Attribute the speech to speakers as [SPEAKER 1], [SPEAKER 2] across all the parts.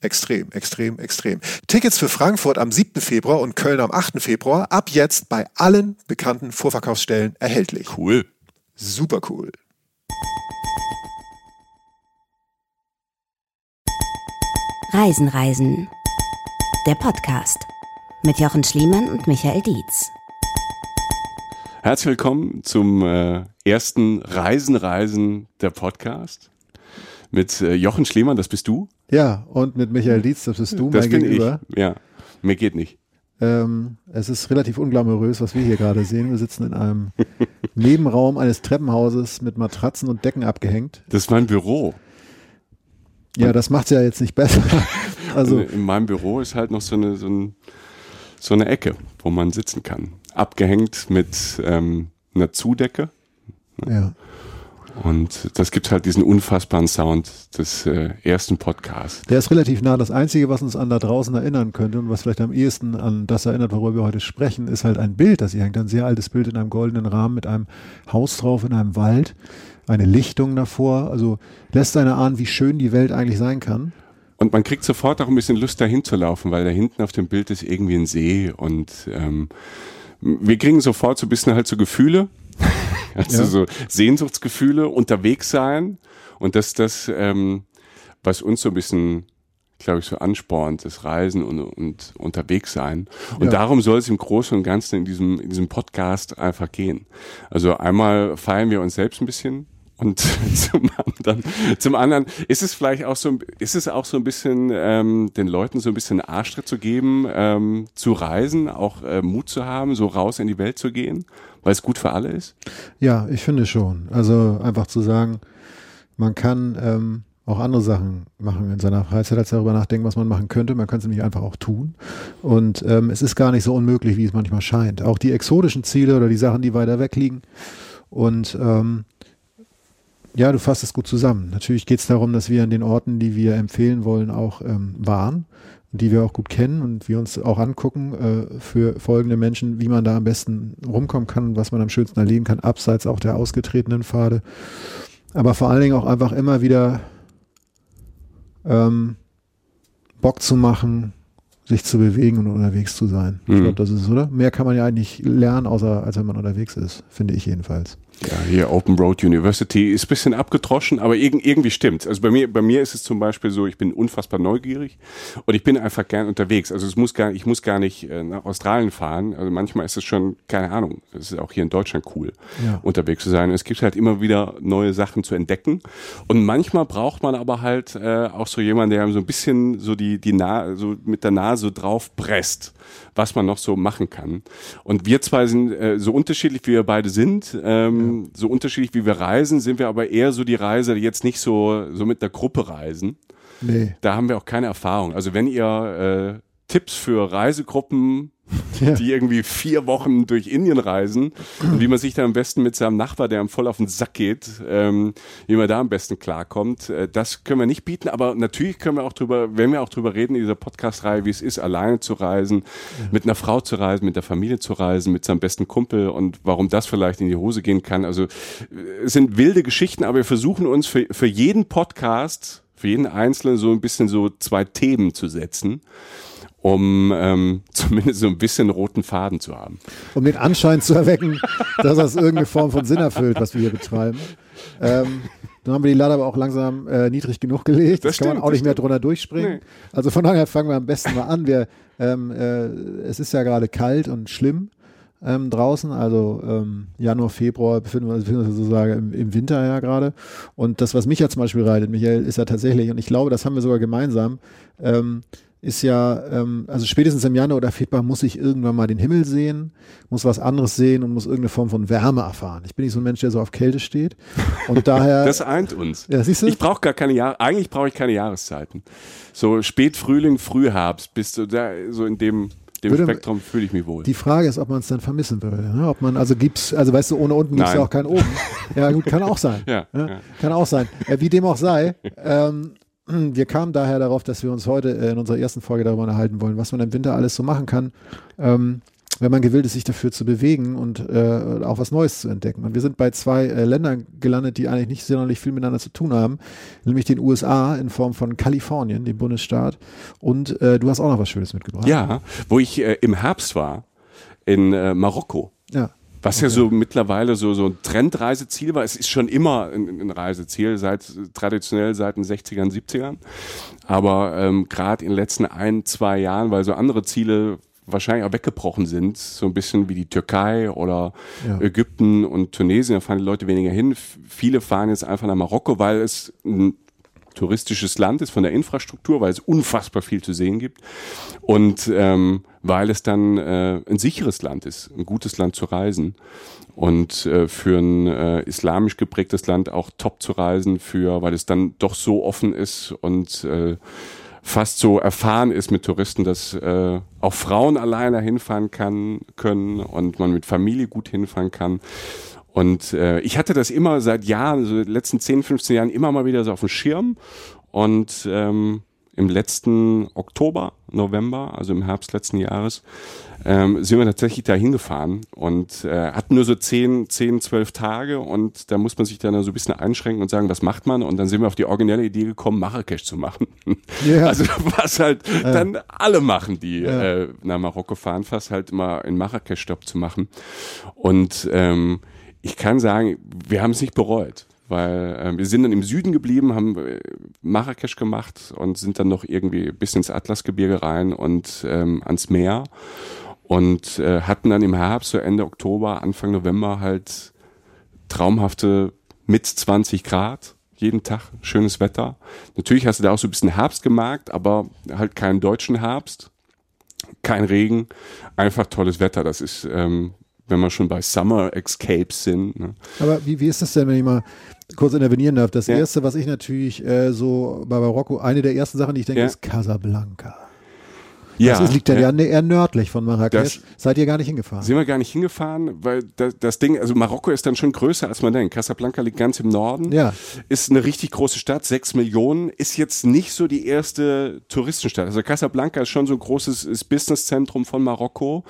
[SPEAKER 1] Extrem, extrem, extrem. Tickets für Frankfurt am 7. Februar und Köln am 8. Februar ab jetzt bei allen bekannten Vorverkaufsstellen erhältlich.
[SPEAKER 2] Cool.
[SPEAKER 1] Super cool.
[SPEAKER 3] Reisen, Reisen. Der Podcast mit Jochen Schliemann und Michael Dietz.
[SPEAKER 2] Herzlich willkommen zum äh, ersten Reisen, Reisen der Podcast mit äh, Jochen Schliemann, das bist du.
[SPEAKER 4] Ja, und mit Michael Dietz, das bist du,
[SPEAKER 2] das
[SPEAKER 4] mein Gegenüber.
[SPEAKER 2] Ich. Ja, mir geht nicht.
[SPEAKER 4] Ähm, es ist relativ unglamourös, was wir hier gerade sehen. Wir sitzen in einem Nebenraum eines Treppenhauses mit Matratzen und Decken abgehängt.
[SPEAKER 2] Das ist mein Büro.
[SPEAKER 4] Ja, das macht es ja jetzt nicht besser.
[SPEAKER 2] Also in meinem Büro ist halt noch so eine, so, ein, so eine Ecke, wo man sitzen kann. Abgehängt mit ähm, einer Zudecke.
[SPEAKER 4] Ja.
[SPEAKER 2] Und das gibt halt diesen unfassbaren Sound des äh, ersten Podcasts.
[SPEAKER 4] Der ist relativ nah. Das Einzige, was uns an da draußen erinnern könnte und was vielleicht am ehesten an das erinnert, worüber wir heute sprechen, ist halt ein Bild, das hier hängt. Ein sehr altes Bild in einem goldenen Rahmen mit einem Haus drauf in einem Wald, eine Lichtung davor. Also lässt einer ahnen, wie schön die Welt eigentlich sein kann.
[SPEAKER 2] Und man kriegt sofort auch ein bisschen Lust, dahin zu laufen, weil da hinten auf dem Bild ist irgendwie ein See und ähm, wir kriegen sofort so ein bisschen halt so Gefühle also ja. so Sehnsuchtsgefühle, unterwegs sein und dass das, ähm, was uns so ein bisschen glaube ich, so anspornt, das Reisen und, und unterwegs sein. Und ja. darum soll es im Großen und Ganzen in diesem, in diesem Podcast einfach gehen. Also einmal feiern wir uns selbst ein bisschen, und zum anderen, zum anderen ist es vielleicht auch so, ist es auch so ein bisschen ähm, den Leuten so ein bisschen Arschtritt zu geben, ähm, zu reisen, auch äh, Mut zu haben, so raus in die Welt zu gehen, weil es gut für alle ist?
[SPEAKER 4] Ja, ich finde schon. Also einfach zu sagen, man kann ähm, auch andere Sachen machen in seiner Freizeit, als darüber nachdenken, was man machen könnte. Man kann es nämlich einfach auch tun. Und ähm, es ist gar nicht so unmöglich, wie es manchmal scheint. Auch die exotischen Ziele oder die Sachen, die weiter weg liegen. Und ähm, ja, du fasst es gut zusammen. Natürlich geht es darum, dass wir an den Orten, die wir empfehlen wollen, auch ähm, waren, die wir auch gut kennen und wir uns auch angucken äh, für folgende Menschen, wie man da am besten rumkommen kann und was man am schönsten erleben kann, abseits auch der ausgetretenen Pfade. Aber vor allen Dingen auch einfach immer wieder ähm, Bock zu machen, sich zu bewegen und unterwegs zu sein. Mhm. Ich glaube, das ist es, oder? Mehr kann man ja eigentlich lernen, außer als wenn man unterwegs ist, finde ich jedenfalls.
[SPEAKER 2] Ja, hier Open Road University ist ein bisschen abgetroschen, aber irg irgendwie stimmt. Also bei mir, bei mir ist es zum Beispiel so, ich bin unfassbar neugierig und ich bin einfach gern unterwegs. Also es muss gar, ich muss gar nicht äh, nach Australien fahren. Also manchmal ist es schon, keine Ahnung, es ist auch hier in Deutschland cool, ja. unterwegs zu sein. Es gibt halt immer wieder neue Sachen zu entdecken und manchmal braucht man aber halt äh, auch so jemanden, der so ein bisschen so die, die nah, so mit der Nase drauf presst was man noch so machen kann. Und wir zwei sind äh, so unterschiedlich, wie wir beide sind, ähm, ja. so unterschiedlich, wie wir reisen, sind wir aber eher so die Reise, die jetzt nicht so, so mit der Gruppe reisen. Nee. Da haben wir auch keine Erfahrung. Also wenn ihr äh, Tipps für Reisegruppen ja. die irgendwie vier Wochen durch Indien reisen und wie man sich da am besten mit seinem Nachbar, der einem voll auf den Sack geht, ähm, wie man da am besten klarkommt. Äh, das können wir nicht bieten, aber natürlich können wir auch drüber, wenn wir auch drüber reden in dieser Podcast-Reihe, wie es ist, alleine zu reisen, ja. mit einer Frau zu reisen, mit der Familie zu reisen, mit seinem besten Kumpel und warum das vielleicht in die Hose gehen kann. Also äh, es sind wilde Geschichten, aber wir versuchen uns für, für jeden Podcast, für jeden Einzelnen so ein bisschen so zwei Themen zu setzen um ähm, zumindest so ein bisschen roten Faden zu haben.
[SPEAKER 4] Um den Anschein zu erwecken, dass das irgendeine Form von Sinn erfüllt, was wir hier betreiben. Ähm, Dann haben wir die Latte aber auch langsam äh, niedrig genug gelegt. Das,
[SPEAKER 2] Das
[SPEAKER 4] kann man
[SPEAKER 2] stimmt,
[SPEAKER 4] auch nicht mehr
[SPEAKER 2] stimmt.
[SPEAKER 4] drunter durchspringen.
[SPEAKER 2] Nee.
[SPEAKER 4] Also von daher fangen wir am besten mal an. Wir, ähm, äh, es ist ja gerade kalt und schlimm ähm, draußen. Also ähm, Januar, Februar befinden wir uns befinden wir uns sozusagen im, im Winter ja gerade. Und das, was mich ja zum Beispiel reitet, Michael, ist ja tatsächlich, und ich glaube, das haben wir sogar gemeinsam, ähm, ist ja, ähm, also spätestens im Januar oder Februar muss ich irgendwann mal den Himmel sehen, muss was anderes sehen und muss irgendeine Form von Wärme erfahren. Ich bin nicht so ein Mensch, der so auf Kälte steht. Und daher.
[SPEAKER 2] Das eint uns.
[SPEAKER 4] ja, siehst du?
[SPEAKER 2] Ich brauche gar keine Jahre, eigentlich brauche ich keine Jahreszeiten. So Spätfrühling, Frühherbst, bist du da, so in dem, dem
[SPEAKER 4] Würde-
[SPEAKER 2] Spektrum fühle ich mich wohl.
[SPEAKER 4] Die Frage ist, ob man es dann vermissen würde. Ne? Ob man, also gibt's, also weißt du, ohne unten gibt's
[SPEAKER 2] Nein.
[SPEAKER 4] ja auch kein oben. Ja, gut, kann auch sein.
[SPEAKER 2] Ja,
[SPEAKER 4] Ne?
[SPEAKER 2] ja.
[SPEAKER 4] Kann auch sein. Äh, wie dem auch sei, ähm, wir kamen daher darauf, dass wir uns heute äh, in unserer ersten Folge darüber unterhalten wollen, was man im Winter alles so machen kann, ähm, wenn man gewillt ist, sich dafür zu bewegen und äh, auch was Neues zu entdecken. Und wir sind bei zwei äh, Ländern gelandet, die eigentlich nicht sonderlich viel miteinander zu tun haben, nämlich den USA in Form von Kalifornien, dem Bundesstaat. Und äh, du hast auch noch was Schönes mitgebracht.
[SPEAKER 2] Ja, wo ich äh, im Herbst war, in äh, Marokko.
[SPEAKER 4] Ja.
[SPEAKER 2] Was ja so mittlerweile so, so ein Trendreiseziel war. Es ist schon immer ein, ein Reiseziel, seit traditionell seit den 60ern, 70ern. Aber ähm, gerade in den letzten ein, zwei Jahren, weil so andere Ziele wahrscheinlich auch weggebrochen sind, so ein bisschen wie die Türkei oder
[SPEAKER 4] Ja.
[SPEAKER 2] Ägypten und Tunesien, da fahren die Leute weniger hin. Viele fahren jetzt einfach nach Marokko, weil es ein touristisches Land ist von der Infrastruktur, weil es unfassbar viel zu sehen gibt und ähm, weil es dann äh, ein sicheres Land ist, ein gutes Land zu reisen und äh, für ein äh, islamisch geprägtes Land auch top zu reisen, für weil es dann doch so offen ist und äh, fast so erfahren ist mit Touristen, dass äh, auch Frauen alleine hinfahren kann, können und man mit Familie gut hinfahren kann. Und äh, ich hatte das immer seit Jahren, so den letzten 10, 15 Jahren immer mal wieder so auf dem Schirm. Und ähm, im letzten Oktober, November, also im Herbst letzten Jahres, ähm, sind wir tatsächlich da hingefahren und äh, hatten nur so 10, 10, 12 Tage und da muss man sich dann so ein bisschen einschränken und sagen, was macht man? Und dann sind wir auf die originelle Idee gekommen, Marrakesch zu machen.
[SPEAKER 4] Ja.
[SPEAKER 2] Also was halt dann alle machen, die
[SPEAKER 4] Ja.
[SPEAKER 2] äh, nach Marokko fahren, fast halt immer in Marrakesch Stopp zu machen. Und ähm, ich kann sagen, wir haben es nicht bereut, weil äh, wir sind dann im Süden geblieben, haben äh, Marrakesch gemacht und sind dann noch irgendwie bis ins Atlasgebirge rein und ähm, ans Meer und äh, hatten dann im Herbst, so Ende Oktober, Anfang November halt traumhafte mit 20 Grad jeden Tag, schönes Wetter. Natürlich hast du da auch so ein bisschen Herbst gemerkt, aber halt keinen deutschen Herbst, kein Regen, einfach tolles Wetter. Das ist, ähm, wenn wir schon bei Summer Escapes sind. Ne?
[SPEAKER 4] Aber wie, wie ist das denn, wenn ich mal kurz intervenieren darf? Das
[SPEAKER 2] Ja.
[SPEAKER 4] erste, was ich natürlich äh, so bei Marokko, eine der ersten Sachen, die ich denke,
[SPEAKER 2] Ja.
[SPEAKER 4] ist Casablanca.
[SPEAKER 2] Ja,
[SPEAKER 4] das liegt ja,
[SPEAKER 2] ja.
[SPEAKER 4] ja eher nördlich von Marrakesch. Seid ihr gar nicht hingefahren?
[SPEAKER 2] Sind wir gar nicht hingefahren, weil das, das Ding, also Marokko ist dann schon größer, als man denkt. Casablanca liegt ganz im Norden,
[SPEAKER 4] Ja.
[SPEAKER 2] ist eine richtig große Stadt, sechs Millionen, ist jetzt nicht so die erste Touristenstadt. Also Casablanca ist schon so ein großes Businesszentrum von Marokko,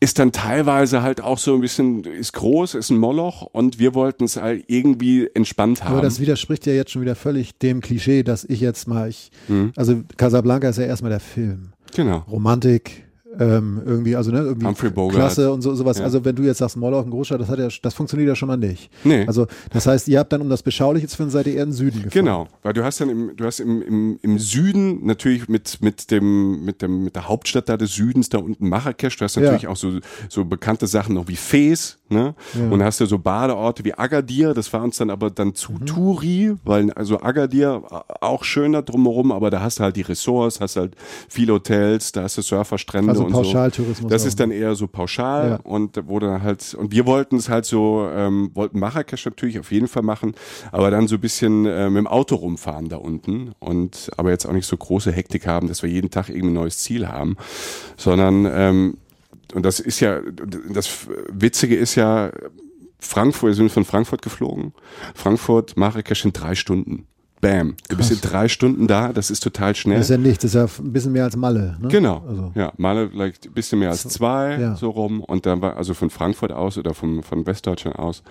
[SPEAKER 2] ist dann teilweise halt auch so ein bisschen, ist groß, ist ein Moloch und wir wollten es halt irgendwie entspannt haben.
[SPEAKER 4] Aber das widerspricht ja jetzt schon wieder völlig dem Klischee, dass ich jetzt mal, ich,
[SPEAKER 2] Mhm.
[SPEAKER 4] also Casablanca ist ja erstmal der Film.
[SPEAKER 2] Genau.
[SPEAKER 4] Romantik, ähm, irgendwie, also ne, irgendwie
[SPEAKER 2] Humphrey Bogart.
[SPEAKER 4] Klasse und so, sowas.
[SPEAKER 2] Ja.
[SPEAKER 4] Also wenn du jetzt sagst, Moloch, ein Großstadt, das hat ja, das funktioniert ja schon mal nicht.
[SPEAKER 2] Nee.
[SPEAKER 4] Also das heißt, ihr habt dann, um das Beschauliche zu finden, seid ihr eher in den Süden gefahren.
[SPEAKER 2] Genau, weil du hast dann im, du hast im, im, im Süden natürlich mit, mit dem, mit dem, mit der Hauptstadt da des Südens, da unten Marrakesch, du hast natürlich
[SPEAKER 4] Ja.
[SPEAKER 2] auch so, so bekannte Sachen noch wie Fes, ne? Und hast du so Badeorte wie Agadir, das war uns dann aber dann zu
[SPEAKER 4] Mhm.
[SPEAKER 2] Turi, weil, also Agadir auch schön da drumherum, aber da hast du halt die Ressorts, hast halt viele Hotels, da hast du Surferstrände
[SPEAKER 4] Also
[SPEAKER 2] und
[SPEAKER 4] Pauschaltourismus
[SPEAKER 2] so. Das
[SPEAKER 4] auch.
[SPEAKER 2] ist dann eher so pauschal
[SPEAKER 4] Ja.
[SPEAKER 2] und da wurde dann halt, und wir wollten es halt so, ähm, wollten Marrakesch natürlich auf jeden Fall machen, aber dann so ein bisschen äh, mit dem Auto rumfahren da unten und aber jetzt auch nicht so große Hektik haben, dass wir jeden Tag irgendwie ein neues Ziel haben, sondern ähm, und das ist ja, das Witzige ist ja, Frankfurt, wir sind von Frankfurt geflogen, Frankfurt, Marrakesch in drei Stunden. Bam. Du bist in drei Stunden da, das ist total schnell.
[SPEAKER 4] Das ist ja nichts, das ist ja ein bisschen mehr als Malle. Ne?
[SPEAKER 2] Genau.
[SPEAKER 4] Also,
[SPEAKER 2] Ja, mal vielleicht ein bisschen mehr als zwei,
[SPEAKER 4] ja.
[SPEAKER 2] so rum. Und dann war also von Frankfurt aus oder vom, von Westdeutschland aus.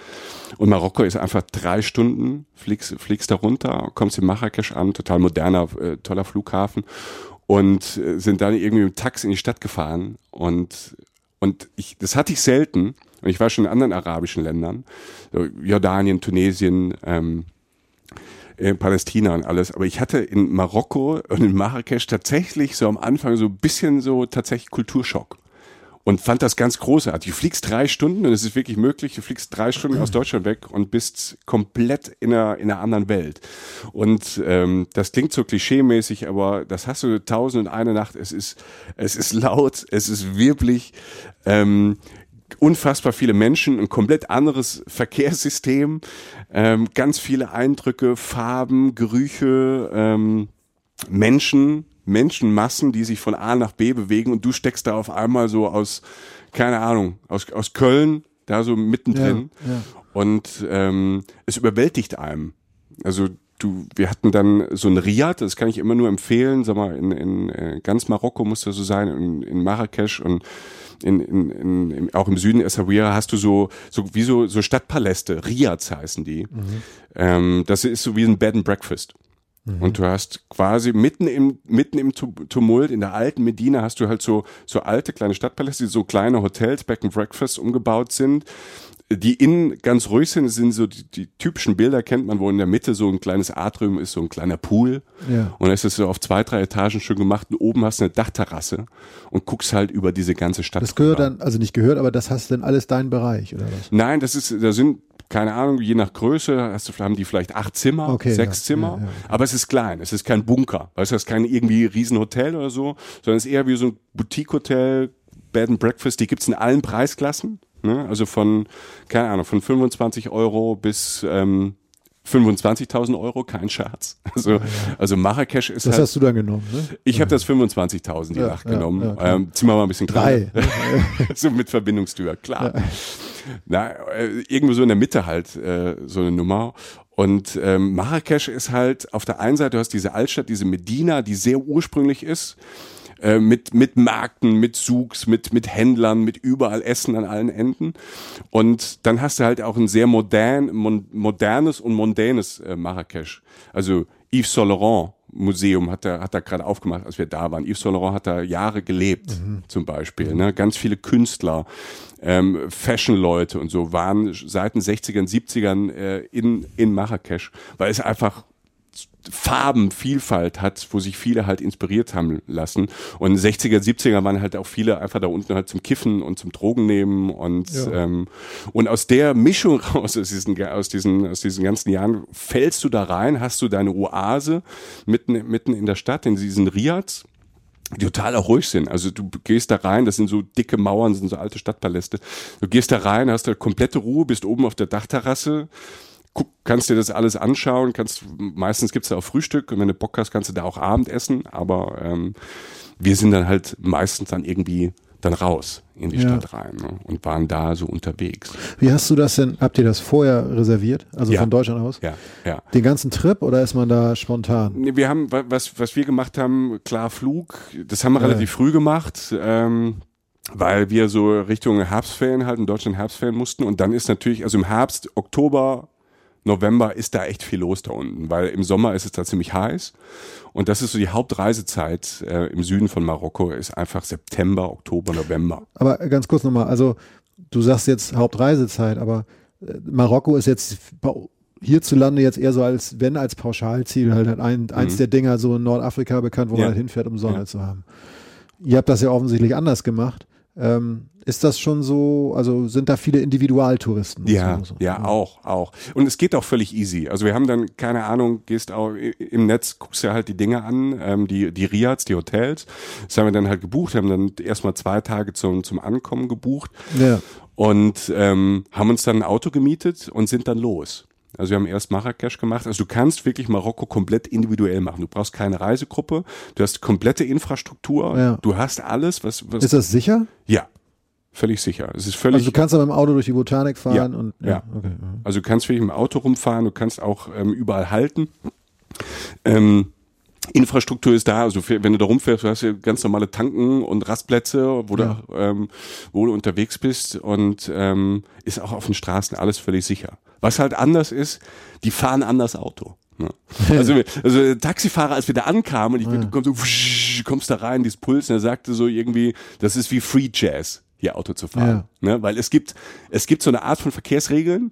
[SPEAKER 2] Und Marokko ist einfach drei Stunden, fliegst, fliegst da runter, kommst in Marrakesch an, total moderner, äh, toller Flughafen. Und äh, sind dann irgendwie mit dem Tax in die Stadt gefahren. Und, und ich, das hatte ich selten. Und ich war schon in anderen arabischen Ländern, Jordanien, Tunesien, ähm, in Palästina und alles. Aber ich hatte in Marokko und in Marrakesch tatsächlich so am Anfang so ein bisschen so tatsächlich Kulturschock. Und fand das ganz großartig. Du fliegst drei Stunden und es ist wirklich möglich, du fliegst drei Stunden aus Deutschland weg und bist komplett in einer, in einer anderen Welt. Und ähm, das klingt so klischeemäßig, aber das hast du tausend und eine Nacht. Es ist, es ist laut, es ist wirklich ähm, unfassbar viele Menschen, ein komplett anderes Verkehrssystem, ähm, ganz viele Eindrücke, Farben, Gerüche, ähm, Menschen, Menschenmassen, die sich von A nach B bewegen und du steckst da auf einmal so aus, keine Ahnung, aus, aus Köln, da so mittendrin.
[SPEAKER 4] Ja, ja.
[SPEAKER 2] Und ähm, es überwältigt einem. Also du, wir hatten dann so ein Riad, das kann ich immer nur empfehlen, sag mal, in, in äh, ganz Marokko muss das so sein, in, in Marrakesch und in, in, in, auch im Süden Essaouira hast du so, so wie so, so Stadtpaläste, Riads heißen die. Ähm, das ist so wie ein Bed and Breakfast. Und du hast quasi mitten im, mitten im Tu- Tumult, in der alten Medina hast du halt so, so alte kleine Stadtpaläste, die so kleine Hotels, Bed and Breakfast umgebaut sind, die innen ganz ruhig sind, sind so die, die typischen Bilder kennt man, wo in der Mitte so ein kleines Atrium ist, so ein kleiner Pool.
[SPEAKER 4] Ja.
[SPEAKER 2] Und dann ist es so auf zwei, drei Etagen schön gemacht und oben hast du eine Dachterrasse und guckst halt über diese ganze Stadt.
[SPEAKER 4] Das gehört
[SPEAKER 2] drüber.
[SPEAKER 4] dann, also nicht gehört, aber das hast dann alles dein Bereich, oder was?
[SPEAKER 2] Nein, das ist, da sind, keine Ahnung, je nach Größe hast du, haben die vielleicht acht Zimmer,
[SPEAKER 4] Okay,
[SPEAKER 2] sechs
[SPEAKER 4] ja,
[SPEAKER 2] Zimmer,
[SPEAKER 4] ja, ja.
[SPEAKER 2] aber es ist klein, es ist kein Bunker, weißt du, es ist kein irgendwie Riesenhotel oder so, sondern es ist eher wie so ein Boutique-Hotel, Bed and Breakfast, die gibt's in allen Preisklassen, ne? also von, keine Ahnung, von 25 Euro bis ähm, 25.000 Euro, kein Scherz. Also, also Marrakesch ist
[SPEAKER 4] Das
[SPEAKER 2] halt,
[SPEAKER 4] hast du dann genommen, ne?
[SPEAKER 2] ich habe das 25.000 die
[SPEAKER 4] Ja,
[SPEAKER 2] Nacht
[SPEAKER 4] ja,
[SPEAKER 2] genommen,
[SPEAKER 4] ja,
[SPEAKER 2] ähm, Zimmer mal ein bisschen kleiner.
[SPEAKER 4] Drei.
[SPEAKER 2] so mit Verbindungstür, klar. Na, äh, irgendwo so in der Mitte halt äh, so eine Nummer. Und ähm, Marrakesch ist halt auf der einen Seite, du hast diese Altstadt, diese Medina, die sehr ursprünglich ist, äh, mit, mit Märkten, mit Souks, mit, mit Händlern, mit überall Essen an allen Enden. Und dann hast du halt auch ein sehr modern, mon, modernes und mondänes äh, Marrakesch. Also Yves Saint Laurent Museum hat er, hat er gerade aufgemacht, als wir da waren. Yves Saint Laurent hat da Jahre gelebt, zum Beispiel. Ne? Ganz viele Künstler, ähm, Fashion-Leute und so waren seit den 60ern, 70ern äh, in, in Marrakesch, weil es einfach Farbenvielfalt hat, wo sich viele halt inspiriert haben lassen. Und 60er, 70er waren halt auch viele einfach da unten halt zum Kiffen und zum Drogen nehmen und
[SPEAKER 4] Ja.
[SPEAKER 2] ähm, und aus der Mischung raus, aus diesen, aus diesen, aus diesen ganzen Jahren, fällst du da rein, hast du deine Oase mitten, mitten in der Stadt, in diesen Riads, die total auch ruhig sind. Also du gehst da rein, das sind so dicke Mauern, das sind so alte Stadtpaläste. Du gehst da rein, hast da komplette Ruhe, bist oben auf der Dachterrasse, guck, kannst dir das alles anschauen, kannst, meistens gibt's da auch Frühstück und wenn du Bock hast, kannst du da auch Abendessen, aber ähm, wir sind dann halt meistens dann irgendwie dann raus in die
[SPEAKER 4] Ja.
[SPEAKER 2] Stadt rein ne? und waren da so unterwegs.
[SPEAKER 4] Wie hast du das denn, habt ihr das vorher reserviert? Also
[SPEAKER 2] Ja.
[SPEAKER 4] von Deutschland aus?
[SPEAKER 2] Ja, ja.
[SPEAKER 4] Den ganzen Trip oder ist man da spontan?
[SPEAKER 2] Nee, Wir haben, wa- was, was wir gemacht haben, klar Flug, das haben wir
[SPEAKER 4] Ja.
[SPEAKER 2] relativ früh gemacht, ähm, weil wir so Richtung Herbstferien halt in Deutschland Herbstferien mussten und dann ist natürlich, also im Herbst, Oktober, November ist da echt viel los da unten, weil im Sommer ist es da ziemlich heiß und das ist so die Hauptreisezeit äh, im Süden von Marokko, ist einfach September, Oktober, November.
[SPEAKER 4] Aber ganz kurz nochmal, also du sagst jetzt Hauptreisezeit, aber äh, Marokko ist jetzt hierzulande jetzt eher so als, wenn als Pauschalziel halt, halt ein, eins der Dinger so in Nordafrika bekannt, wo
[SPEAKER 2] Mhm. Ja.
[SPEAKER 4] man halt hinfährt, um Sonne
[SPEAKER 2] Ja.
[SPEAKER 4] zu haben. Ihr habt das ja offensichtlich anders gemacht. Ähm, ist das schon so, also sind da viele Individualtouristen?
[SPEAKER 2] Ja,
[SPEAKER 4] So-
[SPEAKER 2] ja, auch, auch. Und es geht auch völlig easy. Also wir haben dann, keine Ahnung, gehst auch im Netz, guckst dir halt die Dinge an, ähm, die, die Riads, die Hotels. Das haben wir dann halt gebucht, haben dann erstmal zwei Tage zum, zum Ankommen gebucht
[SPEAKER 4] Ja.
[SPEAKER 2] und ähm, haben uns dann ein Auto gemietet und sind dann los. Also wir haben erst Marrakesch gemacht. Also du kannst wirklich Marokko komplett individuell machen. Du brauchst keine Reisegruppe, du hast komplette Infrastruktur,
[SPEAKER 4] Ja.
[SPEAKER 2] du hast alles, was, was
[SPEAKER 4] Ist das sicher?
[SPEAKER 2] ja, völlig sicher. Es ist völlig
[SPEAKER 4] Also du kannst aber im Auto durch die Botanik fahren
[SPEAKER 2] Ja,
[SPEAKER 4] und
[SPEAKER 2] ja.
[SPEAKER 4] okay. ja.
[SPEAKER 2] Also du kannst wirklich mit dem Auto rumfahren, du kannst auch ähm, überall halten. Ähm, Infrastruktur ist da, also wenn du da rumfährst, du hast ja ganz normale Tanken und Rastplätze, wo,
[SPEAKER 4] Ja.
[SPEAKER 2] du, ähm, wo du unterwegs bist und ähm, ist auch auf den Straßen alles völlig sicher. Was halt anders ist, die fahren anders Auto. Ne? Also, also Taxifahrer, als wir da ankamen und ich bin, du kommst so, kommst da rein, dieses Puls, und er sagte so irgendwie, das ist wie Free Jazz, hier Auto zu fahren. Ne? Weil es gibt, es gibt so eine Art von Verkehrsregeln,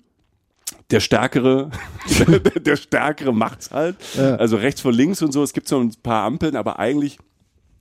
[SPEAKER 2] der Stärkere, der Stärkere macht's halt.
[SPEAKER 4] Ja.
[SPEAKER 2] Also rechts vor links und so. Es gibt so ein paar Ampeln, aber eigentlich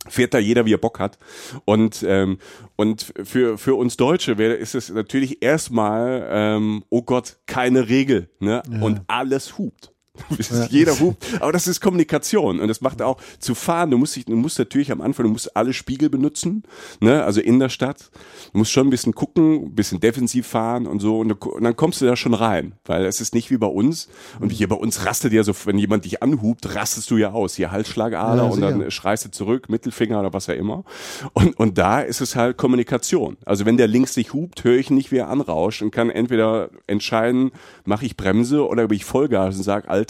[SPEAKER 2] fährt da jeder, wie er Bock hat. Und, ähm, und für, für uns Deutsche wäre, ist es natürlich erstmal, ähm, oh Gott, keine Regel. Ne? Und alles hupt. Jeder hupt. Aber das ist Kommunikation und das macht auch zu fahren. Du musst dich, du musst natürlich am Anfang, du musst alle Spiegel benutzen, ne? also in der Stadt. Du musst schon ein bisschen gucken, ein bisschen defensiv fahren und so und, du, und dann kommst du da schon rein, weil es ist nicht wie bei uns. Und hier bei uns rastet ja so, wenn jemand dich anhupt, rastest du ja aus. Hier Halsschlagader
[SPEAKER 4] Ja,
[SPEAKER 2] und dann schreist du zurück, Mittelfinger oder was auch immer. Und, und da ist es halt Kommunikation. Also wenn der links dich hupt, höre ich nicht, wie er anrauscht und kann entweder entscheiden, mache ich Bremse oder bin ich Vollgas und sage, Alter,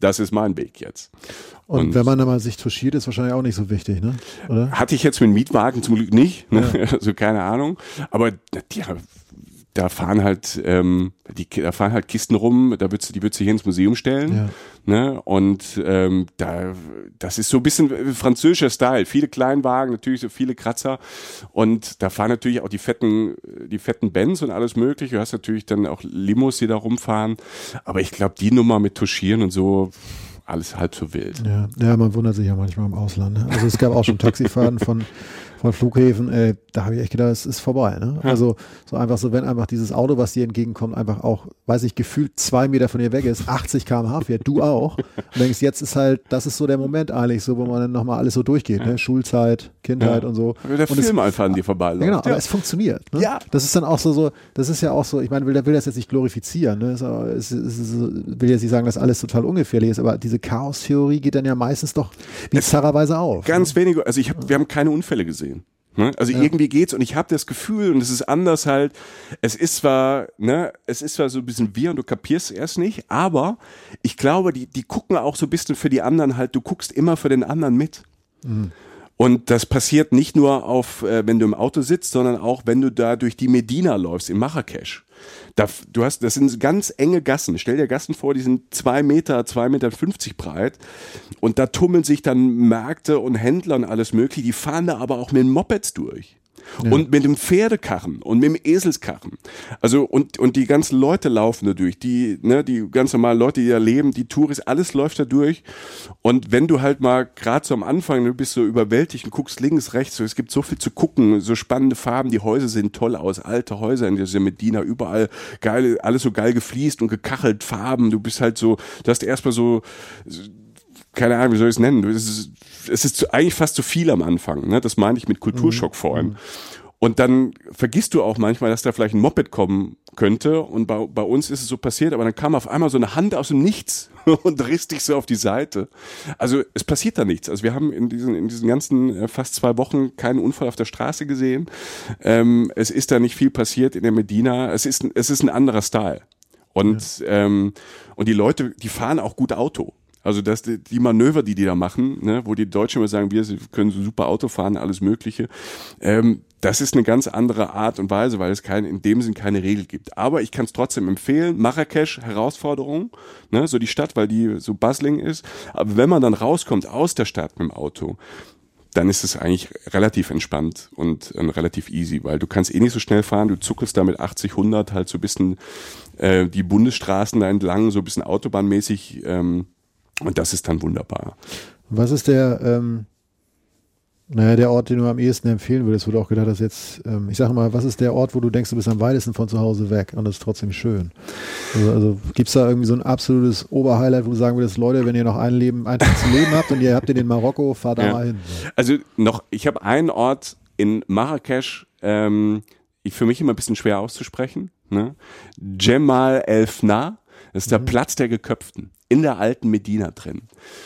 [SPEAKER 2] das ist mein Weg jetzt.
[SPEAKER 4] Und,
[SPEAKER 2] Und-
[SPEAKER 4] wenn man dann mal sich touchiert, ist wahrscheinlich auch nicht so wichtig, ne? Oder?
[SPEAKER 2] Hatte ich jetzt mit dem Mietwagen zum Glück nicht, ne? also keine Ahnung. Aber ja, da fahren halt, ähm, die, da fahren halt Kisten rum, da würdest du, die würdest du hier ins Museum stellen.
[SPEAKER 4] Ja.
[SPEAKER 2] Ne? Und ähm, da, das ist so ein bisschen französischer Style. Viele Kleinwagen, natürlich so viele Kratzer. Und da fahren natürlich auch die fetten, die fetten Benz und alles mögliche. Du hast natürlich dann auch Limos, die da rumfahren. Aber ich glaube, die Nummer mit Touchieren und so, alles halb so wild.
[SPEAKER 4] Ja, ja, man wundert sich ja manchmal im Ausland. Ne? Also es gab auch schon Taxifahrten von, von Flughäfen, ey, da habe ich echt gedacht, es ist vorbei. Ne? Also so einfach so, wenn einfach dieses Auto, was dir entgegenkommt, einfach auch, weiß ich, gefühlt zwei Meter von dir weg ist, 80 km/h fährt, du auch. Und denkst, jetzt ist halt, das ist so der Moment eigentlich, so wo man dann nochmal alles so durchgeht, ne? Schulzeit, Kindheit
[SPEAKER 2] Ja.
[SPEAKER 4] und so.
[SPEAKER 2] Der
[SPEAKER 4] und es,
[SPEAKER 2] Film einfach an dir vorbeiläuft.
[SPEAKER 4] ja, genau, aber
[SPEAKER 2] Ja.
[SPEAKER 4] es funktioniert. Ne?
[SPEAKER 2] Ja.
[SPEAKER 4] Das ist dann auch so, so, das ist ja auch so, ich meine, will, der will das jetzt nicht glorifizieren, ne? Es, auch- es, es, es will jetzt nicht sagen, dass alles total ungefährlich ist, aber diese Chaos-Theorie geht dann ja meistens doch bizarrerweise auf.
[SPEAKER 2] Ganz wenige, also ich hab, wir haben keine Unfälle gesehen. Ne? Also irgendwie geht's und ich habe das Gefühl und es ist anders halt. Es ist zwar, ne, es ist zwar so ein bisschen wir und du kapierst es erst nicht, aber ich glaube, die die gucken auch so ein bisschen für die anderen halt. Du guckst immer für den anderen mit. Und das passiert nicht nur auf, äh, wenn du im Auto sitzt, sondern auch, wenn du da durch die Medina läufst, in Marrakesch. Da, du hast, das sind ganz enge Gassen. Stell dir Gassen vor, die sind zwei Meter, zwei Meter fünfzig breit. Und da tummeln sich dann Märkte und Händler und alles mögliche. Die fahren da aber auch mit Mopeds durch. Und mit dem Pferdekarren und mit dem Eselskarren. Also, und, und die ganzen Leute laufen da durch. Die, ne, die ganz normalen Leute, die da leben, die Touris, alles läuft da durch. Und wenn du halt mal gerade so am Anfang, du bist so überwältigt und guckst links, rechts, so, es gibt so viel zu gucken, so spannende Farben, die Häuser sehen toll aus, alte Häuser in dieser Medina, überall geil, alles so geil gefliest und gekachelt, Farben, du bist halt so, du hast erstmal so, keine Ahnung, wie soll ich es nennen? Du- Es ist, es ist zu, eigentlich fast zu viel am Anfang. Ne? Das meine ich mit Kulturschock vorhin. Und dann vergisst du auch manchmal, dass da vielleicht ein Moped kommen könnte. Und bei, bei uns ist es so passiert, aber dann kam auf einmal so eine Hand aus dem Nichts und riss dich so auf die Seite. Also es passiert da nichts. Also wir haben in diesen, in diesen ganzen äh, fast zwei Wochen keinen Unfall auf der Straße gesehen. Ähm, es ist da nicht viel passiert in der Medina. Es ist, es ist ein anderer Style. Und, ähm, und die Leute, die fahren auch gut Auto. Also das, die die Manöver, die die da machen, ne, wo die Deutschen immer sagen, wir können so super Auto fahren, alles Mögliche, ähm, das ist eine ganz andere Art und Weise, weil es keine, in dem Sinn keine Regel gibt. Aber ich kann es trotzdem empfehlen. Marrakesch, Herausforderung, ne, so die Stadt, weil die so bustling ist. Aber wenn man dann rauskommt aus der Stadt mit dem Auto, dann ist es eigentlich relativ entspannt und äh, relativ easy, weil du kannst eh nicht so schnell fahren, du zuckelst da mit 80, 100 halt so ein bisschen äh, die Bundesstraßen da entlang, so ein bisschen autobahnmäßig ähm, und das ist dann wunderbar.
[SPEAKER 4] Was ist der, ähm, naja, der Ort, den du am ehesten empfehlen würdest, wo du auch gedacht hast, jetzt, ähm, ich sag mal, was ist der Ort, wo du denkst, du bist am weitesten von zu Hause weg und das ist trotzdem schön? Also, also gibt es da irgendwie so ein absolutes Oberhighlight, wo du sagen würdest, Leute, wenn ihr noch ein Leben, ein Tag zu leben habt und ihr habt den in Marokko, fahrt da
[SPEAKER 2] Ja.
[SPEAKER 4] mal hin. So.
[SPEAKER 2] Also noch, ich habe einen Ort in Marrakesch, ähm, ich für mich immer ein bisschen schwer auszusprechen, ne? Jemal El Fna, das ist der Platz der Geköpften in der alten Medina drin.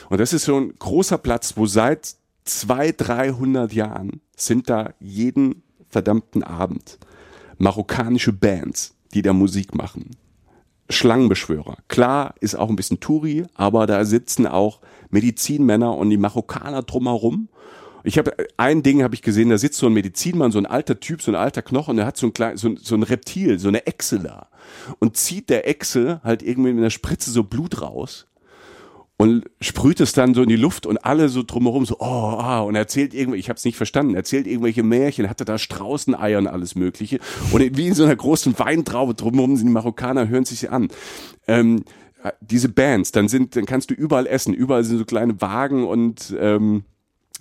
[SPEAKER 2] Und das ist so ein großer Platz, wo seit zwei, 300 Jahren sind da jeden verdammten Abend marokkanische Bands, die da Musik machen. Schlangenbeschwörer. Klar, ist auch ein bisschen Touri, aber da sitzen auch Medizinmänner und die Marokkaner drumherum. Ich habe ein Ding habe ich gesehen, da sitzt so ein Medizinmann, so ein alter Typ, so ein alter Knochen, der hat so ein klein, so ein, so ein Reptil, so eine Echse da und zieht der Echse halt irgendwie mit einer Spritze so Blut raus. und sprüht es dann so in die Luft und alle so drumherum so, oh, ah, und erzählt irgendwie, ich habe es nicht verstanden, erzählt irgendwelche Märchen, hatte da Straußeneier und alles mögliche und wie in so einer großen Weintraube drumherum sind die Marokkaner, hören sich sie an. Ähm, diese Bands, dann sind, dann kannst du überall essen, überall sind so kleine Wagen und ähm,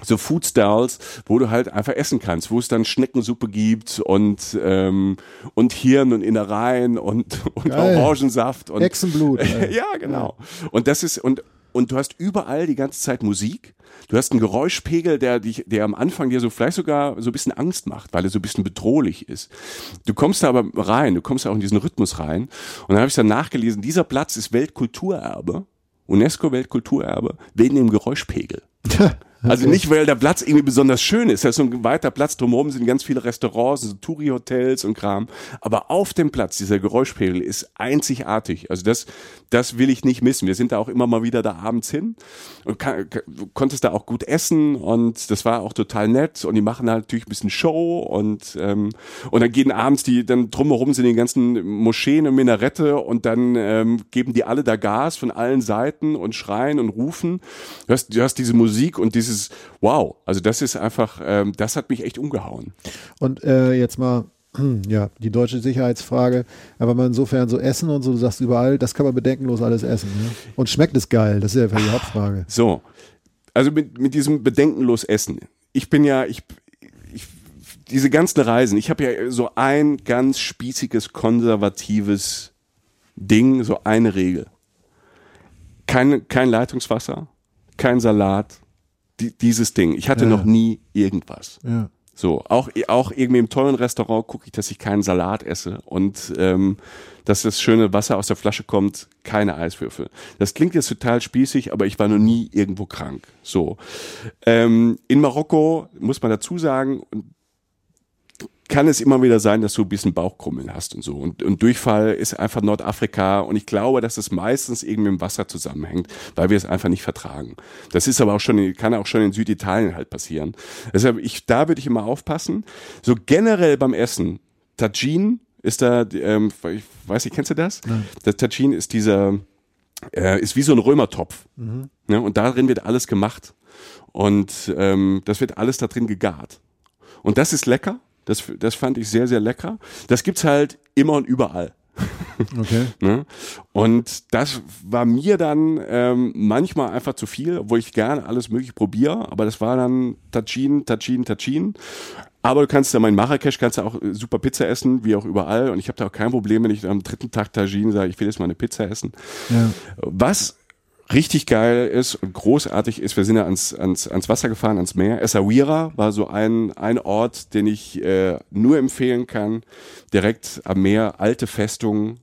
[SPEAKER 2] so Food Stalls, wo du halt einfach essen kannst, wo es dann Schneckensuppe gibt und ähm, und Hirn und Innereien und, und Orangensaft und
[SPEAKER 4] Hexenblut.
[SPEAKER 2] ja, genau. Und das ist und und du hast überall die ganze Zeit Musik. Du hast einen Geräuschpegel, der dich, der am Anfang dir so vielleicht sogar so ein bisschen Angst macht, weil er so ein bisschen bedrohlich ist. Du kommst da aber rein, du kommst da auch in diesen Rhythmus rein. Und dann habe ich dann nachgelesen, dieser Platz ist Weltkulturerbe, UNESCO Weltkulturerbe, wegen dem Geräuschpegel. Also
[SPEAKER 4] Okay.
[SPEAKER 2] nicht, weil der Platz irgendwie besonders schön ist. Da ist so ein weiter Platz drumherum, sind ganz viele Restaurants, so Touri-Hotels und Kram. Aber auf dem Platz, dieser Geräuschpegel ist einzigartig. Also das, das will ich nicht missen. Wir sind da auch immer mal wieder da abends hin und kann, kann, du konntest da auch gut essen und das war auch total nett. Und die machen halt natürlich ein bisschen Show und, ähm, und dann gehen abends die, dann drumherum sind die ganzen Moscheen und Minarette und dann ähm, geben die alle da Gas von allen Seiten und schreien und rufen. Du hast, du hast diese Musik und dieses Wow. Also das ist einfach, ähm, das hat mich echt umgehauen.
[SPEAKER 4] Und äh, jetzt mal, ja, die deutsche Sicherheitsfrage, aber mal insofern so Essen und so, du sagst überall, das kann man bedenkenlos alles essen. Ne? Und schmeckt es geil? Das ist ja die Hauptfrage.
[SPEAKER 2] So. Also mit, mit diesem bedenkenlos Essen. Ich bin ja, ich, ich diese ganzen Reisen, ich habe ja so ein ganz spießiges, konservatives Ding, so eine Regel. Kein, kein Leitungswasser, kein Salat, die, dieses Ding. Ich hatte
[SPEAKER 4] Ja.
[SPEAKER 2] noch nie irgendwas.
[SPEAKER 4] Ja.
[SPEAKER 2] So, auch, auch irgendwie im tollen Restaurant gucke ich, dass ich keinen Salat esse und ähm, dass das schöne Wasser aus der Flasche kommt, keine Eiswürfel. Das klingt jetzt total spießig, aber ich war noch nie irgendwo krank. So. Ähm, in Marokko muss man dazu sagen, kann es immer wieder sein, dass du ein bisschen Bauchkrummeln hast und so. Und, und Durchfall ist einfach Nordafrika. Und ich glaube, dass es meistens irgendwie mit dem Wasser zusammenhängt, weil wir es einfach nicht vertragen. Das ist aber auch schon, kann auch schon in Süditalien halt passieren. Deshalb, ich, da würde ich immer aufpassen. So generell beim Essen, Tajin ist da, ähm, ich weiß nicht, kennst du das? Der Tajin ist dieser, äh, ist wie so ein Römertopf. Ne? Und darin wird alles gemacht. Und ähm, das wird alles da drin gegart. Und das ist lecker. Das, das fand ich sehr, sehr lecker. Das gibt's halt immer und überall.
[SPEAKER 4] Okay.
[SPEAKER 2] Ne? Und das war mir dann ähm, manchmal einfach zu viel, obwohl ich gerne alles mögliche probiere. Aber das war dann Tachin, Tachin, Tachin. Aber du kannst ja mal in Marrakesch kannst du auch äh, super Pizza essen, wie auch überall. Und ich habe da auch kein Problem, wenn ich am dritten Tag Tagine sage, ich will jetzt mal eine Pizza essen.
[SPEAKER 4] Ja.
[SPEAKER 2] Was richtig geil ist und großartig ist, wir sind ja ans, ans, ans Wasser gefahren, ans Meer. Essaouira war so ein, ein Ort, den ich äh, nur empfehlen kann. Direkt am Meer, alte Festung.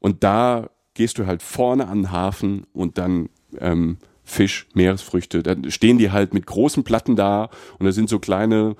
[SPEAKER 2] Und da gehst du halt vorne an den Hafen und dann ähm, Fisch, Meeresfrüchte. Dann stehen die halt mit großen Platten da und da sind so kleine,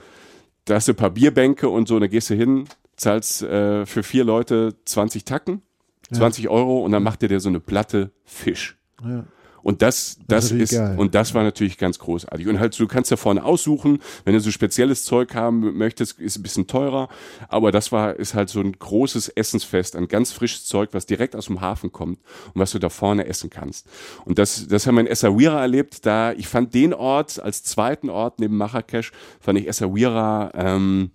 [SPEAKER 2] da hast du ein paar Bierbänke und so, und da gehst du hin, zahlst äh, für vier Leute 20 Tacken, 20 Euro und dann macht dir so eine Platte Fisch.
[SPEAKER 4] Ja.
[SPEAKER 2] Und das,
[SPEAKER 4] Das
[SPEAKER 2] das,
[SPEAKER 4] ist geil.
[SPEAKER 2] und das war natürlich ganz großartig. Und halt, du kannst da vorne aussuchen, wenn du so spezielles Zeug haben möchtest, ist ein bisschen teurer. Aber das war, ist halt so ein großes Essensfest, ein ganz frisches Zeug, was direkt aus dem Hafen kommt und was du da vorne essen kannst. Und das, das haben wir in Essaouira erlebt. Da, ich fand den Ort als zweiten Ort neben Marrakesch, fand ich Essaouira, ähm,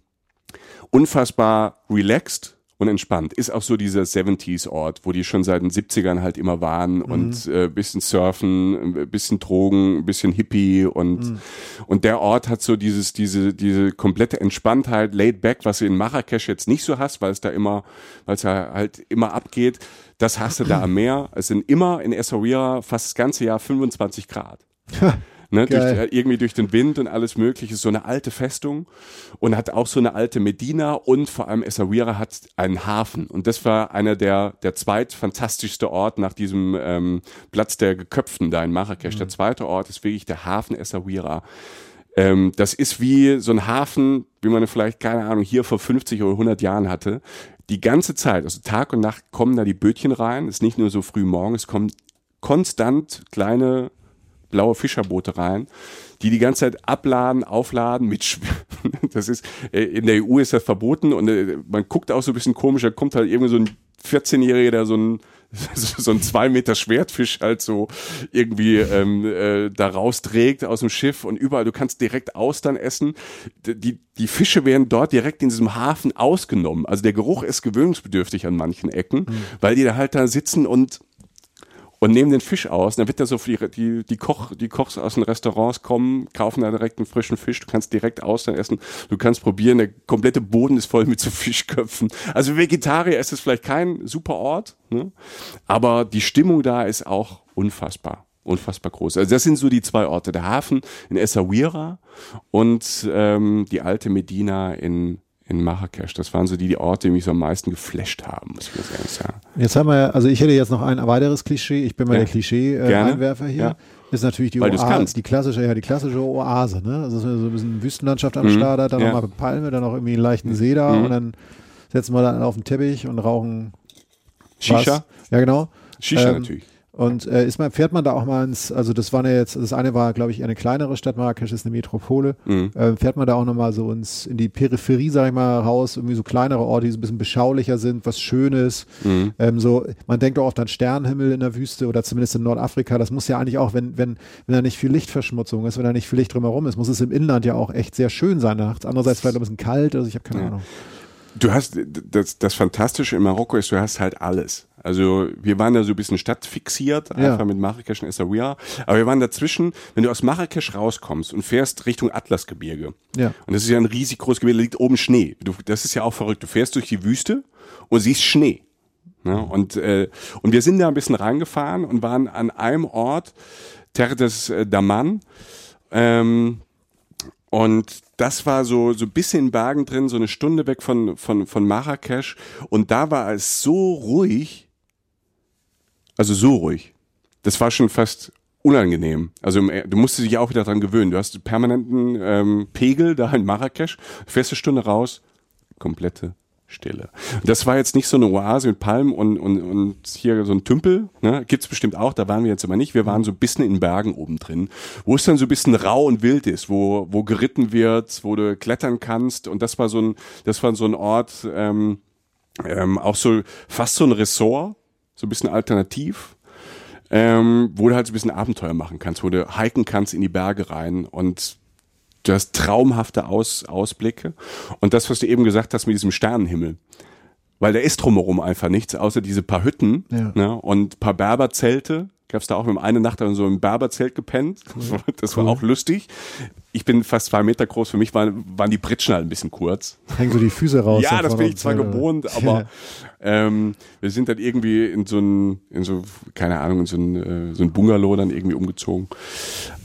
[SPEAKER 2] unfassbar relaxed und entspannt. Ist auch so dieser 70s-Ort, wo die schon seit den 70ern halt immer waren und äh, bisschen surfen, ein bisschen Drogen, ein bisschen Hippie und, und der Ort hat so dieses, diese, diese komplette Entspanntheit, laid back, was du in Marrakesch jetzt nicht so hast, weil es da immer, weil es ja halt immer abgeht. Das hast du da am Meer. Es sind immer in Essaouira fast das ganze Jahr 25 Grad. Ne, durch, irgendwie durch den Wind und alles mögliche, so eine alte Festung und hat auch so eine alte Medina und vor allem Essaouira hat einen Hafen und das war einer der, der zweitfantastischste Ort nach diesem ähm, Platz der Geköpften da in Marrakesch. Der zweite Ort ist wirklich der Hafen Essaouira. Ähm, das ist wie so ein Hafen, wie man vielleicht, keine Ahnung, hier vor 50 oder 100 Jahren hatte. Die ganze Zeit, also Tag und Nacht kommen da die Bötchen rein. Es ist nicht nur so früh morgen, es kommen konstant kleine blaue Fischerboote rein, die die ganze Zeit abladen, aufladen mit, Sch- das ist, äh, in der EU ist das verboten und äh, man guckt auch so ein bisschen komisch, da kommt halt irgendwie so ein 14-Jähriger, der so ein so ein zwei Meter Schwertfisch halt so irgendwie ähm, äh, da rausträgt aus dem Schiff und überall, du kannst direkt Austern essen. Die, die Fische werden dort direkt in diesem Hafen ausgenommen. Also der Geruch ist gewöhnungsbedürftig an manchen Ecken, mhm. weil die da halt da sitzen und und nehmen den Fisch aus. dann wird da so die, die, die, Koch, die Kochs aus den Restaurants kommen, kaufen da direkt einen frischen Fisch. Du kannst direkt Austern essen. Du kannst probieren. Der komplette Boden ist voll mit so Fischköpfen. Also Vegetarier ist es vielleicht kein super Ort, ne? aber die Stimmung da ist auch unfassbar. Unfassbar groß. Also das sind so die zwei Orte. Der Hafen in Essaouira und ähm, die alte Medina in in Marrakesch. Das waren so die, die Orte, die mich so am meisten geflasht haben, muss ich ganz ehrlich sagen.
[SPEAKER 4] Jetzt haben wir, also ich hätte jetzt noch ein weiteres Klischee. Ich bin mal ja. der Klischee-Einwerfer hier. Ja. Ist natürlich die Oase, die klassische, ja, die klassische Oase, ne? Also so ein bisschen Wüstenlandschaft am mhm. Start, dann ja. nochmal Palme, dann noch irgendwie einen leichten See da mhm. und dann setzen wir dann auf den Teppich und rauchen
[SPEAKER 2] Shisha. Was.
[SPEAKER 4] Ja, genau.
[SPEAKER 2] Shisha ähm, natürlich.
[SPEAKER 4] Und äh, ist man, fährt man da auch mal ins, also das war ja jetzt, das eine war, glaube ich, eine kleinere Stadt, Marrakesch ist eine Metropole. Mhm. Äh, fährt man da auch nochmal so ins, in die Peripherie, sag ich mal, raus, irgendwie so kleinere Orte, die so ein bisschen beschaulicher sind, was Schönes. Mhm. Ähm, so, man denkt auch oft an Sternenhimmel in der Wüste oder zumindest in Nordafrika. Das muss ja eigentlich auch, wenn, wenn, wenn da nicht viel Lichtverschmutzung ist, wenn da nicht viel Licht drumherum ist, muss es im Inland ja auch echt sehr schön sein nachts. Andererseits vielleicht ein bisschen kalt, also ich habe keine ja. Ahnung.
[SPEAKER 2] Du hast, das, das Fantastische in Marokko ist, du hast halt alles. Also wir waren da so ein bisschen stadtfixiert, einfach ja. mit Marrakesch und Essaouira. Aber wir waren dazwischen, wenn du aus Marrakesch rauskommst und fährst Richtung Atlasgebirge.
[SPEAKER 4] Ja.
[SPEAKER 2] Und das ist ja ein riesig großes Gebirge, da liegt oben Schnee. Du, das ist ja auch verrückt. Du fährst durch die Wüste und siehst Schnee. Ja, und, äh, und wir sind da ein bisschen reingefahren und waren an einem Ort, Terre des äh, Daman. Ähm, und das war so, so ein bisschen in Bergen drin, so eine Stunde weg von, von, von Marrakesch. Und da war es so ruhig, also so ruhig. Das war schon fast unangenehm. Also du musstest dich auch wieder dran gewöhnen. Du hast permanenten ähm, Pegel da in Marrakesch, eine Stunde raus, komplette Stille. Das war jetzt nicht so eine Oase mit Palmen und, und, und hier so ein Tümpel, ne? gibt's bestimmt auch, da waren wir jetzt aber nicht. Wir waren so ein bisschen in Bergen oben drin, wo es dann so ein bisschen rau und wild ist, wo, wo geritten wird, wo du klettern kannst. Und das war so ein, das war so ein Ort, ähm, ähm, auch so fast so ein Ressort, so ein bisschen alternativ. Ähm, wo du halt so ein bisschen Abenteuer machen kannst, wo du hiken kannst in die Berge rein und du hast traumhafte Aus, Ausblicke. Und das, was du eben gesagt hast mit diesem Sternenhimmel. Weil da ist drumherum einfach nichts, außer diese paar Hütten ja. ne, und paar Berberzelte. Gab's da auch mit eine Nacht in so einem Berberzelt gepennt. Das war cool. auch lustig. Ich bin fast zwei Meter groß. Für mich waren, waren die Pritschen halt ein bisschen kurz.
[SPEAKER 4] Hängen so die Füße raus.
[SPEAKER 2] ja, das bin ich zwar gewohnt, aber ähm, wir sind dann irgendwie in so ein, in so, keine Ahnung, in so ein, äh, so ein Bungalow dann irgendwie umgezogen.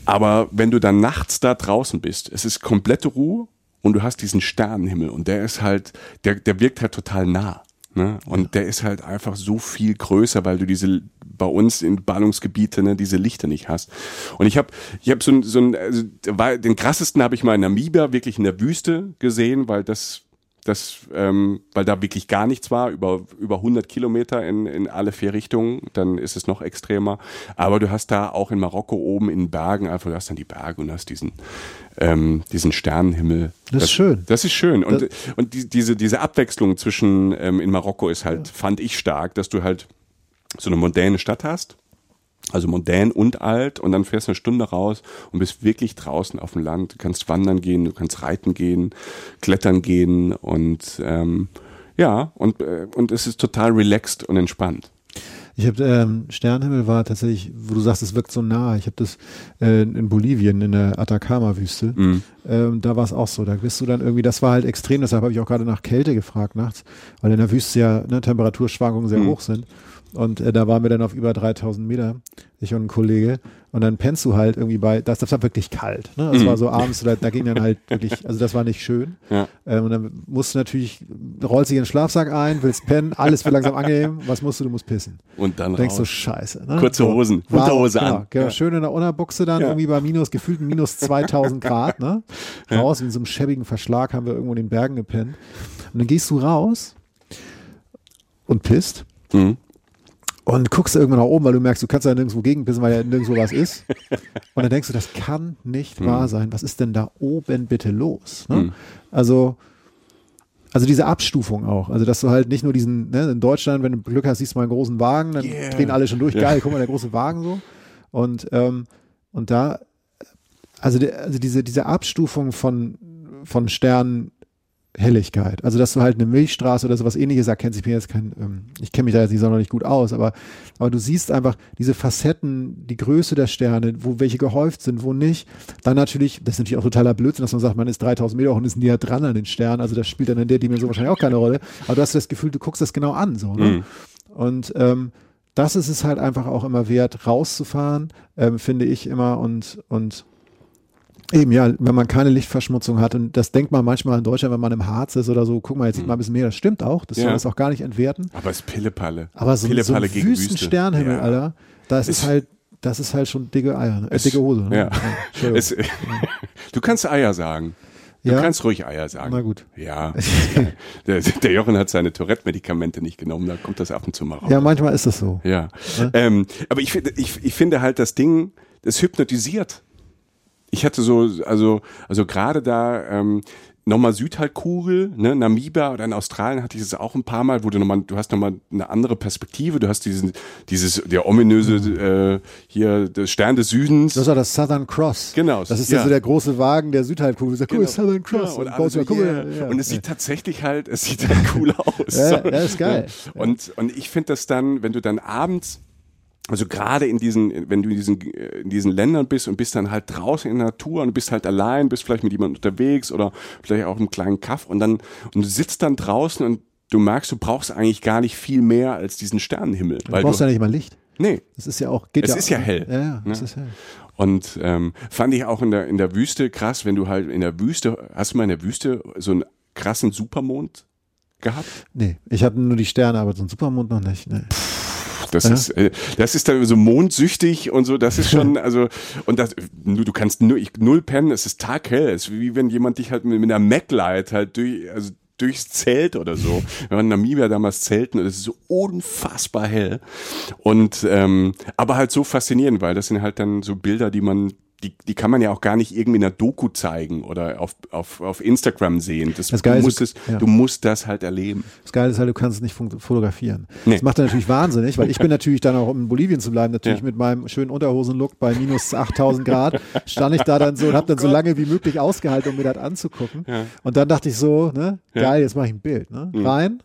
[SPEAKER 2] Aber wenn du dann nachts da draußen bist, es ist komplette Ruhe und du hast diesen Sternenhimmel und der ist halt, der, der wirkt halt total nah. Ne? Und der ist halt einfach so viel größer, weil du diese bei uns in Ballungsgebiete ne, diese Lichter nicht hast. Und ich habe ich hab so, so ein, also, den krassesten habe ich mal in Namibia wirklich in der Wüste gesehen, weil das das, ähm, weil da wirklich gar nichts war, über, über 100 Kilometer in, in alle vier Richtungen, dann ist es noch extremer. Aber du hast da auch in Marokko oben in Bergen, einfach, du hast dann die Berge und hast diesen, ähm, diesen Sternenhimmel.
[SPEAKER 4] Das, ist schön.
[SPEAKER 2] Das ist schön. Und, das und die, diese, diese Abwechslung zwischen, ähm, in Marokko ist halt, ja. fand ich stark, dass du halt so eine mondäne Stadt hast also modern und alt und dann fährst du eine Stunde raus und bist wirklich draußen auf dem Land. Du kannst wandern gehen, du kannst reiten gehen, klettern gehen und ähm, ja, und, äh, und es ist total relaxed und entspannt.
[SPEAKER 4] Ich habe ähm, Sternhimmel war tatsächlich, wo du sagst, es wirkt so nah. Ich habe das äh, in Bolivien in der Atacama-Wüste. Mm. Ähm, da war es auch so. Da bist du dann irgendwie, das war halt extrem. Deshalb habe ich auch gerade nach Kälte gefragt nachts, weil in der Wüste ja ne, Temperaturschwankungen sehr mm. hoch sind. Und äh, da waren wir dann auf über 3000 Meter, ich und ein Kollege. Und dann pennst du halt irgendwie bei, das, das war wirklich kalt. Ne? Das mhm. war so abends, da, da ging dann halt wirklich, also das war nicht schön.
[SPEAKER 2] Ja.
[SPEAKER 4] Ähm, und dann musst du natürlich, rollst dich in den Schlafsack ein, willst pennen, alles wird langsam angenehm. Was musst du? Du musst pissen.
[SPEAKER 2] Und dann
[SPEAKER 4] denkst raus. du, scheiße.
[SPEAKER 2] Ne? Kurze Hosen,
[SPEAKER 4] so,
[SPEAKER 2] Unterhose
[SPEAKER 4] wow,
[SPEAKER 2] an.
[SPEAKER 4] Genau, ja. Schön in der Unterbuchse dann ja. irgendwie bei minus, gefühlten minus 2000 Grad. Ne? Raus in so einem schäbigen Verschlag haben wir irgendwo in den Bergen gepennt. Und dann gehst du raus und pisst.
[SPEAKER 2] Mhm
[SPEAKER 4] und guckst irgendwann nach oben, weil du merkst, du kannst ja nirgendwo gegenpissen, weil ja nirgendwo was ist. Und dann denkst du, das kann nicht mhm. wahr sein. Was ist denn da oben bitte los? Ne? Mhm. Also also diese Abstufung auch. Also dass du halt nicht nur diesen, ne, in Deutschland, wenn du Glück hast, siehst du mal einen großen Wagen, dann
[SPEAKER 2] Yeah.
[SPEAKER 4] drehen alle schon durch.
[SPEAKER 2] Ja.
[SPEAKER 4] Geil, guck mal, der große Wagen so. Und, ähm, und da, also, der, also diese, diese Abstufung von, von Sternhelligkeit, also dass du halt eine Milchstraße oder sowas ähnliches erkennst, ich bin jetzt kein, ähm, ich kenne mich da jetzt nicht sonderlich gut aus, aber, aber du siehst einfach diese Facetten, die Größe der Sterne, wo welche gehäuft sind, wo nicht. Dann natürlich, das ist natürlich auch totaler Blödsinn, dass man sagt, man ist 3000 Meter hoch und ist näher dran an den Sternen, also das spielt dann in der Dimension wahrscheinlich auch keine Rolle, aber du hast das Gefühl, du guckst das genau an, so, ne?
[SPEAKER 2] Mhm.
[SPEAKER 4] Und ähm, das ist es halt einfach auch immer wert, rauszufahren, ähm, finde ich immer und, und eben ja, wenn man keine Lichtverschmutzung hat und das denkt man manchmal in Deutschland, wenn man im Harz ist oder so, guck mal, jetzt sieht man ein bisschen mehr, das stimmt auch, das soll
[SPEAKER 2] Ja.
[SPEAKER 4] das auch gar nicht entwerten,
[SPEAKER 2] Aber es ist Pillepalle.
[SPEAKER 4] aber so, so
[SPEAKER 2] Pillepalle
[SPEAKER 4] ein
[SPEAKER 2] gegen
[SPEAKER 4] wüsten
[SPEAKER 2] Wüste.
[SPEAKER 4] Sternhimmel,
[SPEAKER 2] Ja.
[SPEAKER 4] Alter, das ist
[SPEAKER 2] Es-
[SPEAKER 4] halt, das ist halt schon dicke Eier, äh,
[SPEAKER 2] Es-
[SPEAKER 4] dicke Hose. Ne?
[SPEAKER 2] ja. Es, du kannst Eier sagen. Du
[SPEAKER 4] Ja?
[SPEAKER 2] kannst ruhig Eier sagen.
[SPEAKER 4] Na gut.
[SPEAKER 2] Ja. der, der Jochen hat seine Tourette-Medikamente nicht genommen, da kommt das ab und zu mal raus.
[SPEAKER 4] ja, manchmal ist das so.
[SPEAKER 2] Ja. Ähm, aber ich, finde- ich, ich finde halt das Ding, das hypnotisiert. Ich hatte so, also, also gerade da, ähm, nochmal Südhalbkugel, ne, Namibia oder in Australien hatte ich es auch ein paar Mal, wo du nochmal, du hast nochmal eine andere Perspektive, du hast diesen, dieses, der ominöse, äh, hier, der Stern des Südens.
[SPEAKER 4] Das war das Southern Cross.
[SPEAKER 2] Genau,
[SPEAKER 4] Das ist ja,
[SPEAKER 2] ja.
[SPEAKER 4] so der große Wagen der Südhalbkugel. Guck,
[SPEAKER 2] Genau.
[SPEAKER 4] Southern Cross.
[SPEAKER 2] Ja, und,
[SPEAKER 4] und,
[SPEAKER 2] so, yeah.
[SPEAKER 4] ja.
[SPEAKER 2] und es sieht tatsächlich halt, es sieht halt cool aus.
[SPEAKER 4] Ja,
[SPEAKER 2] So.
[SPEAKER 4] ist geil.
[SPEAKER 2] Und, und ich finde das dann, wenn du dann abends, also gerade in diesen, wenn du in diesen, äh, in diesen Ländern bist und bist dann halt draußen in der Natur und bist halt allein, bist vielleicht mit jemandem unterwegs oder vielleicht auch im kleinen Kaff und dann, und du sitzt dann draußen und du merkst, du brauchst eigentlich gar nicht viel mehr als diesen Sternenhimmel.
[SPEAKER 4] Du brauchst ja nicht mal Licht.
[SPEAKER 2] nee.
[SPEAKER 4] Das ist ja auch, geht
[SPEAKER 2] Es
[SPEAKER 4] ja
[SPEAKER 2] ist ja hell,
[SPEAKER 4] Ja, ja, es
[SPEAKER 2] ne?
[SPEAKER 4] ist hell.
[SPEAKER 2] Und ähm, fand ich auch in der, in der Wüste krass, wenn du halt in der Wüste, hast du mal in der Wüste so einen krassen Supermond gehabt?
[SPEAKER 4] Nee, ich hatte nur die Sterne, aber so ein Supermond noch nicht. Nee.
[SPEAKER 2] Das
[SPEAKER 4] Ja.
[SPEAKER 2] ist, äh, das ist dann so mondsüchtig und so, das ist schon, also, und das, du, kannst nur, ich, null pennen, es ist taghell, es ist wie wenn jemand dich halt mit, mit einer Mac-Light halt durch, also durchs Zelt oder so. Wir waren in Namibia damals zelten und es ist so unfassbar hell. Und, ähm, aber halt so faszinierend, weil das sind halt dann so Bilder, die man, die, die kann man ja auch gar nicht irgendwie in einer Doku zeigen oder auf, auf, auf Instagram sehen. Das,
[SPEAKER 4] Das
[SPEAKER 2] du,
[SPEAKER 4] ist,
[SPEAKER 2] musst es,
[SPEAKER 4] ja.
[SPEAKER 2] du musst das halt erleben.
[SPEAKER 4] Das Geile ist halt, du kannst es nicht fotografieren.
[SPEAKER 2] Nee.
[SPEAKER 4] Das macht er natürlich wahnsinnig, weil ich bin natürlich dann auch, um in Bolivien zu bleiben, natürlich
[SPEAKER 2] Ja.
[SPEAKER 4] mit meinem schönen Unterhosenlook bei minus 8000 Grad, stand ich da dann so und habe dann so lange wie möglich ausgehalten, um mir das anzugucken. Und dann dachte ich so, ne, geil, jetzt mache ich ein Bild. Ne? Rein.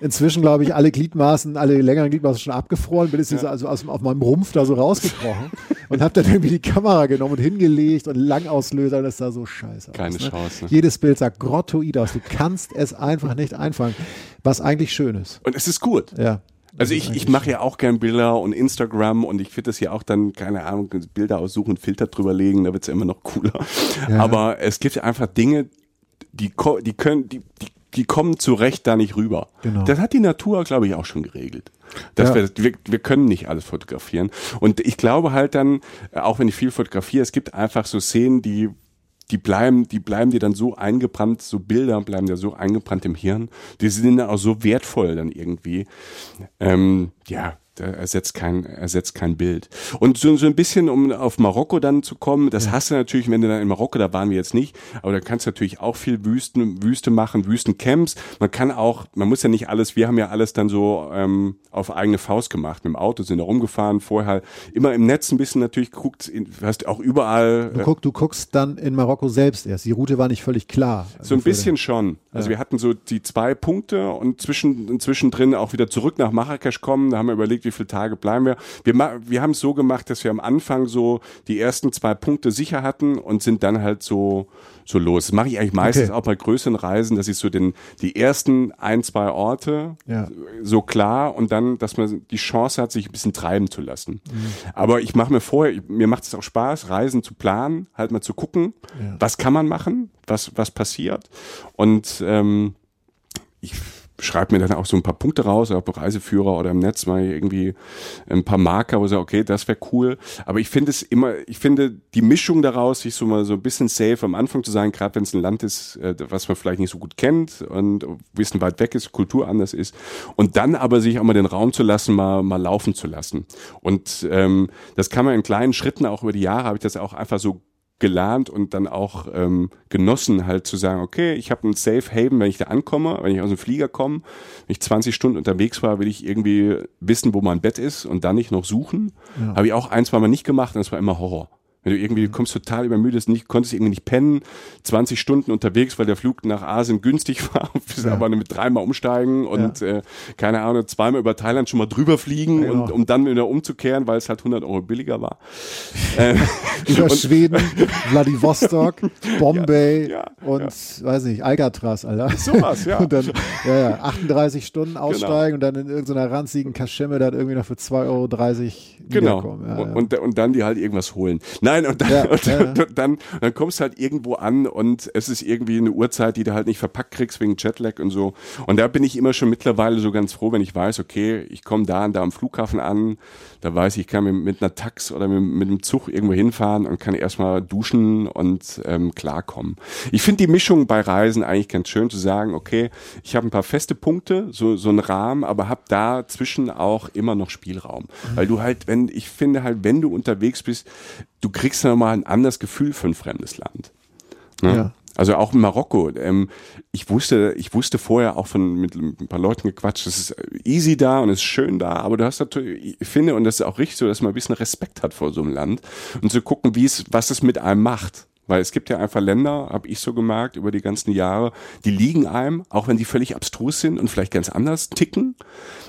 [SPEAKER 4] Inzwischen, glaube ich, alle Gliedmaßen, alle längeren Gliedmaßen schon abgefroren, bin jetzt so also aus, auf meinem Rumpf da so rausgekrochen und habe dann irgendwie die Kamera genommen und hingelegt und Langauslöser und das sah so scheiße
[SPEAKER 2] Keine
[SPEAKER 4] aus. Ne?
[SPEAKER 2] Chance.
[SPEAKER 4] Jedes Bild sah grottoid aus. Du kannst es einfach nicht einfangen, was eigentlich schön ist.
[SPEAKER 2] Und es ist gut.
[SPEAKER 4] Ja.
[SPEAKER 2] Also ich, ich mache ja auch gern Bilder und Instagram und ich finde das ja auch dann, keine Ahnung, Bilder aussuchen, Filter drüberlegen, da wird's ja immer noch cooler.
[SPEAKER 4] Ja.
[SPEAKER 2] Aber es gibt ja einfach Dinge, die, die können, die, die, die kommen zurecht da nicht rüber.
[SPEAKER 4] Genau.
[SPEAKER 2] Das hat die Natur, glaube ich, auch schon geregelt. Dass
[SPEAKER 4] Ja.
[SPEAKER 2] wir, wir, wir können nicht alles fotografieren. Und ich glaube halt dann, äh, auch wenn ich viel fotografiere, es gibt einfach so Szenen, die, die bleiben, die bleiben dir dann so eingebrannt, so Bilder bleiben dir so eingebrannt im Hirn. Die sind dann auch so wertvoll dann irgendwie. Ähm, ja, da ersetzt kein, ersetzt kein Bild. Und so, so ein bisschen, um auf Marokko dann zu kommen, das hast du natürlich, wenn du dann in Marokko, da waren wir jetzt nicht, aber da kannst du natürlich auch viel Wüsten, Wüste machen, Wüstencamps. Man kann auch, man muss ja nicht alles, wir haben ja alles dann so ähm, auf eigene Faust gemacht. Mit dem Auto sind da rumgefahren, vorher immer im Netz ein bisschen natürlich geguckt, hast auch überall
[SPEAKER 4] Du, guck, du guckst dann in Marokko selbst erst. Die Route war nicht völlig klar.
[SPEAKER 2] So ein
[SPEAKER 4] Also
[SPEAKER 2] bisschen schon. Also wir hatten so die zwei Punkte und zwischen, zwischendrin auch wieder zurück nach Marrakesch kommen. Da haben wir überlegt, wie viele Tage bleiben wir. Wir, wir haben es so gemacht, dass wir am Anfang so die ersten zwei Punkte sicher hatten und sind dann halt so, so los. Das mache ich eigentlich meistens
[SPEAKER 4] Okay.
[SPEAKER 2] auch bei größeren Reisen, dass ich so den, die ersten ein, zwei Orte
[SPEAKER 4] Ja.
[SPEAKER 2] so klar und dann, dass man die Chance hat, sich ein bisschen treiben zu lassen. Aber ich mache mir vorher, mir macht es auch Spaß, Reisen zu planen, halt mal zu gucken,
[SPEAKER 4] Ja.
[SPEAKER 2] was kann man machen, was, was passiert. Und ähm, ich schreibe mir dann auch so ein paar Punkte raus, auf dem Reiseführer oder im Netz mal irgendwie ein paar Marker, wo ich sage, okay, das wäre cool. Aber ich finde es immer, ich finde die Mischung daraus, sich so mal so ein bisschen safe am Anfang zu sein, gerade wenn es ein Land ist, äh, was man vielleicht nicht so gut kennt und ein bisschen weit weg ist, Kultur anders ist. Und dann aber sich auch mal den Raum zu lassen, mal, mal laufen zu lassen. Und ähm, das kann man in kleinen Schritten, auch über die Jahre habe ich das auch einfach so gelernt und dann auch ähm, genossen, halt zu sagen, okay, ich habe einen Safe Haven, wenn ich da ankomme, wenn ich aus dem Flieger komme, wenn ich 20 Stunden unterwegs war, will ich irgendwie wissen, wo mein Bett ist und dann nicht noch suchen. Ja. Habe ich auch ein, zwei Mal nicht gemacht und das war immer Horror. Wenn du irgendwie kommst total übermüdet, nicht, konntest irgendwie nicht pennen, 20 Stunden unterwegs, weil der Flug nach Asien günstig war, ja. aber mit dreimal umsteigen und ja. äh, keine Ahnung, zweimal über Thailand schon mal drüber fliegen ja, und um dann wieder umzukehren, weil es halt 100 Euro billiger war.
[SPEAKER 4] über Schweden, Vladivostok, Bombay und weiß nicht, Alcatraz, Alter.
[SPEAKER 2] Sowas, ja.
[SPEAKER 4] und dann ja, 38 Stunden genau. aussteigen genau. und dann in irgendeiner ranzigen Kaschemme dann irgendwie noch für 2,30 Euro
[SPEAKER 2] genau. Und, und, und dann die halt irgendwas holen. Nein, Nein, und dann, ja, und, ja, ja. dann, dann kommst du halt irgendwo an und es ist irgendwie eine Uhrzeit, die du halt nicht verpackt kriegst wegen Jetlag und so. Und da bin ich immer schon mittlerweile so ganz froh, wenn ich weiß, okay, ich komme da und da am Flughafen an, da weiß ich, ich kann mit, mit einer Tax oder mit, mit einem Zug irgendwo hinfahren und kann erstmal duschen und ähm, klarkommen. Ich finde die Mischung bei Reisen eigentlich ganz schön zu sagen, okay, ich habe ein paar feste Punkte, so, so einen Rahmen, aber habe dazwischen auch immer noch Spielraum. Mhm. Weil du halt, wenn, ich finde halt, wenn du unterwegs bist, du kriegst dann mal ein anderes Gefühl für ein fremdes Land. Ne? Ja. Also auch in Marokko. Ähm, ich wusste, ich wusste vorher auch von mit ein paar Leuten gequatscht, es ist easy da und es ist schön da, aber du hast natürlich, ich finde, und das ist auch richtig so, dass man ein bisschen Respekt hat vor so einem Land und zu gucken, wie es, was es mit einem macht. Weil es gibt ja einfach Länder, habe ich so gemerkt, über die ganzen Jahre, die liegen einem, auch wenn die völlig abstrus sind und vielleicht ganz anders ticken,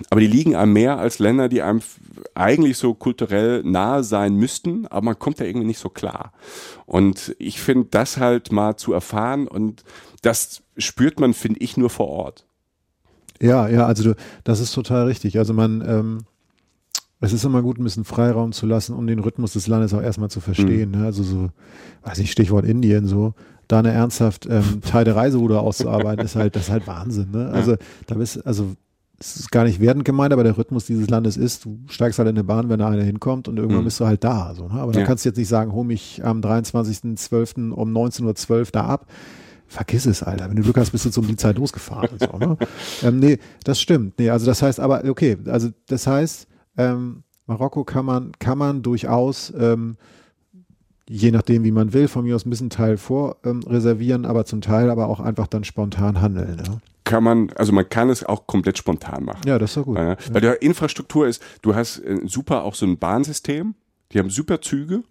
[SPEAKER 2] aber die liegen einem mehr als Länder, die einem eigentlich so kulturell nahe sein müssten, aber man kommt da irgendwie nicht so klar. Und ich finde das halt mal zu erfahren und das spürt man, finde ich, nur vor Ort.
[SPEAKER 4] Ja, ja, also du, das ist total richtig. Also man, ähm, es ist immer gut, ein bisschen Freiraum zu lassen, um den Rhythmus des Landes auch erstmal zu verstehen. Mhm. Ne? Also so, weiß ich, Stichwort Indien so, da eine ernsthaft ähm, Teil der Reiseruder auszuarbeiten, ist halt, das ist halt Wahnsinn. Ne? Also da bist, also es ist gar nicht wertend gemeint, aber der Rhythmus dieses Landes ist, du steigst halt in eine Bahn, wenn da einer hinkommt und irgendwann mhm. bist du halt da. So, ne? Aber ja. dann kannst du jetzt nicht sagen, hol mich am 23.12. um 19.12 Uhr da ab. Vergiss es, Alter. Wenn du Glück hast, bist du zu um die Zeit losgefahren. so, ne? ähm, nee, das stimmt. Nee, also das heißt aber, okay, also das heißt, ähm, Marokko kann man, kann man durchaus, ähm, je nachdem, wie man will, von mir aus ein bisschen Teil vorreservieren, ähm, aber zum Teil aber auch einfach dann spontan handeln. Ja?
[SPEAKER 2] Kann man, also man kann es auch komplett spontan machen.
[SPEAKER 4] Ja, das ist doch gut.
[SPEAKER 2] Ja, weil ja. die Infrastruktur ist, du hast äh, super auch so ein Bahnsystem, die haben super Züge,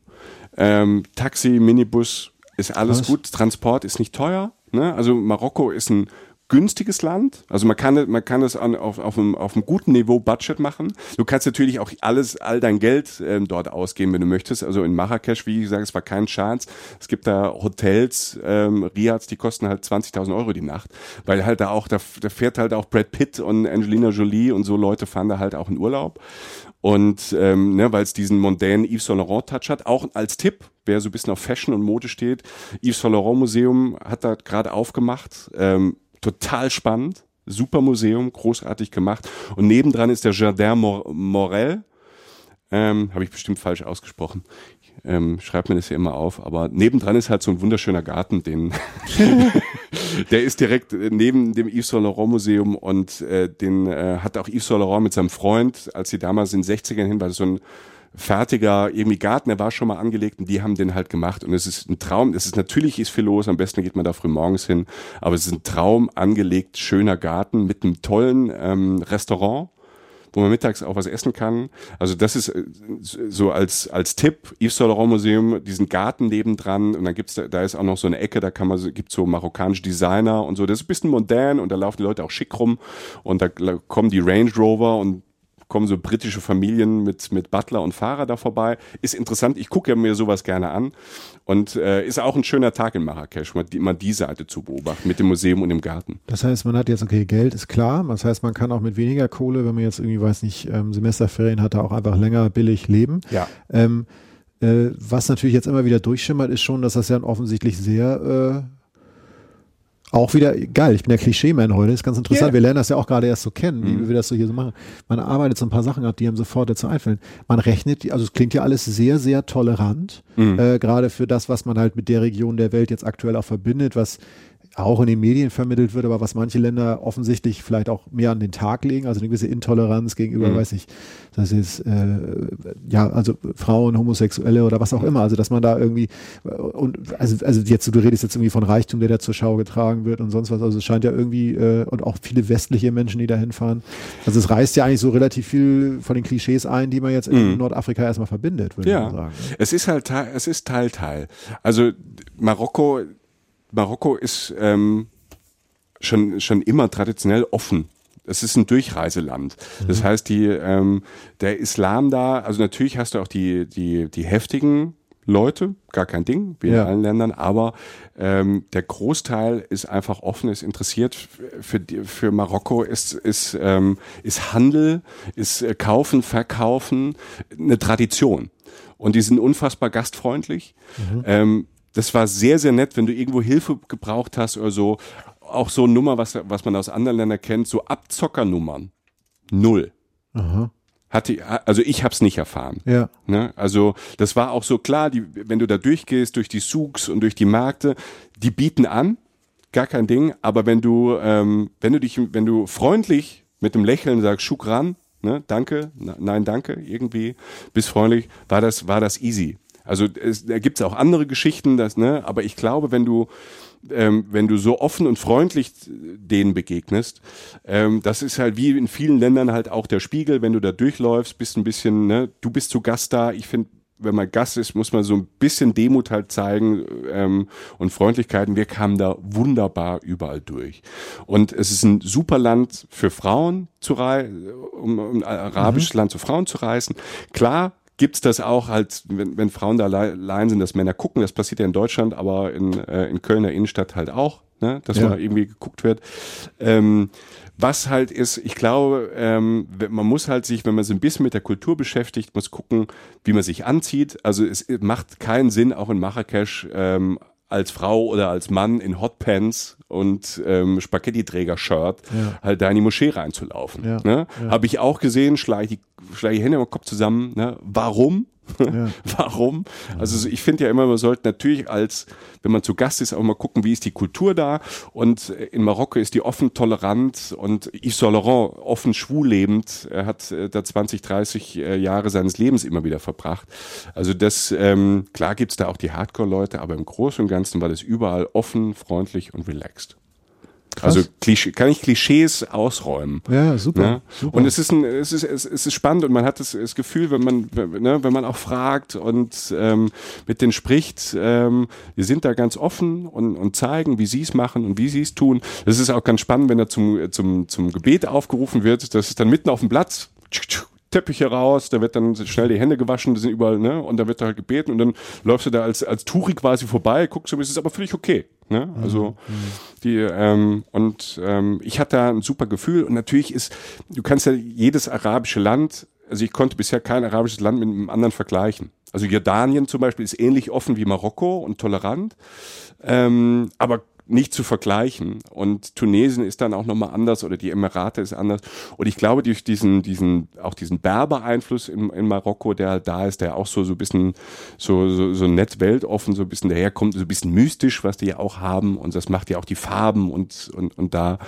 [SPEAKER 2] ähm, Taxi, Minibus, ist alles Was? gut, Transport ist nicht teuer. Ne? Also Marokko ist ein günstiges Land. Also man kann, man kann es an, auf, auf, einem, auf einem guten Niveau Budget machen. Du kannst natürlich auch alles, all dein Geld ähm, dort ausgeben, wenn du möchtest. Also in Marrakesch, wie gesagt, es war kein Chance. Es gibt da Hotels, ähm, Riads, die kosten halt 20.000 Euro die Nacht. Weil halt da auch, da, da fährt halt auch Brad Pitt und Angelina Jolie und so Leute fahren da halt auch in Urlaub. Und ähm, ne, weil es diesen mondänen Yves Saint Laurent Touch hat, auch als Tipp, wer so ein bisschen auf Fashion und Mode steht, Yves Saint Laurent Museum hat da gerade aufgemacht. Ähm, total spannend. Super Museum, großartig gemacht. Und nebendran ist der Jardin Mor Morel. Ähm, Habe ich bestimmt falsch ausgesprochen. Ähm, schreibt mir das ja immer auf. Aber nebendran ist halt so ein wunderschöner Garten, den der ist direkt neben dem Yves Saint Laurent Museum und äh, den äh, hat auch Yves Saint Laurent mit seinem Freund, als sie damals in den 60ern hin, war das so ein fertiger irgendwie Garten, der war schon mal angelegt und die haben den halt gemacht. Und es ist ein Traum, es ist natürlich ist viel los, am besten geht man da früh morgens hin, aber es ist ein Traum angelegt, schöner Garten mit einem tollen ähm, Restaurant, wo man mittags auch was essen kann. Also das ist äh, so als als Tipp Yves Saint Laurent Museum, diesen Garten nebendran. Und dann gibt's da, da ist auch noch so eine Ecke, da kann man gibt so marokkanische Designer und so. Das ist ein bisschen modern und da laufen die Leute auch schick rum. Und da kommen die Range Rover und kommen so britische Familien mit, mit Butler und Fahrer da vorbei. Ist interessant, ich gucke ja mir sowas gerne an. Und äh, ist auch ein schöner Tag in Marrakesch, mal die, mal die Seite zu beobachten, mit dem Museum und dem Garten.
[SPEAKER 4] Das heißt, man hat jetzt, okay, Geld ist klar. Das heißt, man kann auch mit weniger Kohle, wenn man jetzt irgendwie, weiß nicht, ähm, Semesterferien hatte, auch einfach länger billig leben.
[SPEAKER 2] Ja.
[SPEAKER 4] Ähm, äh, was natürlich jetzt immer wieder durchschimmert, ist schon, dass das ja offensichtlich sehr äh, auch wieder geil. Ich bin der Klischee-Man heute. Ist ganz interessant. Yeah. Wir lernen das ja auch gerade erst so kennen, wie mhm. wir das so hier so machen. Man arbeitet so ein paar Sachen ab, die einem sofort dazu einfallen. Man rechnet, also es klingt ja alles sehr, sehr tolerant. Mhm. Äh, gerade für das, was man halt mit der Region der Welt jetzt aktuell auch verbindet, was auch in den Medien vermittelt wird, aber was manche Länder offensichtlich vielleicht auch mehr an den Tag legen, also eine gewisse Intoleranz gegenüber, mhm. weiß ich, das ist äh, ja, also Frauen, Homosexuelle oder was auch immer, also dass man da irgendwie und also, also jetzt du redest jetzt irgendwie von Reichtum, der da zur Schau getragen wird und sonst was, also es scheint ja irgendwie äh, und auch viele westliche Menschen, die da hinfahren. Also es reißt ja eigentlich so relativ viel von den Klischees ein, die man jetzt in mhm. Nordafrika erstmal verbindet, würde
[SPEAKER 2] ja.
[SPEAKER 4] ich mal sagen.
[SPEAKER 2] Es ist halt es ist Teil Teil. Also Marokko Marokko ist ähm, schon, schon immer traditionell offen. Es ist ein Durchreiseland. Mhm. Das heißt, die, ähm, der Islam da, also natürlich hast du auch die, die, die heftigen Leute, gar kein Ding, wie in allen Ländern, aber ähm, der Großteil ist einfach offen, ist interessiert. Für, für Marokko ist, ist, ähm, ist Handel, ist äh, Kaufen, Verkaufen eine Tradition. Und die sind unfassbar gastfreundlich. Mhm. Ähm, das war sehr, sehr nett, wenn du irgendwo Hilfe gebraucht hast oder so. Auch so eine Nummer, was, was man aus anderen Ländern kennt, so Abzockernummern. Null. Aha. Hatte, also ich habe es nicht erfahren.
[SPEAKER 4] Ja.
[SPEAKER 2] Ne? Also das war auch so klar, die, wenn du da durchgehst, durch die Souks und durch die Märkte, die bieten an, gar kein Ding. Aber wenn du, ähm, wenn du dich, wenn du freundlich mit dem Lächeln sagst, Schukran, ne, danke, nein, danke, irgendwie, bist freundlich, war das, war das easy. Also es, da gibt es auch andere Geschichten, das, ne? aber ich glaube, wenn du ähm, wenn du so offen und freundlich denen begegnest, ähm, das ist halt wie in vielen Ländern halt auch der Spiegel, wenn du da durchläufst, bist ein bisschen, ne, du bist zu Gast da. Ich finde, wenn man Gast ist, muss man so ein bisschen Demut halt zeigen ähm, und Freundlichkeiten. Wir kamen da wunderbar überall durch. Und es ist ein super Land für Frauen zu reisen, um, um ein arabisches mhm. Land zu Frauen zu reisen. Klar, gibt's das auch halt, wenn, wenn Frauen da allein sind, dass Männer gucken. Das passiert ja in Deutschland, aber in, äh, in Kölner Innenstadt halt auch, ne? dass ja. mal irgendwie geguckt wird. Ähm, was halt ist, ich glaube, ähm, man muss halt sich, wenn man sich ein bisschen mit der Kultur beschäftigt, muss gucken, wie man sich anzieht. Also es macht keinen Sinn, auch in Marrakesch ähm, als Frau oder als Mann in Hotpants und ähm, Spaghetti-Träger-Shirt ja. halt da in die Moschee reinzulaufen. Ja. Ne? Ja. Habe ich auch gesehen, schlage ich, die, schlage die Hände im Kopf zusammen. Ne? Warum? Ja. Warum? Also ich finde ja immer, man sollte natürlich als, wenn man zu Gast ist, auch mal gucken, wie ist die Kultur da. Und in Marokko ist die offen tolerant und Yves Saint Laurent offen schwul lebend. Er hat äh, da 20, 30 äh, Jahre seines Lebens immer wieder verbracht. Also das, ähm, klar gibt's da auch die Hardcore-Leute, aber im Großen und Ganzen war das überall offen, freundlich und relaxed. Krass. Also Klischee, kann ich Klischees ausräumen.
[SPEAKER 4] Ja, super, ne? super.
[SPEAKER 2] Und es ist, ein, es, ist, es, ist spannend und man hat das, das Gefühl, wenn man, ne, wenn man auch fragt und ähm, mit denen spricht, ähm, wir sind da ganz offen und, und zeigen, wie sie es machen und wie sie es tun. Das ist auch ganz spannend, wenn da zum, zum, zum Gebet aufgerufen wird. Das ist dann mitten auf dem Platz. Teppiche raus, da wird dann schnell die Hände gewaschen, die sind überall, ne? Und da wird da halt gebeten und dann läufst du da als, als Turi quasi vorbei, guckst du, es ist aber völlig okay. Ne? Also mhm. die ähm, und ähm, ich hatte da ein super Gefühl und natürlich ist, du kannst ja jedes arabische Land, also ich konnte bisher kein arabisches Land mit einem anderen vergleichen. Also Jordanien zum Beispiel ist ähnlich offen wie Marokko und tolerant, ähm, aber nicht zu vergleichen. Und Tunesien ist dann auch nochmal anders oder die Emirate ist anders. Und ich glaube, durch diesen, diesen, auch diesen Berber-Einfluss in, in Marokko, der halt da ist, der auch so, so ein bisschen, so, so, so nett weltoffen, so ein bisschen daherkommt, so ein bisschen mystisch, was die ja auch haben. Und das macht ja auch die Farben und, und, und da,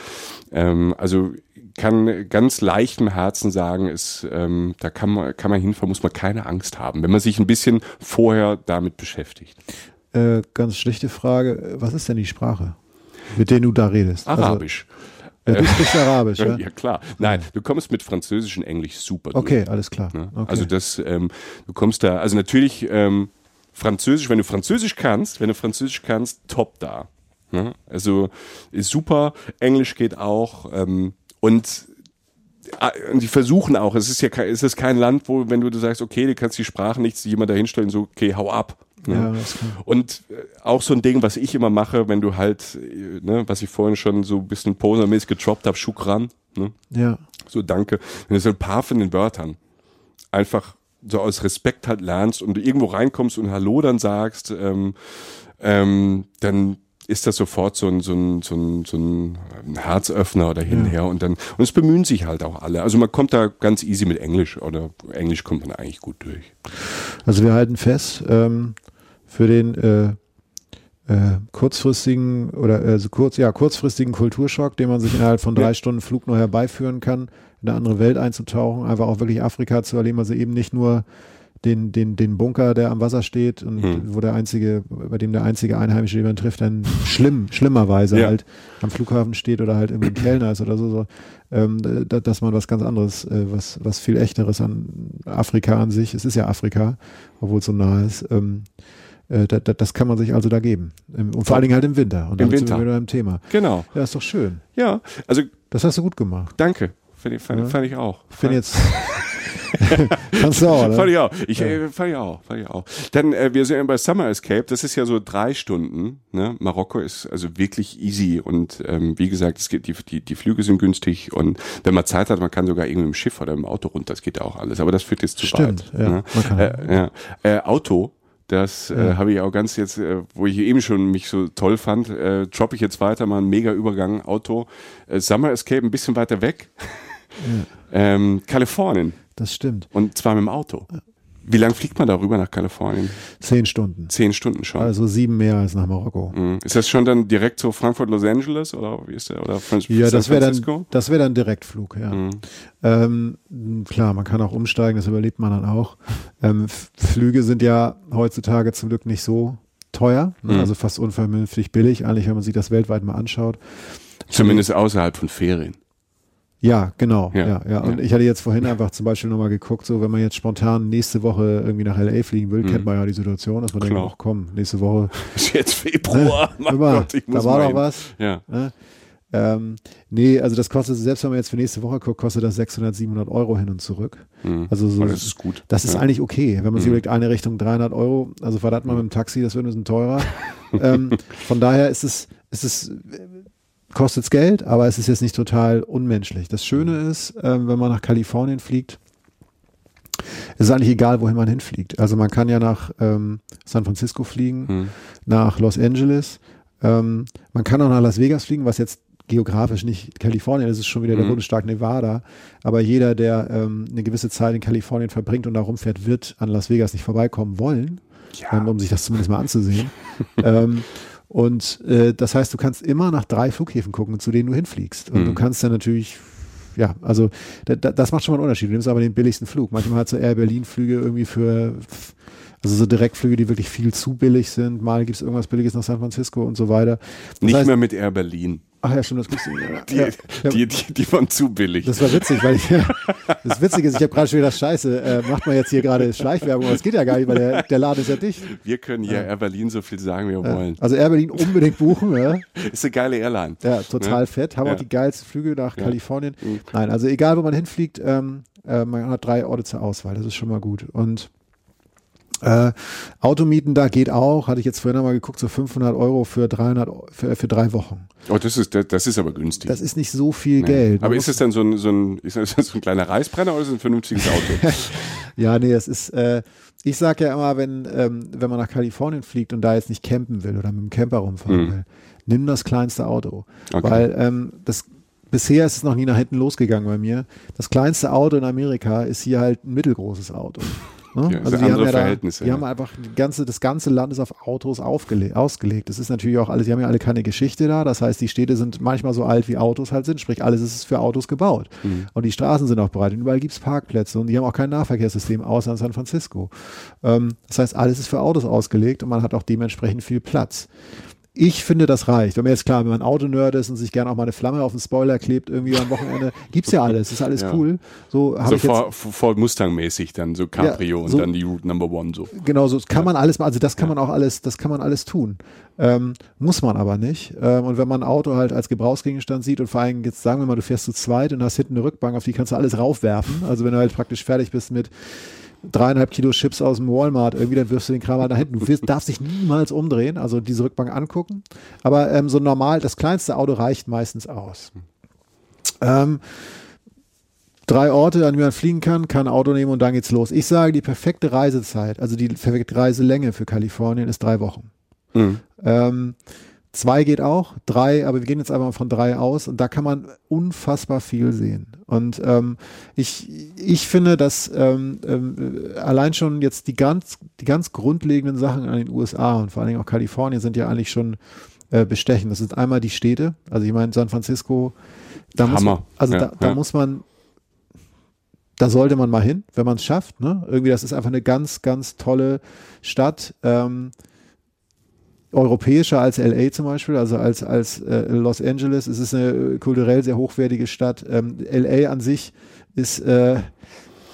[SPEAKER 2] ähm, also, kann ganz leicht im Herzen sagen, ist, ähm, da kann man, kann man hinfahren, muss man keine Angst haben, wenn man sich ein bisschen vorher damit beschäftigt.
[SPEAKER 4] Äh, ganz schlichte Frage. Was ist denn die Sprache, mit der du da redest?
[SPEAKER 2] Also, Arabisch.
[SPEAKER 4] Also, ja, du sprichst Arabisch, ja?
[SPEAKER 2] ja klar. Nein, du kommst mit Französisch und Englisch super
[SPEAKER 4] durch. Okay, alles klar.
[SPEAKER 2] Ne?
[SPEAKER 4] Okay.
[SPEAKER 2] Also das, ähm, du kommst da, also natürlich ähm, Französisch, wenn du Französisch kannst, wenn du Französisch kannst, top da. Ne? Also ist super, Englisch geht auch ähm, und Ah, die versuchen auch, es ist ja kein, es ist kein Land, wo, wenn du sagst, okay, du kannst die Sprache nicht jemand dahinstellen, so, okay, hau ab. Ne? Ja, und äh, auch so ein Ding, was ich immer mache, wenn du halt, äh, ne, was ich vorhin schon so ein bisschen posermäßig getroppt habe, Schukran. Ne?
[SPEAKER 4] Ja.
[SPEAKER 2] So danke. Wenn du so ein paar von den Wörtern einfach so aus Respekt halt lernst und du irgendwo reinkommst und Hallo dann sagst, ähm, ähm, dann ist das sofort so ein, so ein, so ein, so ein Herzöffner oder hinher ja. und dann, und es bemühen sich halt auch alle. Also man kommt da ganz easy mit Englisch oder Englisch kommt man eigentlich gut durch.
[SPEAKER 4] Also wir halten fest, ähm, für den, äh, äh, kurzfristigen oder äh, so kurz, ja, kurzfristigen Kulturschock, den man sich innerhalb von drei
[SPEAKER 2] Ja.
[SPEAKER 4] Stunden Flug nur herbeiführen kann, in eine andere Welt einzutauchen, einfach auch wirklich Afrika zu erleben, also eben nicht nur den, den, den Bunker, der am Wasser steht und
[SPEAKER 2] Hm.
[SPEAKER 4] wo der einzige, bei dem der einzige Einheimische, den man trifft, dann schlimm, schlimmerweise
[SPEAKER 2] Ja.
[SPEAKER 4] halt am Flughafen steht oder halt irgendwie ein Kellner ist oder so, so ähm, da, dass man was ganz anderes, äh, was, was viel echteres an Afrika an sich, es ist ja Afrika, obwohl es so nah ist, ähm, äh, das kann man sich also da geben. Und vor allen Dingen halt im Winter. Und
[SPEAKER 2] Im
[SPEAKER 4] damit sind wir
[SPEAKER 2] Winter.
[SPEAKER 4] wieder im Thema.
[SPEAKER 2] Genau.
[SPEAKER 4] Ja, ist doch schön.
[SPEAKER 2] Ja, also
[SPEAKER 4] Das hast du gut gemacht.
[SPEAKER 2] danke. Fand ich, fand,
[SPEAKER 4] Ja.
[SPEAKER 2] fand ich auch.
[SPEAKER 4] Ich bin jetzt. Kannst du auch,
[SPEAKER 2] Fand
[SPEAKER 4] oder?
[SPEAKER 2] ich auch. Ich, äh, fand ich auch. Fand ich auch. Dann, äh, wir sind ja bei Summer Escape. Das ist ja so drei Stunden. Ne? Marokko ist also wirklich easy und ähm, wie gesagt, es geht, die, die, die Flüge sind günstig und wenn man Zeit hat, man kann sogar irgendwie im Schiff oder im Auto runter. Das geht auch alles. Aber das führt jetzt zu
[SPEAKER 4] Stimmt,
[SPEAKER 2] weit.
[SPEAKER 4] ja,
[SPEAKER 2] ne?
[SPEAKER 4] man kann.
[SPEAKER 2] Äh, ja. Äh, Auto. Das äh,
[SPEAKER 4] Ja.
[SPEAKER 2] habe ich auch ganz jetzt, äh, wo ich eben schon mich so toll fand, äh, droppe ich jetzt weiter mal einen mega Übergang Auto. Äh, Summer Escape ein bisschen weiter weg. ähm, Kalifornien.
[SPEAKER 4] Das stimmt.
[SPEAKER 2] Und zwar mit dem Auto. Wie lange fliegt man darüber nach Kalifornien?
[SPEAKER 4] Zehn Stunden.
[SPEAKER 2] Zehn Stunden schon.
[SPEAKER 4] Also sieben mehr als nach Marokko.
[SPEAKER 2] Mhm. Ist das schon dann direkt so Frankfurt, Los Angeles oder wie ist der? Oder Fran
[SPEAKER 4] Ja,
[SPEAKER 2] San
[SPEAKER 4] das wäre dann, das wäre dann Direktflug, ja.
[SPEAKER 2] Mhm.
[SPEAKER 4] Ähm, klar, man kann auch umsteigen, das überlebt man dann auch. Ähm, Flüge sind ja heutzutage zum Glück nicht so teuer, ne?
[SPEAKER 2] Mhm.
[SPEAKER 4] also fast unvernünftig billig, eigentlich, wenn man sich das weltweit mal anschaut.
[SPEAKER 2] Zumindest außerhalb von Ferien.
[SPEAKER 4] Ja, genau.
[SPEAKER 2] Ja,
[SPEAKER 4] Ja, ja. Und ich hatte jetzt vorhin einfach zum Beispiel nochmal geguckt, so wenn man jetzt spontan nächste Woche irgendwie nach LA fliegen will,
[SPEAKER 2] Mhm.
[SPEAKER 4] kennt man ja die Situation, dass man denkt,
[SPEAKER 2] Klar.
[SPEAKER 4] ach komm, nächste Woche,
[SPEAKER 2] Ist jetzt Februar. mein
[SPEAKER 4] immer,
[SPEAKER 2] Gott, ich
[SPEAKER 4] da
[SPEAKER 2] muss
[SPEAKER 4] war
[SPEAKER 2] mal
[SPEAKER 4] doch was.
[SPEAKER 2] Ja.
[SPEAKER 4] Ne? Ähm, nee, also das kostet, selbst wenn man jetzt für nächste Woche guckt, kostet das 600, 700 Euro hin und zurück.
[SPEAKER 2] Mhm.
[SPEAKER 4] Also so,
[SPEAKER 2] das ist gut.
[SPEAKER 4] Das ist
[SPEAKER 2] ja.
[SPEAKER 4] eigentlich okay, wenn man sich
[SPEAKER 2] Mhm.
[SPEAKER 4] überlegt, eine Richtung 300 Euro, also verdammt mal mit dem Taxi, das wird ein bisschen teurer. ähm, von daher ist es, ist es, kostet es Geld, aber es ist jetzt nicht total unmenschlich. Das Schöne
[SPEAKER 2] Mhm.
[SPEAKER 4] ist, ähm, wenn man nach Kalifornien fliegt, ist eigentlich egal, wohin man hinfliegt. Also man kann ja nach ähm, San Francisco fliegen,
[SPEAKER 2] Mhm.
[SPEAKER 4] nach Los Angeles, ähm, man kann auch nach Las Vegas fliegen, was jetzt geografisch nicht Kalifornien ist, ist schon wieder der
[SPEAKER 2] Mhm.
[SPEAKER 4] Bundesstaat Nevada. Aber jeder, der ähm, eine gewisse Zeit in Kalifornien verbringt und da rumfährt, wird an Las Vegas nicht vorbeikommen wollen,
[SPEAKER 2] Ja.
[SPEAKER 4] ähm, um sich das zumindest mal anzusehen. und äh, das heißt, du kannst immer nach drei Flughäfen gucken, zu denen du hinfliegst. Und
[SPEAKER 2] Mhm.
[SPEAKER 4] du kannst dann natürlich, ja, also da, da, das macht schon mal einen Unterschied. Du nimmst aber den billigsten Flug. Manchmal hat so Air Berlin Flüge irgendwie für, also so Direktflüge, die wirklich viel zu billig sind. Mal gibt es irgendwas Billiges nach San Francisco und so weiter. Das
[SPEAKER 2] Nicht
[SPEAKER 4] heißt,
[SPEAKER 2] mehr mit Air Berlin.
[SPEAKER 4] Ach ja, stimmt, das gibt's
[SPEAKER 2] Die,
[SPEAKER 4] ja, ja,
[SPEAKER 2] die, die, die waren zu billig.
[SPEAKER 4] Das war witzig, weil ich, das Witzige ist, ich habe gerade schon wieder Scheiße, äh, macht man jetzt hier gerade Schleichwerbung, aber das geht ja gar nicht, weil der, der Laden ist ja dicht.
[SPEAKER 2] Wir können ja Air Berlin so viel sagen, wie wir
[SPEAKER 4] Ja.
[SPEAKER 2] wollen.
[SPEAKER 4] Also Air Berlin unbedingt buchen, ja.
[SPEAKER 2] Ist eine geile Airline.
[SPEAKER 4] Ja, total
[SPEAKER 2] Ja.
[SPEAKER 4] fett. Haben auch die geilsten Flüge nach. Kalifornien.
[SPEAKER 2] Mhm.
[SPEAKER 4] Nein, also egal, wo man hinfliegt, ähm, äh, man hat drei Orte zur Auswahl. Das ist schon mal gut. Und äh, Automieten da geht auch, hatte ich jetzt vorhin mal geguckt, so 500 Euro für 300, Eu- für, für drei Wochen.
[SPEAKER 2] Oh, das ist, das, das ist aber günstig.
[SPEAKER 4] Das ist nicht so viel
[SPEAKER 2] Nee.
[SPEAKER 4] Geld. Man
[SPEAKER 2] Aber ist es dann so ein, so ein, ist das so ein kleiner Reißbrenner oder ist es ein vernünftiges Auto?
[SPEAKER 4] Ja, nee, es ist, äh, ich sage ja immer, wenn, ähm, wenn man nach Kalifornien fliegt und da jetzt nicht campen will oder mit dem Camper rumfahren
[SPEAKER 2] Mhm.
[SPEAKER 4] will, nimm das kleinste Auto.
[SPEAKER 2] Okay.
[SPEAKER 4] Weil ähm, das bisher ist es noch nie nach hinten losgegangen bei mir. Das kleinste Auto in Amerika ist hier halt ein mittelgroßes Auto. Ne?
[SPEAKER 2] Ja, das sind andere Verhältnisse,
[SPEAKER 4] die
[SPEAKER 2] ja.
[SPEAKER 4] haben einfach die ganze, das ganze Land ist auf Autos ausgelegt. Das ist natürlich auch alles, die haben ja alle keine Geschichte da. Das heißt, die Städte sind manchmal so alt, wie Autos halt sind. Sprich, alles ist für Autos gebaut.
[SPEAKER 2] Mhm.
[SPEAKER 4] Und die Straßen sind auch breit. Und überall gibt es Parkplätze und die haben auch kein Nahverkehrssystem außer in San Francisco. Ähm, das heißt, alles ist für Autos ausgelegt und man hat auch dementsprechend viel Platz. Ich finde, das reicht. Wenn man jetzt klar, wenn man Autonerd ist und sich gerne auch mal eine Flamme auf den Spoiler klebt, irgendwie am Wochenende, gibt's ja alles, ist alles
[SPEAKER 2] Ja.
[SPEAKER 4] cool. So habe
[SPEAKER 2] so
[SPEAKER 4] ich jetzt,
[SPEAKER 2] Ford, Ford Mustang-mäßig dann, so Cabrio
[SPEAKER 4] Ja, so-
[SPEAKER 2] und dann die Route Number One so.
[SPEAKER 4] genau, so kann man alles, also das kann man auch alles, das kann man alles tun. Ähm, muss man aber nicht. Ähm, und wenn man ein Auto halt als Gebrauchsgegenstand sieht und vor allem jetzt sagen wir mal, du fährst zu zweit und hast hinten eine Rückbank, auf die kannst du alles raufwerfen. Also wenn du halt praktisch fertig bist mit dreieinhalb Kilo Chips aus dem Walmart, irgendwie, dann wirfst du den Kram halt nach hinten. Du wirst, darfst dich niemals umdrehen, also diese Rückbank angucken. Aber ähm, so normal, das kleinste Auto reicht meistens aus. Ähm, drei Orte, an die man fliegen kann, kann ein Auto nehmen und dann geht's los. Ich sage, die perfekte Reisezeit, also die perfekte Reiselänge für Kalifornien ist drei Wochen.
[SPEAKER 2] Mhm.
[SPEAKER 4] Ähm, Zwei geht auch, drei, aber wir gehen jetzt einfach mal von drei aus und da kann man unfassbar viel sehen. Und ähm, ich, ich finde, dass ähm, ähm, allein schon jetzt die ganz, die ganz grundlegenden Sachen an den USA und vor allen Dingen auch Kalifornien sind ja eigentlich schon äh, bestechend. Das sind einmal die Städte, also ich meine San Francisco, da muss man, also
[SPEAKER 2] Ja,
[SPEAKER 4] da, da
[SPEAKER 2] ja.
[SPEAKER 4] muss man da sollte man mal hin, wenn man es schafft. Ne? Irgendwie, das ist einfach eine ganz, ganz tolle Stadt. Ähm, europäischer als LA zum Beispiel, also als, als äh, Los Angeles. Es ist eine äh, kulturell sehr hochwertige Stadt. Ähm, LA an sich ist, äh,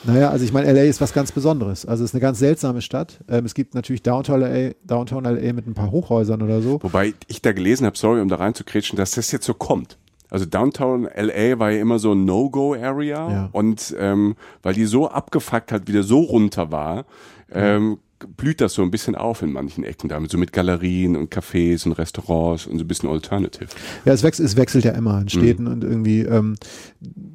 [SPEAKER 4] naja, also ich meine, LA ist was ganz Besonderes. Also es ist eine ganz seltsame Stadt. Ähm, es gibt natürlich Downtown LA, Downtown LA mit ein paar Hochhäusern oder so.
[SPEAKER 2] Wobei ich da gelesen habe, sorry, um da reinzukretschen, dass das jetzt so kommt. Also Downtown LA war ja immer so ein No-Go-Area
[SPEAKER 4] Ja.
[SPEAKER 2] und ähm, weil die so abgefuckt hat, wieder so runter war, ähm, blüht das so ein bisschen auf in manchen Ecken damit, so mit Galerien und Cafés und Restaurants und so ein bisschen Alternative.
[SPEAKER 4] Ja, es, wechselt, es wechselt ja immer in Städten und irgendwie, ähm,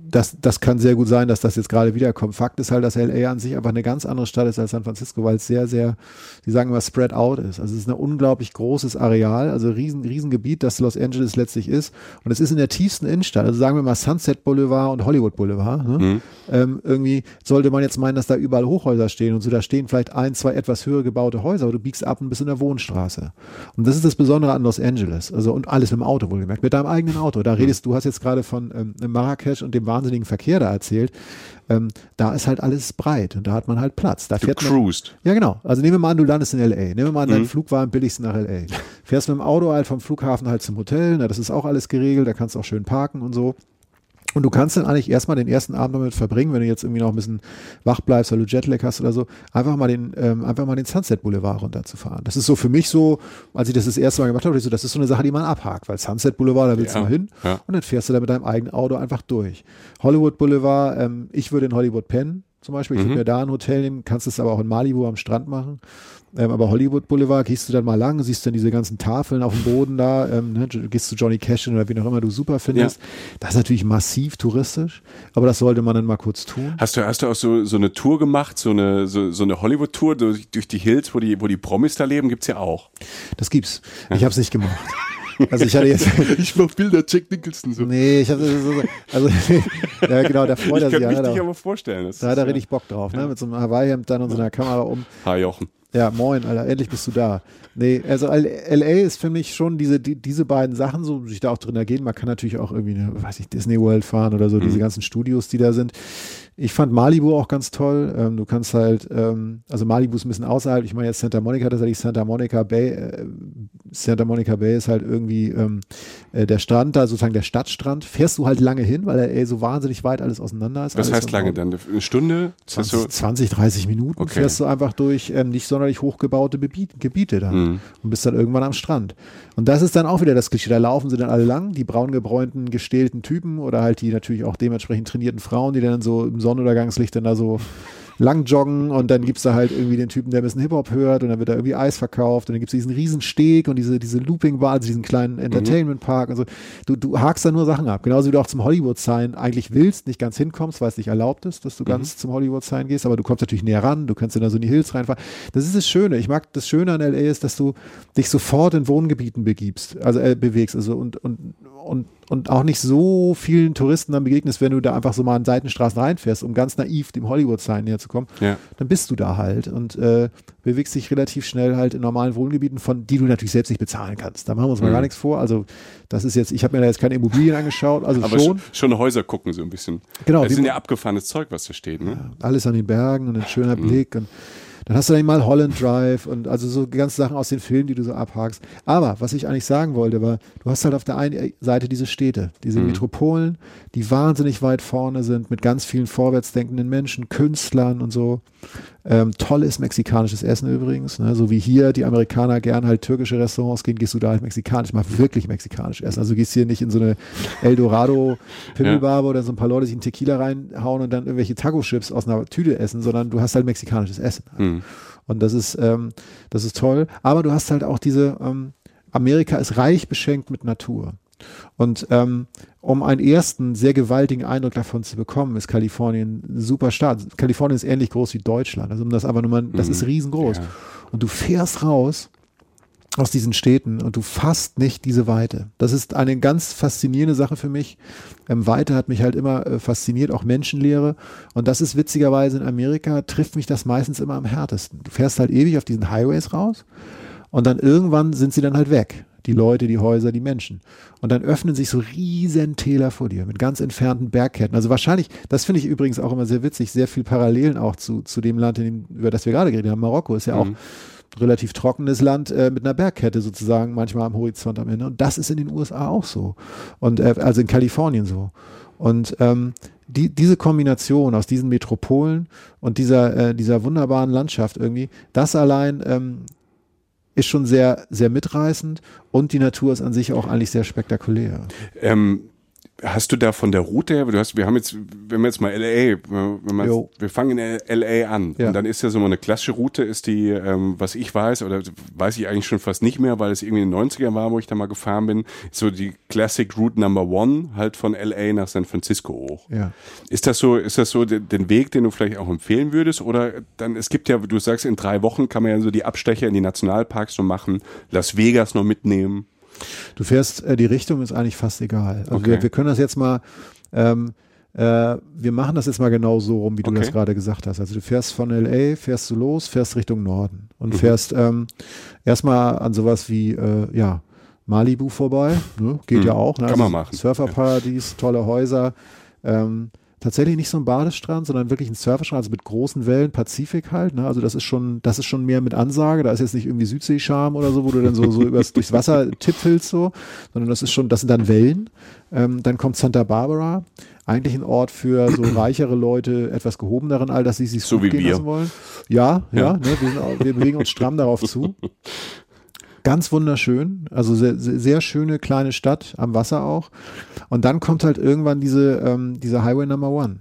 [SPEAKER 4] das, das kann sehr gut sein, dass das jetzt gerade wiederkommt. Fakt ist halt, dass LA an sich einfach eine ganz andere Stadt ist als San Francisco, weil es sehr, sehr, die sagen immer spread out ist. Also es ist ein unglaublich großes Areal, also riesen, riesen Gebiet, das Los Angeles letztlich ist. Und es ist in der tiefsten Innenstadt, also sagen wir mal Sunset Boulevard und Hollywood Boulevard. Ne? Ähm, irgendwie sollte man jetzt meinen, dass da überall Hochhäuser stehen und so, da stehen vielleicht ein, zwei etwas höher gebaute Häuser, aber du biegst ab und bist in der Wohnstraße. Und das ist das Besondere an Los Angeles. Also und alles mit dem Auto wohlgemerkt, mit deinem eigenen Auto. Da redest du, hast jetzt gerade von ähm, Marrakesch und dem wahnsinnigen Verkehr da erzählt. Ähm, da ist halt alles breit und da hat man halt Platz. Da
[SPEAKER 2] Du
[SPEAKER 4] fährt man,
[SPEAKER 2] cruised.
[SPEAKER 4] ja, genau. Also nehmen wir mal an, du landest in L.A. Nehmen wir mal an, dein Flug war am billigsten nach L.A. Fährst mit dem Auto halt vom Flughafen halt zum Hotel. Na, das ist auch alles geregelt. Da kannst du auch schön parken und so. Und du kannst dann eigentlich erstmal den ersten Abend damit verbringen, wenn du jetzt irgendwie noch ein bisschen wach bleibst, weil du Jetlag hast oder so, einfach mal den, ähm, einfach mal den Sunset Boulevard runterzufahren. Das ist so für mich so, als ich das das erste Mal gemacht habe, so, das ist so eine Sache, die man abhakt, weil Sunset Boulevard, da willst
[SPEAKER 2] Ja,
[SPEAKER 4] du mal hin
[SPEAKER 2] ja.
[SPEAKER 4] und dann fährst du da mit deinem eigenen Auto einfach durch. Hollywood Boulevard, ähm, ich würde in Hollywood pennen, zum Beispiel. Ich
[SPEAKER 2] Mhm.
[SPEAKER 4] würde mir da ein Hotel nehmen, kannst es aber auch in Malibu am Strand machen. Ähm, aber Hollywood Boulevard gehst du dann mal lang, siehst dann diese ganzen Tafeln auf dem Boden da, ähm, ne, du gehst zu Johnny Cash hin oder wie auch immer du super findest. Das ist natürlich massiv touristisch, aber das sollte man dann mal kurz tun.
[SPEAKER 2] Hast du, hast du auch so, so eine Tour gemacht, so eine, so, so eine Hollywood-Tour durch, durch die Hills, wo die, wo die Promis da leben, gibt's ja auch.
[SPEAKER 4] Das gibt's. Ich habe es nicht gemacht. Also ich hatte jetzt,
[SPEAKER 2] Ich mach Bilder, Jack Nicholson so.
[SPEAKER 4] nee, ich habe so, so- also ja genau, da freut er
[SPEAKER 2] Ich
[SPEAKER 4] sich
[SPEAKER 2] kann
[SPEAKER 4] ja.
[SPEAKER 2] mich
[SPEAKER 4] ne,
[SPEAKER 2] dich
[SPEAKER 4] da,
[SPEAKER 2] aber vorstellen.
[SPEAKER 4] Da hat er
[SPEAKER 2] ja-
[SPEAKER 4] richtig Bock drauf, ne? Mit so einem Hawaii-Hemd dann und so einer Kamera um.
[SPEAKER 2] Hi Jochen.
[SPEAKER 4] Ja, moin, Alter, endlich bist du da. Nee, also LA ist für mich schon diese, die, diese beiden Sachen, so sich da auch drin ergehen. Man kann natürlich auch irgendwie, eine, weiß ich, Disney World fahren oder so, diese ganzen Studios, die da sind. Ich fand Malibu auch ganz toll. Ähm, du kannst halt, ähm, also Malibu ist ein bisschen außerhalb. Ich meine jetzt Santa Monica, tatsächlich Santa Monica Bay. Äh, Santa Monica Bay ist halt irgendwie ähm, äh, der Strand, da sozusagen der Stadtstrand. Fährst du halt lange hin, weil er so wahnsinnig weit alles auseinander ist.
[SPEAKER 2] Was heißt lange dann? Eine Stunde? Ist das
[SPEAKER 4] 20,
[SPEAKER 2] so?
[SPEAKER 4] 20, 30 Minuten
[SPEAKER 2] Okay.
[SPEAKER 4] fährst du einfach durch ähm, nicht sonderlich hochgebaute Gebiet, Gebiete dann
[SPEAKER 2] Mhm.
[SPEAKER 4] und bist dann irgendwann am Strand. Und das ist dann auch wieder das Klischee. Da laufen sie dann alle lang, die braungebräunten, gestählten Typen oder halt die natürlich auch dementsprechend trainierten Frauen, die dann so im Sonnenuntergangslicht dann da so lang joggen und dann gibt's da halt irgendwie den Typen, der ein bisschen Hip-Hop hört und dann wird da irgendwie Eis verkauft und dann gibt's diesen riesen Steg und diese, diese Looping-Bar, also diesen kleinen Entertainment-Park und so. Du, du hakst da nur Sachen ab. Genauso wie du auch zum Hollywood-Sign eigentlich willst, nicht ganz hinkommst, weil es nicht erlaubt ist, dass du ganz zum Hollywood-Sign gehst, aber du kommst natürlich näher ran, du kannst dann da so in die Hills reinfahren. Das ist das Schöne. Ich mag das Schöne an LA ist, dass du dich sofort in Wohngebieten begibst, also äh, bewegst, also und, und, und, und auch nicht so vielen Touristen dann begegnest, wenn du da einfach so mal in Seitenstraßen reinfährst, um ganz naiv dem Hollywood-Sign näher zu kommen,
[SPEAKER 2] Ja.
[SPEAKER 4] dann bist du da halt und äh, bewegst dich relativ schnell halt in normalen Wohngebieten, von die du natürlich selbst nicht bezahlen kannst. Da machen wir uns mal
[SPEAKER 2] Mhm.
[SPEAKER 4] gar nichts vor. Also das ist jetzt, ich habe mir da jetzt keine Immobilien angeschaut, also
[SPEAKER 2] Aber
[SPEAKER 4] schon.
[SPEAKER 2] schon, Häuser gucken so ein bisschen.
[SPEAKER 4] Genau,
[SPEAKER 2] Das sind ja abgefahrenes Zeug, was da steht, ne?
[SPEAKER 4] alles an den Bergen und ein schöner
[SPEAKER 2] Mhm.
[SPEAKER 4] Blick und dann hast du dann mal Holland Drive und also so ganz Sachen aus den Filmen, die du so abhakst. Aber was ich eigentlich sagen wollte, war, du hast halt auf der einen Seite diese Städte, diese
[SPEAKER 2] Mhm.
[SPEAKER 4] Metropolen, die wahnsinnig weit vorne sind mit ganz vielen vorwärtsdenkenden Menschen, Künstlern und so. Ähm, tolles mexikanisches Essen übrigens, ne? so wie hier die Amerikaner gern halt türkische Restaurants gehen, gehst du da halt mexikanisch, mal wirklich mexikanisch essen. Also du gehst hier nicht in so eine Eldorado Pimmelbar, wo dann so ein paar Leute sich einen Tequila reinhauen und dann irgendwelche Taco-Chips aus einer Tüte essen, sondern du hast halt mexikanisches Essen.
[SPEAKER 2] Mhm.
[SPEAKER 4] Und das ist, ähm, das ist toll. Aber du hast halt auch diese, ähm, Amerika ist reich beschenkt mit Natur. Und ähm, um einen ersten sehr gewaltigen Eindruck davon zu bekommen, ist Kalifornien ein super Staat. Kalifornien ist ähnlich groß wie Deutschland. Also um das aber nur mal, das
[SPEAKER 2] Mhm.
[SPEAKER 4] ist riesengroß.
[SPEAKER 2] Ja.
[SPEAKER 4] Und du fährst raus aus diesen Städten und du fasst nicht diese Weite. Das ist eine ganz faszinierende Sache für mich. Ähm, Weite hat mich halt immer äh, fasziniert, auch Menschenlehre. Und das ist witzigerweise in Amerika, trifft mich das meistens immer am härtesten. Du fährst halt ewig auf diesen Highways raus und dann irgendwann sind sie dann halt weg. Die Leute, die Häuser, die Menschen. Und dann öffnen sich so riesen Täler vor dir mit ganz entfernten Bergketten. Also wahrscheinlich, das finde ich übrigens auch immer sehr witzig, sehr viel Parallelen auch zu, zu dem Land, dem, über das wir gerade geredet haben. Marokko ist ja mhm. auch relativ trockenes Land äh, mit einer Bergkette sozusagen manchmal am Horizont am Ende. Und das ist in den USA auch so. Und äh, also in Kalifornien so. Und ähm, die, diese Kombination aus diesen Metropolen und dieser, äh, dieser wunderbaren Landschaft irgendwie, das allein ähm, ist schon sehr, sehr mitreißend und die Natur ist an sich auch eigentlich sehr spektakulär.
[SPEAKER 2] Ähm, Hast du da von der Route her, du hast, wir haben jetzt, wenn wir jetzt mal LA, wenn man, wir fangen in LA an ja. und dann ist ja so eine klassische Route, ist die, ähm, was ich weiß, oder weiß ich eigentlich schon fast nicht mehr, weil es irgendwie in den 90ern war, wo ich da mal gefahren bin, so die Classic Route Number One, halt von LA nach San Francisco hoch.
[SPEAKER 4] Ja.
[SPEAKER 2] Ist das so, ist das so den, den Weg, den du vielleicht auch empfehlen würdest? Oder dann, es gibt ja, du sagst, in drei Wochen kann man ja so die Abstecher in die Nationalparks noch machen, Las Vegas noch mitnehmen.
[SPEAKER 4] Du fährst, äh, die Richtung ist eigentlich fast egal. Also okay. wir, wir können das jetzt mal, ähm, äh, wir machen das jetzt mal genau so rum, wie du okay. das gerade gesagt hast. Also du fährst von LA, fährst du los, fährst Richtung Norden und mhm. fährst ähm, erstmal an sowas wie, äh, ja, Malibu vorbei, ne? geht mhm. ja auch. Ne?
[SPEAKER 2] Kann man also machen.
[SPEAKER 4] Surferparadies, tolle Häuser. Ähm, tatsächlich nicht so ein Badestrand, sondern wirklich ein Surferstrand, also mit großen Wellen, Pazifik halt. Ne? Also das ist schon, das ist schon mehr mit Ansage. Da ist jetzt nicht irgendwie Südseescham oder so, wo du dann so, so übers, durchs Wasser tippelst so, sondern das ist schon, das sind dann Wellen. Ähm, dann kommt Santa Barbara, eigentlich ein Ort für so reichere Leute, etwas gehobeneren All, dass sie sich
[SPEAKER 2] so wie gehen wir. lassen
[SPEAKER 4] wollen. Ja, ja, ja. Ne? Wir, sind, wir bewegen uns stramm darauf zu. Ganz wunderschön, also sehr, sehr schöne kleine Stadt am Wasser auch. Und dann kommt halt irgendwann diese, ähm, diese Highway Number One.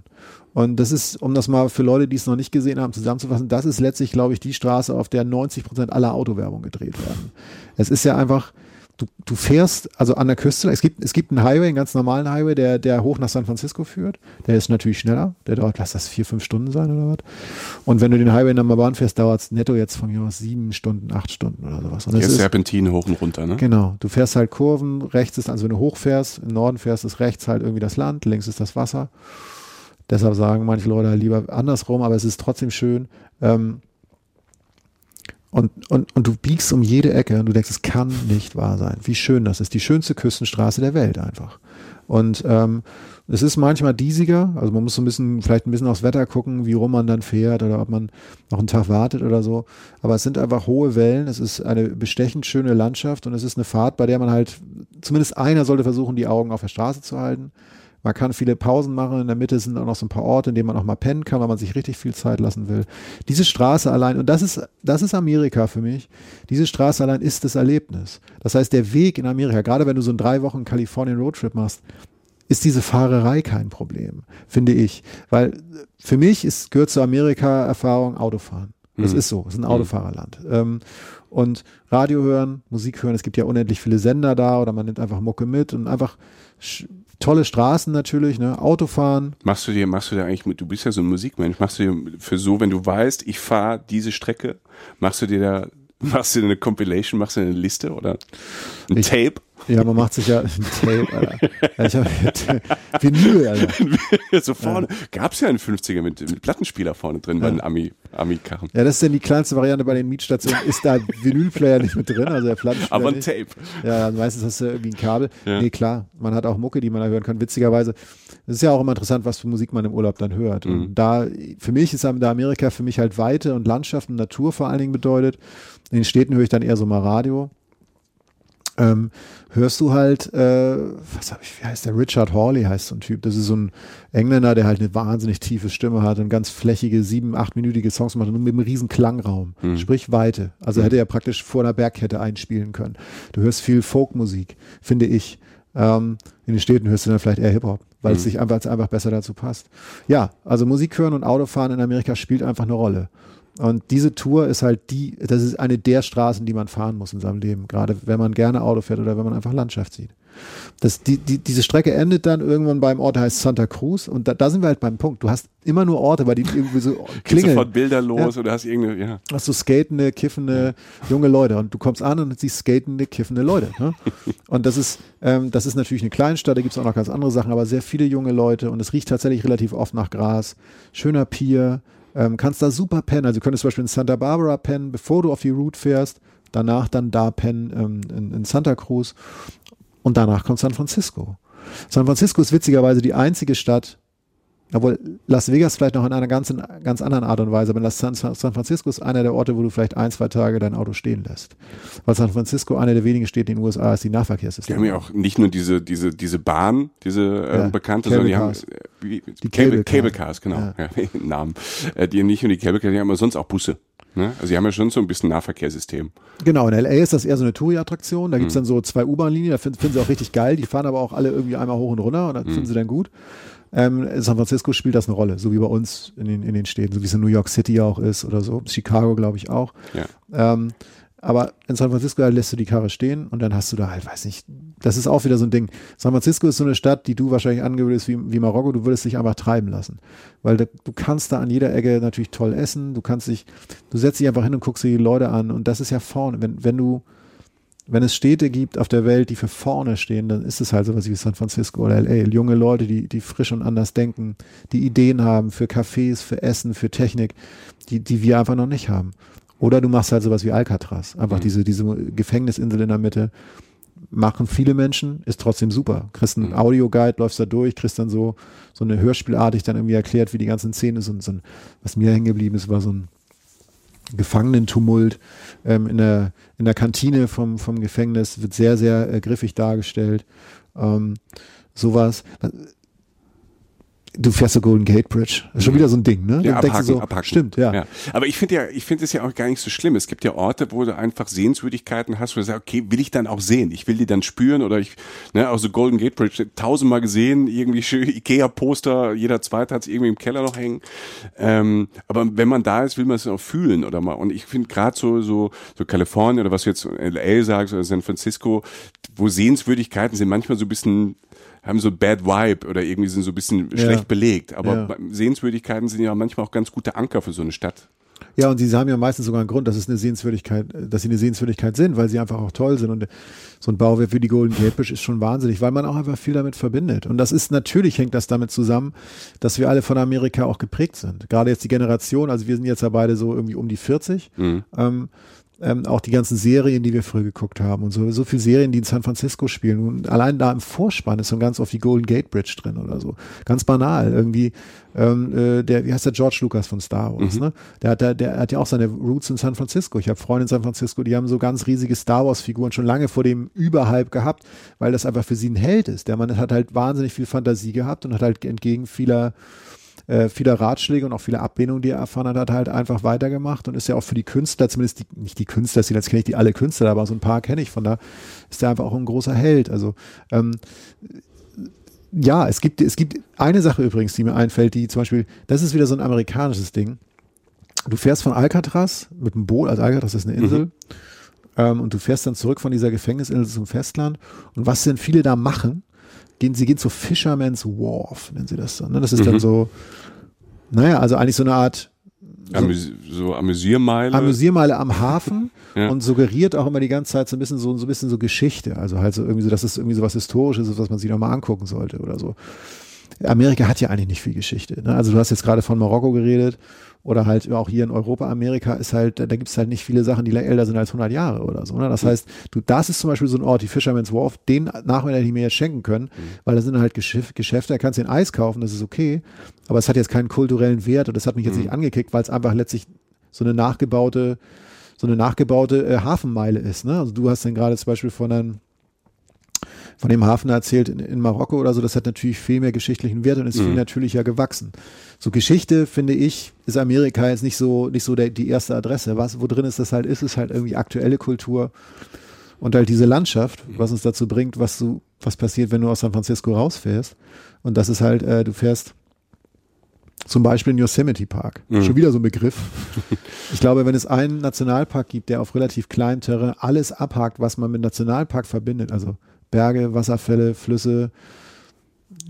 [SPEAKER 4] Und das ist, um das mal für Leute, die es noch nicht gesehen haben, zusammenzufassen, das ist letztlich, glaube ich, die Straße, auf der 90 Prozent aller Autowerbung gedreht werden. Es ist ja einfach, du, du fährst also an der Küste, es gibt, es gibt einen Highway, einen ganz normalen Highway, der, der hoch nach San Francisco führt. Der ist natürlich schneller, der dauert, lass das vier, fünf Stunden sein oder was. Und wenn du den Highway Number One fährst, dauert es netto jetzt von mir aus sieben Stunden, acht Stunden oder sowas. Und
[SPEAKER 2] das ist Serpentin hoch und runter, ne?
[SPEAKER 4] Genau. Du fährst halt Kurven, rechts ist, also wenn du hochfährst, im Norden fährst, ist rechts halt irgendwie das Land, links ist das Wasser. Deshalb sagen manche Leute lieber andersrum, aber es ist trotzdem schön. Ähm, und, und, und du biegst um jede Ecke und du denkst, es kann nicht wahr sein. Wie schön das ist. Die schönste Küstenstraße der Welt einfach. Und ähm, es ist manchmal diesiger, also man muss so ein bisschen, vielleicht ein bisschen aufs Wetter gucken, wie rum man dann fährt oder ob man noch einen Tag wartet oder so. Aber es sind einfach hohe Wellen, es ist eine bestechend schöne Landschaft und es ist eine Fahrt, bei der man halt, zumindest einer sollte versuchen, die Augen auf der Straße zu halten. Man kann viele Pausen machen. In der Mitte sind auch noch so ein paar Orte, in denen man auch mal pennen kann, weil man sich richtig viel Zeit lassen will. Diese Straße allein, und das ist, das ist Amerika für mich. Diese Straße allein ist das Erlebnis. Das heißt, der Weg in Amerika, gerade wenn du so einen drei Wochen Kalifornien Roadtrip machst, ist diese Fahrerei kein Problem, finde ich. Weil für mich ist, gehört zur Amerika-Erfahrung Autofahren. Das mhm. ist so, es ist ein mhm. Autofahrerland. Ähm, und Radio hören, Musik hören, es gibt ja unendlich viele Sender da oder man nimmt einfach Mucke mit und einfach tolle Straßen natürlich, ne, Autofahren.
[SPEAKER 2] Machst du dir, machst du dir eigentlich mit, du bist ja so ein Musikmensch, machst du dir für so, wenn du weißt, ich fahre diese Strecke, machst du dir da, machst du dir eine Compilation, machst du dir eine Liste oder ein ich, Tape?
[SPEAKER 4] Ja, man macht sich ja ein Tape, Alter. Ja, ich hab, Vinyl, Alter.
[SPEAKER 2] so vorne, ja. gab's ja einen 50er mit, mit Plattenspieler vorne drin ja. bei den Ami, Ami-Karren.
[SPEAKER 4] Ja, das ist denn die kleinste Variante bei den Mietstationen, ist da Vinylplayer nicht mit drin, also der Plattenspieler
[SPEAKER 2] Aber
[SPEAKER 4] ein
[SPEAKER 2] nicht. Tape.
[SPEAKER 4] Ja, meistens hast du irgendwie ein Kabel. Ja. Nee, klar, man hat auch Mucke, die man da hören kann. Witzigerweise, es ist ja auch immer interessant, was für Musik man im Urlaub dann hört. Mhm. Und da, für mich ist da Amerika für mich halt Weite und Landschaft und Natur vor allen Dingen bedeutet. In den Städten höre ich dann eher so mal Radio ähm, hörst du halt, äh, was hab ich, wie heißt der? Richard Hawley heißt so ein Typ. Das ist so ein Engländer, der halt eine wahnsinnig tiefe Stimme hat und ganz flächige, sieben, achtminütige Songs macht und mit einem riesen Klangraum. Mhm. Sprich Weite. Also mhm. hätte er praktisch vor einer Bergkette einspielen können. Du hörst viel Folkmusik, finde ich. Ähm, in den Städten hörst du dann vielleicht eher Hip-Hop, weil mhm. es sich einfach, einfach besser dazu passt. Ja, also Musik hören und Autofahren in Amerika spielt einfach eine Rolle. Und diese Tour ist halt die, das ist eine der Straßen, die man fahren muss in seinem Leben, gerade wenn man gerne Auto fährt oder wenn man einfach Landschaft sieht. Das, die, die, diese Strecke endet dann irgendwann beim Ort, der heißt Santa Cruz. Und da, da sind wir halt beim Punkt. Du hast immer nur Orte, weil die irgendwie so klingeln.
[SPEAKER 2] sofort Bilder los
[SPEAKER 4] Ja.
[SPEAKER 2] oder hast irgendeine, ja.
[SPEAKER 4] hast du skatende, kiffende junge Leute und du kommst an und siehst skatende, kiffende Leute. Ne? Und das ist, ähm, das ist natürlich eine Kleinstadt, da gibt es auch noch ganz andere Sachen, aber sehr viele junge Leute und es riecht tatsächlich relativ oft nach Gras. Schöner Pier, ähm, kannst da super pennen. Also du könntest zum Beispiel in Santa Barbara pennen, bevor du auf die Route fährst, danach dann da pennen ähm, in, in Santa Cruz und danach kommt San Francisco. San Francisco ist witzigerweise die einzige Stadt, obwohl Las Vegas vielleicht noch in einer ganz, ganz anderen Art und Weise, aber Las San, San Francisco ist einer der Orte, wo du vielleicht ein, zwei Tage dein Auto stehen lässt. Weil San Francisco einer der wenigen Städte in den USA ist, die
[SPEAKER 2] Die
[SPEAKER 4] Nahverkehrssysteme.
[SPEAKER 2] haben ja auch nicht nur diese, diese, diese Bahn, diese äh,
[SPEAKER 4] Ja,
[SPEAKER 2] bekannte,
[SPEAKER 4] Cable
[SPEAKER 2] sondern die haben äh, wie,
[SPEAKER 4] Die
[SPEAKER 2] Cable,
[SPEAKER 4] Cable
[SPEAKER 2] Cable
[SPEAKER 4] Car.
[SPEAKER 2] Cars, genau.
[SPEAKER 4] Ja.
[SPEAKER 2] Ja. Namen. Äh, die nicht nur die Cable Cars, die haben aber sonst auch Busse. Ne? Also die haben ja schon so ein bisschen Nahverkehrssystem.
[SPEAKER 4] Genau, in LA ist das eher so eine Touri-Attraktion. Da gibt's
[SPEAKER 2] Mhm.
[SPEAKER 4] dann so zwei U-Bahn-Linien, da finden, finden sie auch richtig geil. Die fahren aber auch alle irgendwie einmal hoch und runter und das
[SPEAKER 2] Mhm.
[SPEAKER 4] finden sie dann gut. Ähm, in San Francisco spielt das eine Rolle, so wie bei uns in den, in den Städten, so wie es in New York City auch ist oder so. Chicago, glaube ich, auch.
[SPEAKER 2] Ja.
[SPEAKER 4] Ähm, aber in San Francisco lässt du die Karre stehen und dann hast du da halt, weiß nicht, das ist auch wieder so ein Ding. San Francisco ist so eine Stadt, die du wahrscheinlich angewöhnst wie, wie Marokko, du würdest dich einfach treiben lassen. Weil da, du kannst da an jeder Ecke natürlich toll essen, du kannst dich, du setzt dich einfach hin und guckst dir die Leute an und das ist ja vorne. Wenn, wenn du, wenn es Städte gibt auf der Welt, die für vorne stehen, dann ist es halt sowas wie San Francisco oder LA. Junge Leute, die, die frisch und anders denken, die Ideen haben für Cafés, für Essen, für Technik, die, die wir einfach noch nicht haben. Oder du machst halt sowas wie Alcatraz. Einfach
[SPEAKER 2] Mhm.
[SPEAKER 4] diese, diese Gefängnisinsel in der Mitte. Machen viele Menschen, ist trotzdem super. Kriegst einen
[SPEAKER 2] Mhm.
[SPEAKER 4] Audioguide, läufst da durch, kriegst dann so, so eine Hörspielartig dann irgendwie erklärt, wie die ganzen Szenen ist und so ein, was mir hängen geblieben ist, war so ein Gefangenentumult ähm, in, der, in der Kantine vom, vom Gefängnis, wird sehr, sehr äh, griffig dargestellt. Ähm, sowas. Du fährst zur Golden Gate Bridge. Das ist schon wieder so ein Ding, ne?
[SPEAKER 2] Ja, abhaken,
[SPEAKER 4] so,
[SPEAKER 2] abhaken.
[SPEAKER 4] Stimmt, ja.
[SPEAKER 2] ja. Aber ich finde ja, ich finde es ja auch gar nicht so schlimm. Es gibt ja Orte, wo du einfach Sehenswürdigkeiten hast, wo du sagst, okay, will ich dann auch sehen? Ich will die dann spüren oder ich, ne, auch so Golden Gate Bridge, tausendmal gesehen, irgendwie schön Ikea-Poster, jeder zweite hat es irgendwie im Keller noch hängen. Ähm, aber wenn man da ist, will man es auch fühlen oder mal. Und ich finde gerade so, so, so Kalifornien oder was du jetzt LA sagst oder San Francisco, wo Sehenswürdigkeiten sind manchmal so ein bisschen haben so Bad Vibe oder irgendwie sind so ein bisschen
[SPEAKER 4] Ja.
[SPEAKER 2] schlecht belegt. Aber
[SPEAKER 4] Ja.
[SPEAKER 2] Sehenswürdigkeiten sind ja manchmal auch ganz gute Anker für so eine Stadt.
[SPEAKER 4] Ja, und sie haben ja meistens sogar einen Grund, dass es eine Sehenswürdigkeit, dass sie eine Sehenswürdigkeit sind, weil sie einfach auch toll sind. Und so ein Bauwerk wie die Golden Gate Bridge ist schon wahnsinnig, weil man auch einfach viel damit verbindet. Und das ist natürlich hängt das damit zusammen, dass wir alle von Amerika auch geprägt sind. Gerade jetzt die Generation, also wir sind jetzt ja beide so irgendwie um die 40.
[SPEAKER 2] Mhm.
[SPEAKER 4] Ähm, ähm, auch die ganzen Serien, die wir früher geguckt haben und so, so viele Serien, die in San Francisco spielen. Und allein da im Vorspann ist so ganz oft die Golden Gate Bridge drin oder so. Ganz banal. Irgendwie, ähm, äh, der, wie heißt der George Lucas von Star Wars, ne? Der hat, der, der hat ja auch seine Roots in San Francisco. Ich habe Freunde in San Francisco, die haben so ganz riesige Star Wars-Figuren schon lange vor dem Überhype gehabt, weil das einfach für sie ein Held ist. Der Mann hat halt wahnsinnig viel Fantasie gehabt und hat halt entgegen vieler äh, vieler Ratschläge und auch viele Ablehnungen, die er erfahren hat, hat er halt einfach weitergemacht und ist ja auch für die Künstler, zumindest die, nicht die Künstler, jetzt kenne ich die alle Künstler, aber so ein paar kenne ich von da, ist er einfach auch ein großer Held. Also ähm, ja, es gibt, es gibt eine Sache übrigens, die mir einfällt, die zum Beispiel, das ist wieder so ein amerikanisches Ding. Du fährst von Alcatraz mit dem Boot, also Alcatraz ist eine Insel, ähm, und du fährst dann zurück von dieser Gefängnisinsel zum Festland. Und was denn viele da machen, gehen, sie gehen zu Fisherman's Wharf, nennen sie das dann. Ne? Das ist dann
[SPEAKER 2] Mhm.
[SPEAKER 4] so, naja, also eigentlich so eine Art
[SPEAKER 2] Amüs so Amüsiermeile.
[SPEAKER 4] Amüsiermeile am Hafen
[SPEAKER 2] Ja.
[SPEAKER 4] und suggeriert auch immer die ganze Zeit so ein bisschen so, so ein bisschen so Geschichte. Also halt so irgendwie so, dass es irgendwie so was Historisches ist, was man sich nochmal angucken sollte oder so. Amerika hat ja eigentlich nicht viel Geschichte. Ne? Also du hast jetzt gerade von Marokko geredet oder halt auch hier in Europa, Amerika ist halt, da gibt es halt nicht viele Sachen, die älter sind als 100 Jahre oder so. Ne? Das heißt, du, das ist zum Beispiel so ein Ort, die Fisherman's Wharf, den Nachmittag hätte ich mir jetzt schenken können, weil da sind halt Geschäf Geschäfte, da kannst du den Eis kaufen, das ist okay, aber es hat jetzt keinen kulturellen Wert und das hat mich jetzt nicht angekickt, weil es einfach letztlich so eine nachgebaute, so eine nachgebaute äh, Hafenmeile ist. Ne? Also du hast dann gerade zum Beispiel von einem von dem Hafen erzählt in, in Marokko oder so, das hat natürlich viel mehr geschichtlichen Wert und ist viel natürlicher gewachsen. So Geschichte, finde ich, ist Amerika jetzt nicht so, nicht so der, die erste Adresse. Was, wo drin ist das halt, ist es halt irgendwie aktuelle Kultur und halt diese Landschaft, was uns dazu bringt, was du, was passiert, wenn du aus San Francisco rausfährst. Und das ist halt, äh, du fährst zum Beispiel in Yosemite Park. Schon wieder so ein Begriff. Ich glaube, wenn es einen Nationalpark gibt, der auf relativ kleinem Terrain alles abhakt, was man mit Nationalpark verbindet, also Berge, Wasserfälle, Flüsse,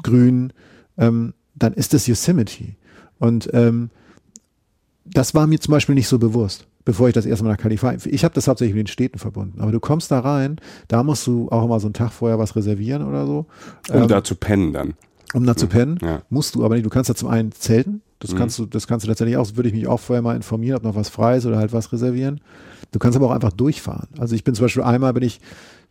[SPEAKER 4] Grün, ähm, dann ist das Yosemite. Und ähm, das war mir zum Beispiel nicht so bewusst, bevor ich das erste Mal nach Kalifornien. Ich habe das hauptsächlich mit den Städten verbunden. Aber du kommst da rein, da musst du auch immer so einen Tag vorher was reservieren oder so.
[SPEAKER 2] Um
[SPEAKER 4] Ähm,
[SPEAKER 2] da zu pennen dann.
[SPEAKER 4] um da zu pennen,
[SPEAKER 2] Ja.
[SPEAKER 4] musst du aber nicht. Du kannst da zum einen zelten. Das
[SPEAKER 2] Mhm.
[SPEAKER 4] kannst du, das kannst du tatsächlich auch. Würde ich mich auch vorher mal informieren, ob noch was frei ist oder halt was reservieren. Du kannst aber auch einfach durchfahren. Also ich bin zum Beispiel einmal bin ich,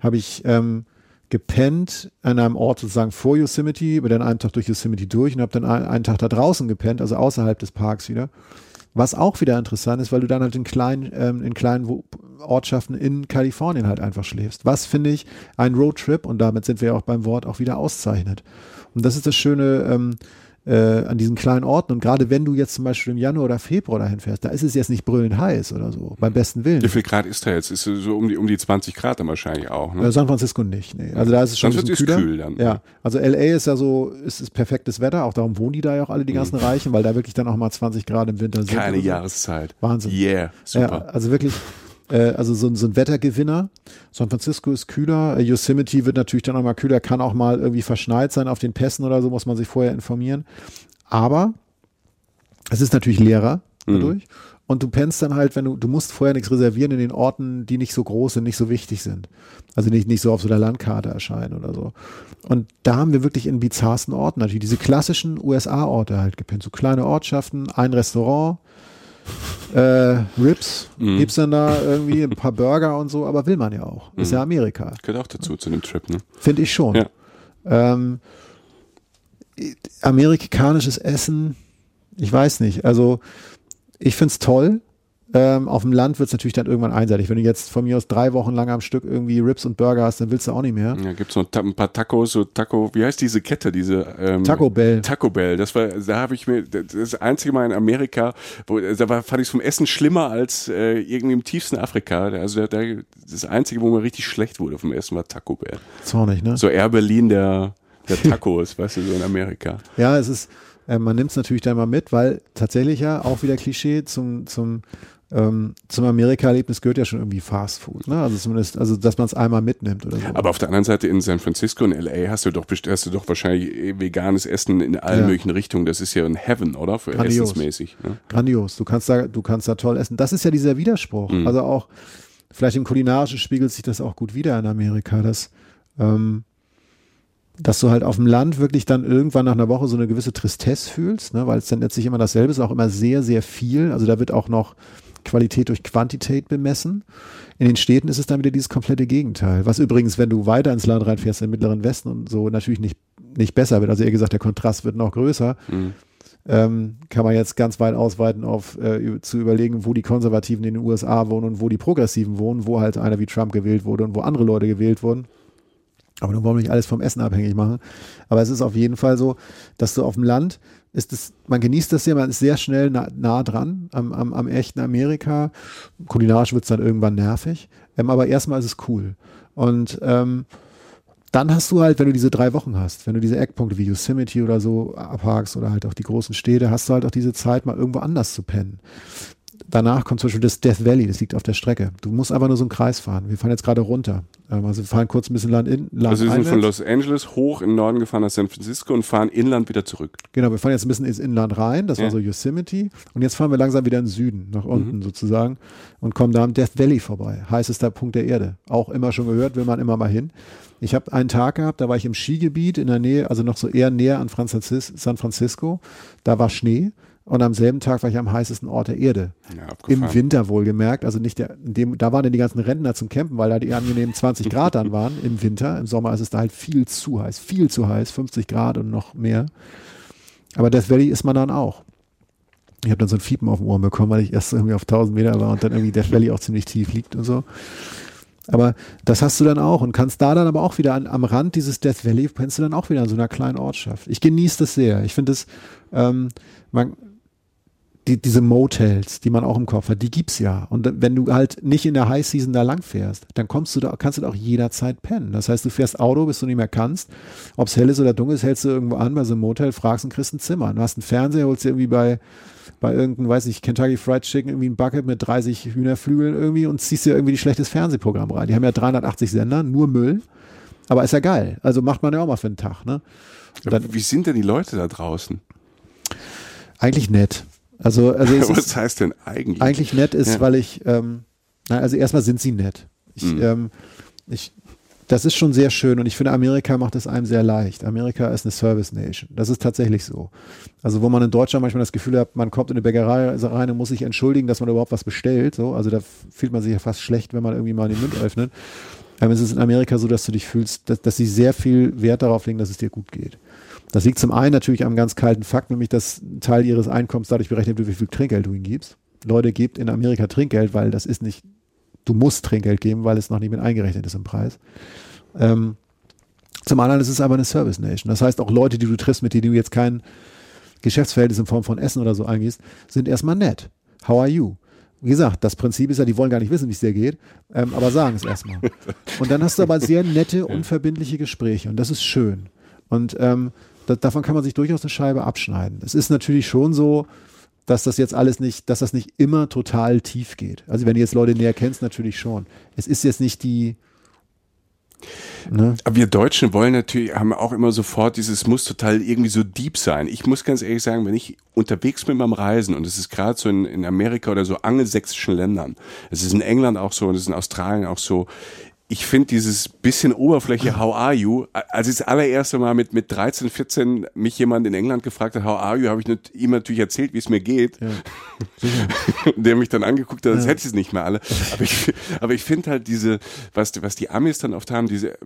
[SPEAKER 4] habe ich ähm, gepennt an einem Ort sozusagen vor Yosemite, bin dann einen Tag durch Yosemite durch und habe dann ein, einen Tag da draußen gepennt, also außerhalb des Parks wieder. Was auch wieder interessant ist, weil du dann halt in kleinen, ähm, in kleinen Ortschaften in Kalifornien halt einfach schläfst. Was finde ich ein Roadtrip und damit sind wir auch beim Wort auch wieder auszeichnet. Und das ist das Schöne ähm, äh, an diesen kleinen Orten. Und gerade wenn du jetzt zum Beispiel im Januar oder Februar dahin fährst, da ist es jetzt nicht brüllend heiß oder so, beim besten Willen.
[SPEAKER 2] Wie viel Grad ist da jetzt? Ist so um die, um die 20 Grad dann wahrscheinlich auch. Ne?
[SPEAKER 4] Äh, San Francisco nicht, nee. Also da ist es schon
[SPEAKER 2] San Francisco ist kühl dann.
[SPEAKER 4] Ja, also LA ist ja so, ist, ist perfektes Wetter, auch darum wohnen die da ja auch alle, die ganzen Reichen, weil da wirklich dann auch mal 20 Grad im Winter sind.
[SPEAKER 2] Keine
[SPEAKER 4] oder so.
[SPEAKER 2] Jahreszeit.
[SPEAKER 4] Wahnsinn.
[SPEAKER 2] Yeah, super.
[SPEAKER 4] Ja, also wirklich, äh, also so, ein- so ein Wettergewinner. San Francisco ist kühler. Äh, Yosemite wird natürlich dann auch mal kühler, kann auch mal irgendwie verschneit sein auf den Pässen oder so, muss man sich vorher informieren. Aber es ist natürlich leerer dadurch. Und du pennst dann halt, wenn du, du musst vorher nichts reservieren in den Orten, die nicht so groß sind, nicht so wichtig sind. Also nicht, nicht so auf so der Landkarte erscheinen oder so. Und da haben wir wirklich in bizarrsten Orten natürlich diese klassischen USA-Orte halt gepennt. So kleine Ortschaften, ein Restaurant, äh, Rips
[SPEAKER 2] Mhm.
[SPEAKER 4] gibt's dann da irgendwie, ein paar Burger und so, aber will man ja auch. Ist ja Amerika.
[SPEAKER 2] Gehört auch dazu, zu dem Trip, ne?
[SPEAKER 4] Finde ich schon.
[SPEAKER 2] Ja.
[SPEAKER 4] Ähm, amerikanisches Essen, ich weiß nicht. Also ich find's toll. Ähm, auf dem Land wird's natürlich dann irgendwann einseitig. Wenn du jetzt von mir aus drei Wochen lang am Stück irgendwie Rips und Burger hast, dann willst du auch nicht mehr.
[SPEAKER 2] Ja, gibt's noch ta- ein paar Tacos, so Taco, wie heißt diese Kette, diese ähm,
[SPEAKER 4] Taco Bell.
[SPEAKER 2] Taco Bell, das war, da habe ich mir, das einzige Mal in Amerika, wo, da war, fand ich vom Essen schlimmer als äh, irgendwie im tiefsten Afrika. Also da, da, das einzige, wo mir richtig schlecht wurde vom Essen, war Taco Bell.
[SPEAKER 4] Zornig, ne?
[SPEAKER 2] So Air Berlin der, der Tacos, weißt du, so in Amerika.
[SPEAKER 4] Ja, es ist, äh, man nimmt es natürlich dann mal mit, weil tatsächlich ja auch wieder Klischee zum, zum, ähm, zum Amerika-Erlebnis gehört ja schon irgendwie Fast Food, ne? Also zumindest, also dass man es einmal mitnimmt oder so.
[SPEAKER 2] Aber auf der anderen Seite in San Francisco und LA hast du doch hast du doch wahrscheinlich eh veganes Essen in allen
[SPEAKER 4] Ja.
[SPEAKER 2] möglichen Richtungen. Das ist ja ein Heaven, oder? Für
[SPEAKER 4] Grandios.
[SPEAKER 2] essensmäßig. Ne?
[SPEAKER 4] Grandios. Du kannst da, du kannst da toll essen. Das ist ja dieser Widerspruch.
[SPEAKER 2] Mhm.
[SPEAKER 4] Also auch, vielleicht im Kulinarischen spiegelt sich das auch gut wieder in Amerika, dass, ähm, dass du halt auf dem Land wirklich dann irgendwann nach einer Woche so eine gewisse Tristesse fühlst, ne, weil es dann letztlich immer dasselbe ist, auch immer sehr, sehr viel. Also da wird auch noch Qualität durch Quantität bemessen. In den Städten ist es dann wieder dieses komplette Gegenteil. Was übrigens, wenn du weiter ins Land reinfährst, im Mittleren Westen und so, natürlich nicht, nicht besser wird. Also eher gesagt, der Kontrast wird noch größer
[SPEAKER 2] Mhm.
[SPEAKER 4] ähm, kann man jetzt ganz weit ausweiten auf äh, zu überlegen, wo die Konservativen in den USA wohnen und wo die Progressiven wohnen, wo halt einer wie Trump gewählt wurde und wo andere Leute gewählt wurden. Aber nun wollen wir nicht alles vom Essen abhängig machen. Aber es ist auf jeden Fall so, dass du auf dem Land ist es, man genießt das sehr, man ist sehr schnell nah, nah dran am, am, am echten Amerika. Kulinarisch wird es dann irgendwann nervig. Ähm, aber erstmal ist es cool. Und ähm, dann hast du halt, wenn du diese drei Wochen hast, wenn du diese Eckpunkte wie Yosemite oder so abhakst oder halt auch die großen Städte, hast du halt auch diese Zeit, mal irgendwo anders zu pennen. Danach kommt zum Beispiel das Death Valley, das liegt auf der Strecke. Du musst einfach nur so einen Kreis fahren. Wir fahren jetzt gerade runter. Ähm, Also wir fahren kurz ein bisschen Land in, Land
[SPEAKER 2] Also wir sind von. Los Angeles hoch in den Norden gefahren nach San Francisco und fahren inland wieder zurück.
[SPEAKER 4] Genau, wir fahren jetzt ein bisschen ins Inland rein, das
[SPEAKER 2] Ja.
[SPEAKER 4] war so Yosemite. Und jetzt fahren wir langsam wieder in den Süden, nach
[SPEAKER 2] Mhm.
[SPEAKER 4] unten sozusagen, und kommen da am Death Valley vorbei. Heißester Punkt der Erde. Auch immer schon gehört, will man immer mal hin. Ich habe einen Tag gehabt, da war ich im Skigebiet in der Nähe, also noch so eher näher an San Francisco. Da war Schnee. Und am selben Tag war ich am heißesten Ort der Erde.
[SPEAKER 2] Ja,
[SPEAKER 4] Im. Winter wohlgemerkt, also nicht der, in dem, da waren dann die ganzen Rentner zum Campen, weil da die angenehmen 20 Grad dann waren im Winter. Im Sommer ist es da halt viel zu heiß, viel zu heiß, 50 Grad und noch mehr. Aber Death Valley ist man dann auch. Ich habe dann so ein Fiepen auf dem Ohr bekommen, weil ich erst irgendwie auf 1000 Meter war und dann irgendwie Death Valley auch ziemlich tief liegt und so. Aber das hast du dann auch und kannst da dann aber auch wieder an, am Rand dieses Death Valley, pennst du dann auch wieder in so einer kleinen Ortschaft. Ich genieße das sehr. Ich finde es, ähm, man, die, diese Motels, die man auch im Kopf hat, die gibt's ja. Und wenn du halt nicht in der High Season da lang fährst, dann kommst du da, kannst du da auch jederzeit pennen. Das heißt, du fährst Auto, bis du nicht mehr kannst. Ob es hell ist oder dunkel ist, hältst du irgendwo an bei so einem Motel, fragst und kriegst ein Zimmer. Du hast einen Fernseher, holst dir irgendwie bei, bei irgendeinem, weiß nicht, Kentucky Fried Chicken irgendwie ein Bucket mit 30 Hühnerflügeln irgendwie und ziehst dir irgendwie die schlechtes Fernsehprogramm rein. Die haben ja 380 Sender, nur Müll. Aber ist ja geil. Also macht man ja auch mal für einen Tag, ne?
[SPEAKER 2] Dann, Wie sind denn die Leute da draußen?
[SPEAKER 4] Eigentlich nett. Also, also
[SPEAKER 2] Was heißt denn eigentlich?
[SPEAKER 4] Eigentlich nett ist, ja. weil ich, ähm, also erstmal sind sie nett. Ich, mhm. ähm, ich, das ist schon sehr schön und ich finde, Amerika macht es einem sehr leicht. Amerika ist eine Service Nation. Das ist tatsächlich so. Also, wo man in Deutschland manchmal das Gefühl hat, man kommt in eine Bäckerei rein und muss sich entschuldigen, dass man überhaupt was bestellt. So, also da fühlt man sich ja fast schlecht, wenn man irgendwie mal den Mund öffnet. Aber es ist in Amerika so, dass du dich fühlst, dass, dass sie sehr viel Wert darauf legen, dass es dir gut geht. Das liegt zum einen natürlich am ganz kalten Fakt, nämlich dass ein Teil ihres Einkommens dadurch berechnet wird, wie viel Trinkgeld du ihnen gibst. Leute, gebt in Amerika Trinkgeld, weil das ist nicht du musst Trinkgeld geben, weil es noch nicht mit eingerechnet ist im Preis. Ähm, zum anderen ist es aber eine Service Nation. Das heißt, auch Leute, die du triffst, mit denen du jetzt kein Geschäftsverhältnis in Form von Essen oder so eingehst, sind erstmal nett. How are you? Wie gesagt, das Prinzip ist ja, die wollen gar nicht wissen, wie es dir geht, ähm, aber sagen es erstmal. Und dann hast du aber sehr nette, unverbindliche Gespräche und das ist schön. Und ähm, da, davon kann man sich durchaus eine Scheibe abschneiden. Es ist natürlich schon so, dass das jetzt alles nicht, dass das nicht immer total tief geht. Also wenn du jetzt Leute näher kennst, natürlich schon. Es ist jetzt nicht die,
[SPEAKER 2] Ne? Aber wir Deutschen wollen natürlich, haben auch immer sofort dieses, muss total irgendwie so deep sein. Ich muss ganz ehrlich sagen, wenn ich unterwegs bin beim Reisen, und es ist gerade so in, in Amerika oder so angelsächsischen Ländern, es ist in England auch so und es ist in Australien auch so, ich finde dieses bisschen Oberfläche, how are you, als ich das allererste Mal mit, mit 13, 14 mich jemand in England gefragt hat, how are you, habe ich nicht, ihm natürlich erzählt, wie es mir geht. Ja, der mich dann angeguckt hat, als ja. hätte ich es nicht mehr alle. Aber ich, aber ich finde halt diese, was, was die Amis dann oft haben, diese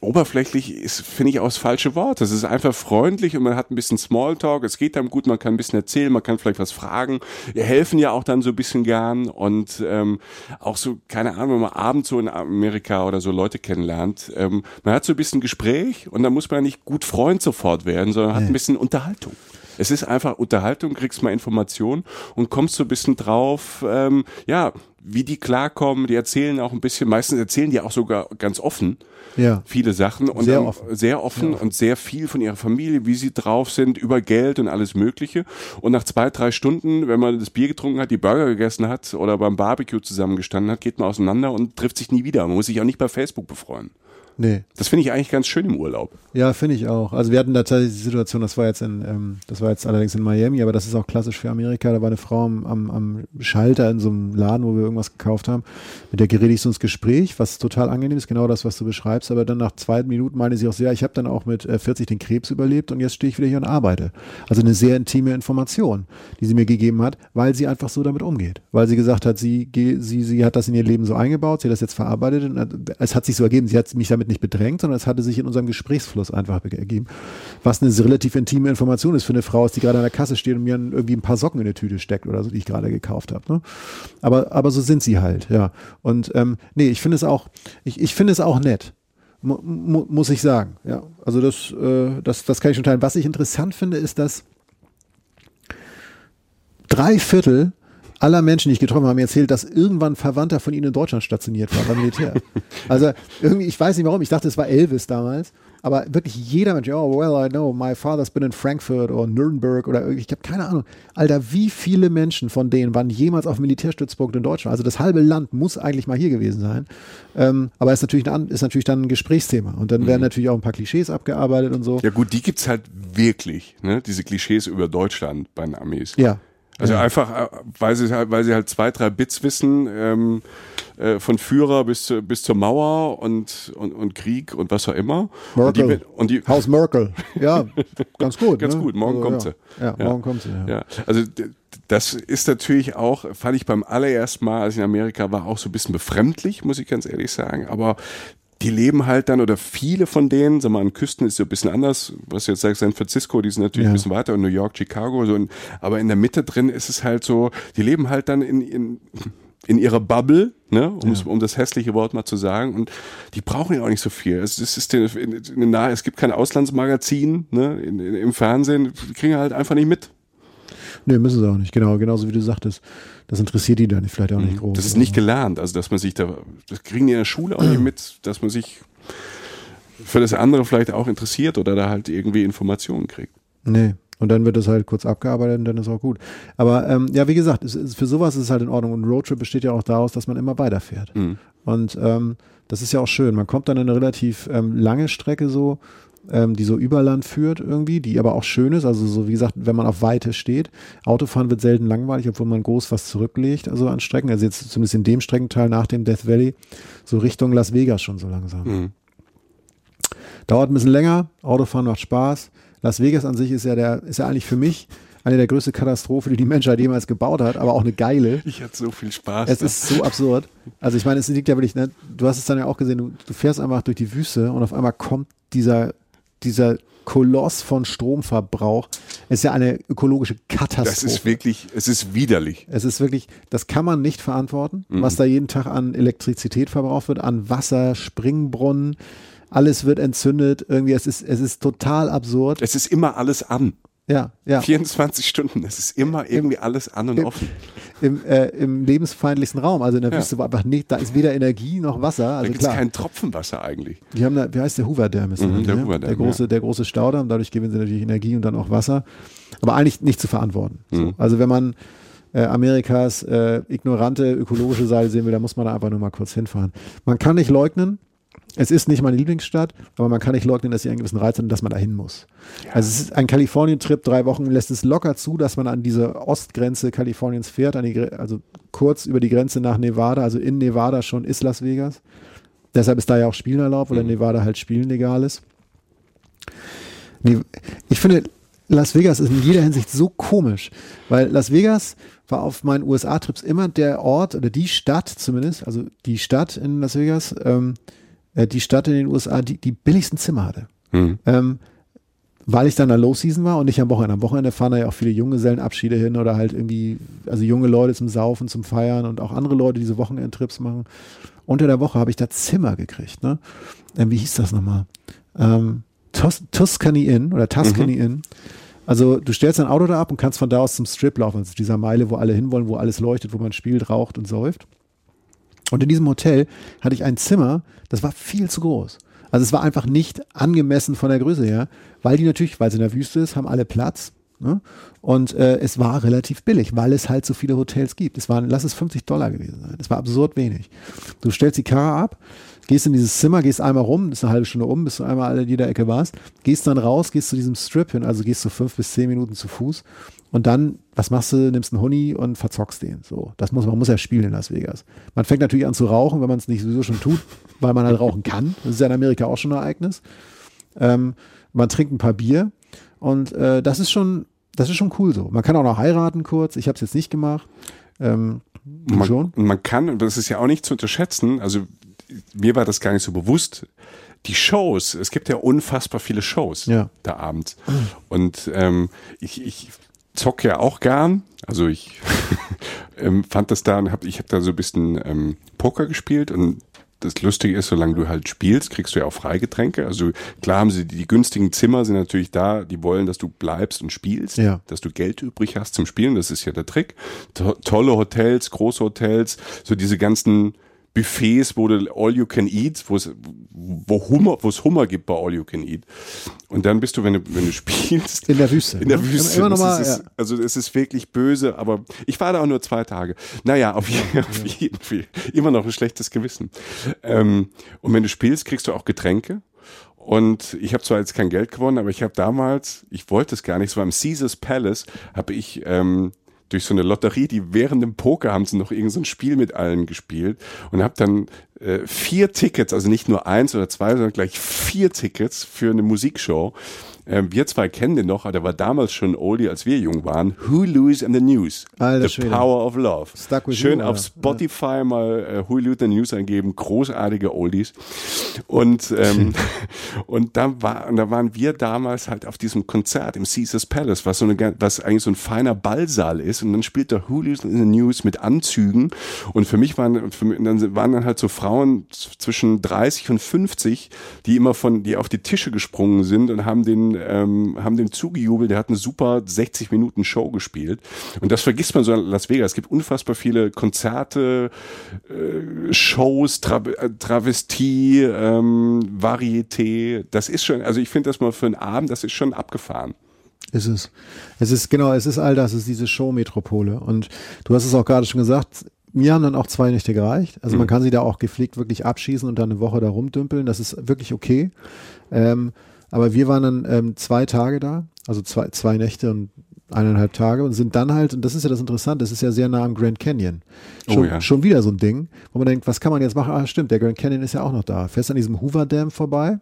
[SPEAKER 2] oberflächlich ist, finde ich, auch das falsche Wort. Es ist einfach freundlich und man hat ein bisschen Smalltalk. Es geht einem gut, man kann ein bisschen erzählen, man kann vielleicht was fragen. Wir helfen ja auch dann so ein bisschen gern und ähm, auch so, keine Ahnung, wenn man abends so in Amerika oder so Leute kennenlernt, ähm, man hat so ein bisschen Gespräch und da muss man nicht gut Freund sofort werden, sondern hat ein bisschen Unterhaltung. Es ist einfach Unterhaltung, kriegst mal Informationen und kommst so ein bisschen drauf, ähm, ja, wie die klarkommen. Die erzählen auch ein bisschen, meistens erzählen die auch sogar ganz offen
[SPEAKER 4] ja.
[SPEAKER 2] viele Sachen und
[SPEAKER 4] sehr offen,
[SPEAKER 2] sehr offen ja. und sehr viel von ihrer Familie, wie sie drauf sind, über Geld und alles Mögliche. Und nach zwei, drei Stunden, wenn man das Bier getrunken hat, die Burger gegessen hat oder beim Barbecue zusammengestanden hat, geht man auseinander und trifft sich nie wieder. Man muss sich auch nicht bei Facebook befreuen.
[SPEAKER 4] Nee.
[SPEAKER 2] Das finde ich eigentlich ganz schön im Urlaub.
[SPEAKER 4] Ja, finde ich auch. Also wir hatten da tatsächlich die Situation, das war jetzt in, ähm, das war jetzt allerdings in Miami, aber das ist auch klassisch für Amerika. Da war eine Frau am, am, am Schalter in so einem Laden, wo wir irgendwas gekauft haben. Mit der gerede ich so ins Gespräch, was total angenehm ist, genau das, was du beschreibst. Aber dann nach zwei Minuten meinte sie auch so, ja, ich habe dann auch mit äh, 40 den Krebs überlebt und jetzt stehe ich wieder hier und arbeite. Also eine sehr intime Information, die sie mir gegeben hat, weil sie einfach so damit umgeht. Weil sie gesagt hat, sie, sie, sie hat das in ihr Leben so eingebaut, sie hat das jetzt verarbeitet und äh, es hat sich so ergeben, sie hat mich damit damit nicht bedrängt, sondern es hatte sich in unserem Gesprächsfluss einfach ergeben. Was eine relativ intime Information ist für eine Frau, die gerade an der Kasse steht und mir irgendwie ein paar Socken in eine Tüte steckt oder so, die ich gerade gekauft habe. Ne? Aber, aber so sind sie halt, ja. Und ähm, nee, ich finde es auch, ich, ich finde es auch nett. mu muss ich sagen. Ja, also das, äh, das, das kann ich schon teilen. Was ich interessant finde, ist, dass drei Viertel aller Menschen, die ich getroffen habe, haben mir erzählt, dass irgendwann ein Verwandter von ihnen in Deutschland stationiert war beim Militär. also irgendwie, ich weiß nicht warum, ich dachte, es war Elvis damals, aber wirklich jeder Mensch, oh, well, I know, my father's been in Frankfurt oder Nürnberg oder ich habe keine Ahnung. Alter, wie viele Menschen von denen waren jemals auf Militärstützpunkt in Deutschland? Also das halbe Land muss eigentlich mal hier gewesen sein. Ähm, aber ist natürlich, ein, ist natürlich dann ein Gesprächsthema. Und dann werden mhm. natürlich auch ein paar Klischees abgearbeitet und so.
[SPEAKER 2] Ja gut, die gibt's halt wirklich, ne? diese Klischees über Deutschland bei den Amis.
[SPEAKER 4] Ja,
[SPEAKER 2] also ja. einfach, äh, weil sie halt, weil sie halt zwei, drei Bits wissen, ähm, äh, von Führer bis, zu, bis zur Mauer und, und, und Krieg und was auch immer.
[SPEAKER 4] Merkel.
[SPEAKER 2] Und die, und die,
[SPEAKER 4] Haus Merkel. Ja, ganz gut.
[SPEAKER 2] ganz
[SPEAKER 4] ne?
[SPEAKER 2] gut, morgen
[SPEAKER 4] also,
[SPEAKER 2] kommt
[SPEAKER 4] ja.
[SPEAKER 2] sie.
[SPEAKER 4] Ja, morgen kommt sie. Ja.
[SPEAKER 2] ja. Also das ist natürlich auch, fand ich beim allerersten Mal, als ich in Amerika war, auch so ein bisschen befremdlich, muss ich ganz ehrlich sagen. Aber die leben halt dann, oder viele von denen, sag mal, an Küsten ist so ein bisschen anders, was du jetzt sagst, San Francisco, die sind natürlich ja. ein bisschen weiter, und New York, Chicago, so, aber in der Mitte drin ist es halt so, die leben halt dann in, in, in ihrer Bubble, ne, um, ja. um das hässliche Wort mal zu sagen, und die brauchen ja auch nicht so viel. Es, es, ist in, in, in, es gibt kein Auslandsmagazin ne, in, im Fernsehen, die kriegen halt einfach nicht mit.
[SPEAKER 4] Nee, müssen sie auch nicht, genau, genauso wie du sagtest. Das interessiert die dann vielleicht auch nicht mhm. groß.
[SPEAKER 2] Das ist nicht gelernt, also dass man sich da, das kriegen die in der Schule auch nicht mit, dass man sich für das andere vielleicht auch interessiert oder da halt irgendwie Informationen kriegt.
[SPEAKER 4] Nee. Und dann wird das halt kurz abgearbeitet und dann ist auch gut. Aber ähm, ja, wie gesagt, es, es, für sowas ist es halt in Ordnung. Und Roadtrip besteht ja auch daraus, dass man immer weiterfährt. Mhm. Und ähm, Das ist ja auch schön. Man kommt dann eine relativ ähm, lange Strecke so, ähm, die so über Land führt irgendwie, die aber auch schön ist. Also so wie gesagt, wenn man auf Weite steht. Autofahren wird selten langweilig, obwohl man groß was zurücklegt, also an Strecken. Also jetzt zumindest in dem Streckenteil nach dem Death Valley, so Richtung Las Vegas schon so langsam.
[SPEAKER 2] Mhm.
[SPEAKER 4] Dauert ein bisschen länger, Autofahren macht Spaß. Las Vegas an sich ist ja der, ist ja eigentlich für mich eine der größten Katastrophen, die die Menschheit jemals gebaut hat, aber auch eine geile.
[SPEAKER 2] Ich hatte so viel Spaß.
[SPEAKER 4] Es ist so absurd. Also ich meine, es liegt ja wirklich, ne, du hast es dann ja auch gesehen, du, du fährst einfach durch die Wüste und auf einmal kommt dieser, dieser Koloss von Stromverbrauch. Ist ja eine ökologische Katastrophe.
[SPEAKER 2] das ist wirklich, es ist widerlich.
[SPEAKER 4] Es ist wirklich, das kann man nicht verantworten,
[SPEAKER 2] Mhm.
[SPEAKER 4] was da jeden Tag an Elektrizität verbraucht wird, an Wasser, Springbrunnen, alles wird entzündet. Irgendwie, es ist, es ist total absurd.
[SPEAKER 2] Es ist immer alles an.
[SPEAKER 4] Ja, ja.
[SPEAKER 2] 24 Stunden, es ist immer irgendwie alles an und
[SPEAKER 4] im-
[SPEAKER 2] offen.
[SPEAKER 4] Im, äh, im lebensfeindlichsten Raum, also in der
[SPEAKER 2] Ja.
[SPEAKER 4] Wüste, wo einfach nicht, da ist weder Energie noch Wasser.
[SPEAKER 2] Da
[SPEAKER 4] Also
[SPEAKER 2] gibt es
[SPEAKER 4] klar,
[SPEAKER 2] kein Tropfen Wasser eigentlich.
[SPEAKER 4] die haben da, wie heißt der Hoover Dam? Ist
[SPEAKER 2] Mhm,
[SPEAKER 4] das,
[SPEAKER 2] der
[SPEAKER 4] ne?
[SPEAKER 2] Hoover Dam,
[SPEAKER 4] der große, der große Staudamm. Dadurch gewinnen sie natürlich Energie und dann auch Wasser. Aber eigentlich nicht zu verantworten. So.
[SPEAKER 2] Mhm.
[SPEAKER 4] Also wenn man äh, Amerikas äh, ignorante ökologische Seite sehen will, dann muss man da einfach nur mal kurz hinfahren. Man kann nicht leugnen, es ist nicht meine Lieblingsstadt, aber man kann nicht leugnen, dass sie einen gewissen Reiz hat und dass man da hin muss. Also es ist ein Kalifornien-Trip, drei Wochen lässt es locker zu, dass man an diese Ostgrenze Kaliforniens fährt, die, also kurz über die Grenze nach Nevada, also in Nevada schon ist Las Vegas. Deshalb ist da ja auch Spielen erlaubt, weil in Nevada halt Spielen legal ist. Ich finde, Las Vegas ist in jeder Hinsicht so komisch, weil Las Vegas war auf meinen USA-Trips immer der Ort oder die Stadt zumindest, also die Stadt in Las Vegas, ähm, äh, die Stadt in den USA, die die billigsten Zimmer hatte.
[SPEAKER 2] Mhm.
[SPEAKER 4] Ähm, weil ich dann in der Low Season war und nicht am Wochenende. Am Wochenende fahren da ja auch viele Junggesellenabschiede hin oder halt irgendwie, also junge Leute zum Saufen, zum Feiern und auch andere Leute, die diese Wochenendtrips machen. Unter der Woche habe ich da Zimmer gekriegt, ne? Ähm, wie hieß das nochmal? Ähm, Tus Tuscany Inn oder Tuscany Inn. Also du stellst dein Auto da ab und kannst von da aus zum Strip laufen, also dieser Meile, wo alle hinwollen, wo alles leuchtet, wo man spielt, raucht und säuft. Und in diesem Hotel hatte ich ein Zimmer, das war viel zu groß. Also es war einfach nicht angemessen von der Größe her, weil die natürlich, weil es in der Wüste ist, haben alle Platz. Ne? Und äh, es war relativ billig, weil es halt so viele Hotels gibt. Es waren, lass es 50 Dollar gewesen sein. Es war absurd wenig. Du stellst die Karre ab, gehst in dieses Zimmer, gehst einmal rum, ist eine halbe Stunde um, bis du einmal an jeder Ecke warst, gehst dann raus, gehst zu diesem Strip hin, also gehst du fünf bis zehn Minuten zu Fuß und dann, was machst du, nimmst einen Huni und verzockst den. So, das muss man muss ja spielen in Las Vegas. Man fängt natürlich an zu rauchen, wenn man es nicht sowieso schon tut, weil man halt rauchen kann. Das ist ja in Amerika auch schon ein Ereignis. Ähm, man trinkt ein paar Bier und äh, das ist schon, das ist schon cool so. Man kann auch noch heiraten kurz. Ich habe es jetzt nicht gemacht. Ähm,
[SPEAKER 2] Man,
[SPEAKER 4] schon?
[SPEAKER 2] man kann, und das ist ja auch nicht zu unterschätzen, also mir war das gar nicht so bewusst, die Shows, es gibt ja unfassbar viele Shows
[SPEAKER 4] Ja.
[SPEAKER 2] da abends. Und ähm, ich, ich zocke ja auch gern, also ich ähm, fand das da und hab, ich habe da so ein bisschen ähm, Poker gespielt und das Lustige ist, solange du halt spielst, kriegst du ja auch Freigetränke. Also klar haben sie die, die günstigen Zimmer sind natürlich da, die wollen, dass du bleibst und spielst,
[SPEAKER 4] Ja.
[SPEAKER 2] dass du Geld übrig hast zum Spielen, das ist ja der Trick. To tolle Hotels, große Hotels, so diese ganzen Buffets, wo du All You Can Eat, wo es Hummer, wo es Hummer gibt bei All You Can Eat. Und dann bist du, wenn du wenn du spielst,
[SPEAKER 4] In der Wüste.
[SPEAKER 2] in der
[SPEAKER 4] ne?
[SPEAKER 2] Wüste.
[SPEAKER 4] Immer noch mal,
[SPEAKER 2] ist,
[SPEAKER 4] ja.
[SPEAKER 2] Also es ist wirklich böse, aber ich war da auch nur zwei Tage. Naja, auf, jeden, auf jeden Fall. Immer noch ein schlechtes Gewissen. Ähm, und wenn du spielst, kriegst du auch Getränke. Und ich habe zwar jetzt kein Geld gewonnen, aber ich habe damals, ich wollte es gar nicht, es war im Caesars Palace, habe ich ähm, durch so eine Lotterie, die während dem Poker haben sie noch irgendein so Spiel mit allen gespielt und habe dann äh, vier Tickets, also nicht nur eins oder zwei, sondern gleich vier Tickets für eine Musikshow. Ähm, wir zwei kennen den noch, aber der war damals schon Oldie, als wir jung waren. Who Lose in the News?
[SPEAKER 4] Alter
[SPEAKER 2] the
[SPEAKER 4] Schwede.
[SPEAKER 2] Power of Love.
[SPEAKER 4] Stuck with
[SPEAKER 2] Schön
[SPEAKER 4] you,
[SPEAKER 2] auf? Spotify mal äh, Who Lose in the News eingeben. Großartige Oldies. Und, ähm, und da, war, und da waren wir damals halt auf diesem Konzert im Caesars Palace, was, so eine, was eigentlich so ein feiner Ballsaal ist. Und dann spielt da Who Lose in the News mit Anzügen. Und für mich waren, für mich, dann waren dann halt so Frauen zwischen 30 und 50, die immer von, die auf die Tische gesprungen sind und haben den, ähm, haben dem zugejubelt. Der hat eine super 60 Minuten Show gespielt. Und das vergisst man so in Las Vegas. Es gibt unfassbar viele Konzerte, äh, Shows, Tra äh, Travestie, ähm, Varieté. Das ist schon, also ich finde das mal für einen Abend, das ist schon abgefahren.
[SPEAKER 4] Ist es. Es ist, genau, es ist all das, es ist diese Show-Metropole. Und du hast es auch gerade schon gesagt, mir haben dann auch zwei Nächte gereicht. Also
[SPEAKER 2] Mhm.
[SPEAKER 4] man kann sie da auch gepflegt wirklich abschießen und dann eine Woche da rumdümpeln. Das ist wirklich okay. Ähm, aber wir waren dann ähm, zwei Tage da, also zwei, zwei Nächte und eineinhalb Tage und sind dann halt, und das ist ja das Interessante, das ist ja sehr nah am Grand Canyon.
[SPEAKER 2] Oh
[SPEAKER 4] Schon,
[SPEAKER 2] ja.
[SPEAKER 4] schon wieder so ein Ding, wo man denkt, was kann man jetzt machen? Ah, stimmt, der Grand Canyon ist ja auch noch da. Fährst an diesem Hoover Dam vorbei,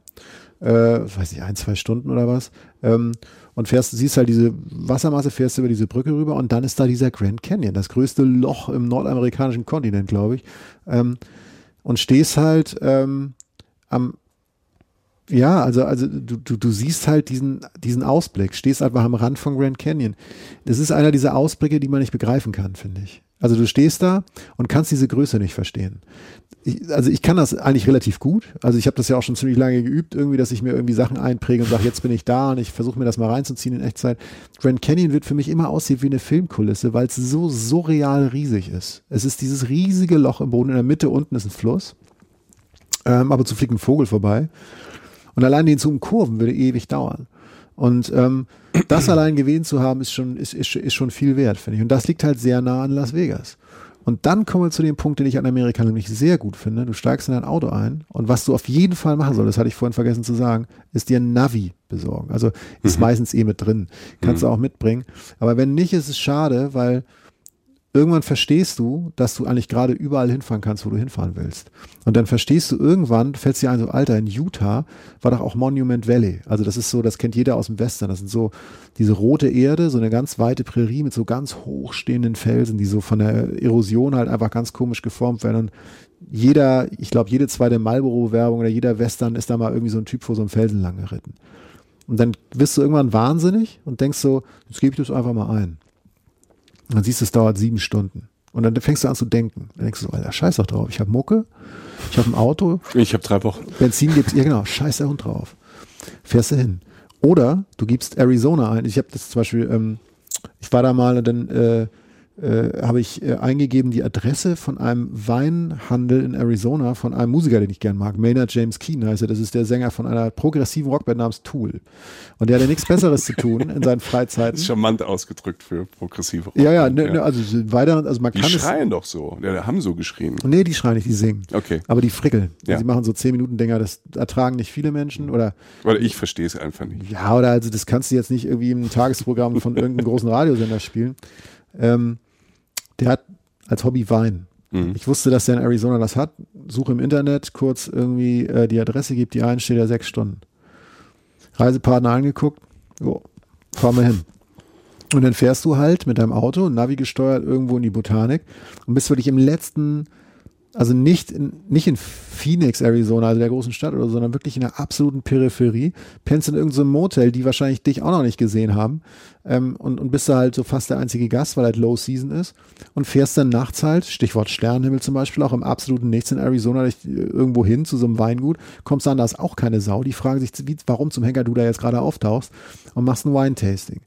[SPEAKER 4] äh, weiß nicht, ein, zwei Stunden oder was, ähm, und fährst, siehst halt diese Wassermasse, fährst über diese Brücke rüber und dann ist da dieser Grand Canyon, das größte Loch im nordamerikanischen Kontinent, glaube ich. Ähm, und stehst halt ähm, am, ja, also, also du, du, du siehst halt diesen, diesen Ausblick, stehst einfach am Rand von Grand Canyon. Das ist einer dieser Ausblicke, die man nicht begreifen kann, finde ich. Also du stehst da und kannst diese Größe nicht verstehen. Ich, also ich kann das eigentlich relativ gut. Also ich habe das ja auch schon ziemlich lange geübt, irgendwie, dass ich mir irgendwie Sachen einpräge und sage, jetzt bin ich da und ich versuche mir das mal reinzuziehen in Echtzeit. Grand Canyon wird für mich immer aussehen wie eine Filmkulisse, weil es so surreal riesig ist. Es ist dieses riesige Loch im Boden, in der Mitte unten ist ein Fluss. Ähm, aber zu fliegt ein Vogel vorbei. Und allein den zu umkurven würde ewig dauern. Und ähm, das allein gewählt zu haben, ist schon, ist, ist, ist schon viel wert, finde ich. Und das liegt halt sehr nah an Las Vegas. Und dann kommen wir zu dem Punkt, den ich an Amerika nämlich sehr gut finde. Du steigst in dein Auto ein und was du auf jeden Fall machen solltest, das hatte ich vorhin vergessen zu sagen, ist dir ein Navi besorgen. Also ist meistens eh mit drin. Kannst du auch mitbringen. Aber wenn nicht, ist es schade, weil irgendwann verstehst du, dass du eigentlich gerade überall hinfahren kannst, wo du hinfahren willst. Und dann verstehst du irgendwann, fällt dir ein, so Alter, in Utah war doch auch Monument Valley. Also das ist so, das kennt jeder aus dem Western. Das sind so diese rote Erde, so eine ganz weite Prärie mit so ganz hochstehenden Felsen, die so von der Erosion halt einfach ganz komisch geformt werden. Und jeder, ich glaube, jede zweite Marlboro-Werbung oder jeder Western ist da mal irgendwie so ein Typ vor so einem Felsen lang geritten. Und dann wirst du irgendwann wahnsinnig und denkst so, jetzt gebe ich das einfach mal ein. Und dann siehst du, es dauert sieben Stunden. Und dann fängst du an zu denken. Dann denkst du so, Alter, scheiß doch drauf. Ich habe Mucke, ich habe ein Auto,
[SPEAKER 2] Ich habe drei Wochen.
[SPEAKER 4] Benzin gibt's, ja genau, scheiß der Hund drauf. Fährst du hin. Oder du gibst Arizona ein. Ich habe das zum Beispiel, ähm, ich war da mal und dann äh, äh, habe ich äh, eingegeben die Adresse von einem Weinhandel in Arizona von einem Musiker, den ich gern mag. Maynard James Keen heißt er. Das ist der Sänger von einer progressiven Rockband namens Tool. Und der hatte nichts Besseres zu tun in seinen Freizeiten.
[SPEAKER 2] Das ist charmant ausgedrückt für progressive Rock.
[SPEAKER 4] Ja, ja, ne, ne, also weiter, also man
[SPEAKER 2] Die
[SPEAKER 4] kann es.
[SPEAKER 2] schreien doch so. Ja, die haben so geschrien.
[SPEAKER 4] Nee, die schreien nicht, die singen.
[SPEAKER 2] Okay.
[SPEAKER 4] Aber die frickeln.
[SPEAKER 2] Ja.
[SPEAKER 4] Sie machen so 10-Minuten-Dinger, das ertragen nicht viele Menschen oder
[SPEAKER 2] Weil ich verstehe es einfach nicht.
[SPEAKER 4] Ja, oder also das kannst du jetzt nicht irgendwie im Tagesprogramm von irgendeinem großen Radiosender spielen. Ähm, der hat als Hobby Wein.
[SPEAKER 2] Mhm.
[SPEAKER 4] Ich wusste, dass der in Arizona das hat. Suche im Internet, kurz irgendwie äh, die Adresse, gibt die ein, steht da sechs Stunden. Reisepartner angeguckt, jo, fahren wir hin. Und dann fährst du halt mit deinem Auto, Navi gesteuert, irgendwo in die Botanik und bist wirklich im letzten, also nicht in, nicht in Phoenix, Arizona, also der großen Stadt oder so, sondern wirklich in der absoluten Peripherie, pennst in irgendeinem Motel, die wahrscheinlich dich auch noch nicht gesehen haben. Ähm, und, und bist da halt so fast der einzige Gast, weil halt Low Season ist. Und fährst dann nachts halt, Stichwort Sternenhimmel zum Beispiel, auch im absoluten Nichts in Arizona äh, irgendwo hin zu so einem Weingut, kommst dann, da ist auch keine Sau, die fragen sich, wie, warum zum Henker du da jetzt gerade auftauchst und machst ein Wine-Tasting.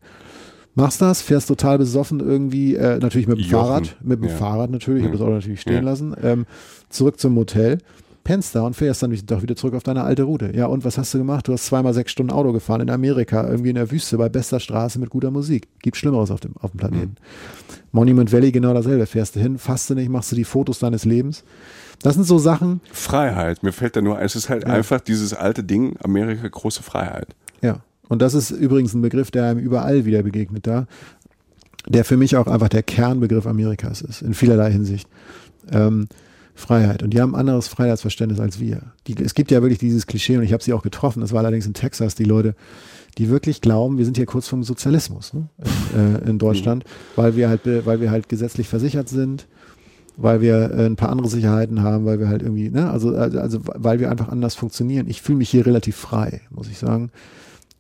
[SPEAKER 4] Machst das, fährst total besoffen irgendwie, äh, natürlich mit dem
[SPEAKER 2] Jochen,
[SPEAKER 4] Fahrrad, mit dem
[SPEAKER 2] ja.
[SPEAKER 4] Fahrrad natürlich, ich
[SPEAKER 2] Ja.
[SPEAKER 4] habe das Auto natürlich stehen
[SPEAKER 2] Ja.
[SPEAKER 4] lassen, ähm, zurück zum Motel, pennst da und fährst dann doch wieder zurück auf deine alte Route. Ja, und was hast du gemacht? Du hast zweimal sechs Stunden Auto gefahren in Amerika, irgendwie in der Wüste, bei bester Straße mit guter Musik. Gibt Schlimmeres auf dem, auf dem Planeten. Monument Valley genau dasselbe. Fährst du hin, fasst du nicht, machst du die Fotos deines Lebens. Das sind so Sachen,
[SPEAKER 2] Freiheit. Mir fällt da nur, es ist halt einfach dieses alte Ding, Amerika, große Freiheit.
[SPEAKER 4] Und das ist übrigens ein Begriff, der einem überall wieder begegnet da, der für mich auch einfach der Kernbegriff Amerikas ist, in vielerlei Hinsicht. Ähm, Freiheit. Und die haben ein anderes Freiheitsverständnis als wir. Die, es gibt ja wirklich dieses Klischee, und ich habe sie auch getroffen, das war allerdings in Texas, die Leute, die wirklich glauben, wir sind hier kurz vom Sozialismus ne? in, äh, in Deutschland, weil wir halt, weil wir halt gesetzlich versichert sind, weil wir äh, ein paar andere Sicherheiten haben, weil wir halt irgendwie, ne, also, also, also weil wir einfach anders funktionieren. Ich fühle mich hier relativ frei, muss ich sagen.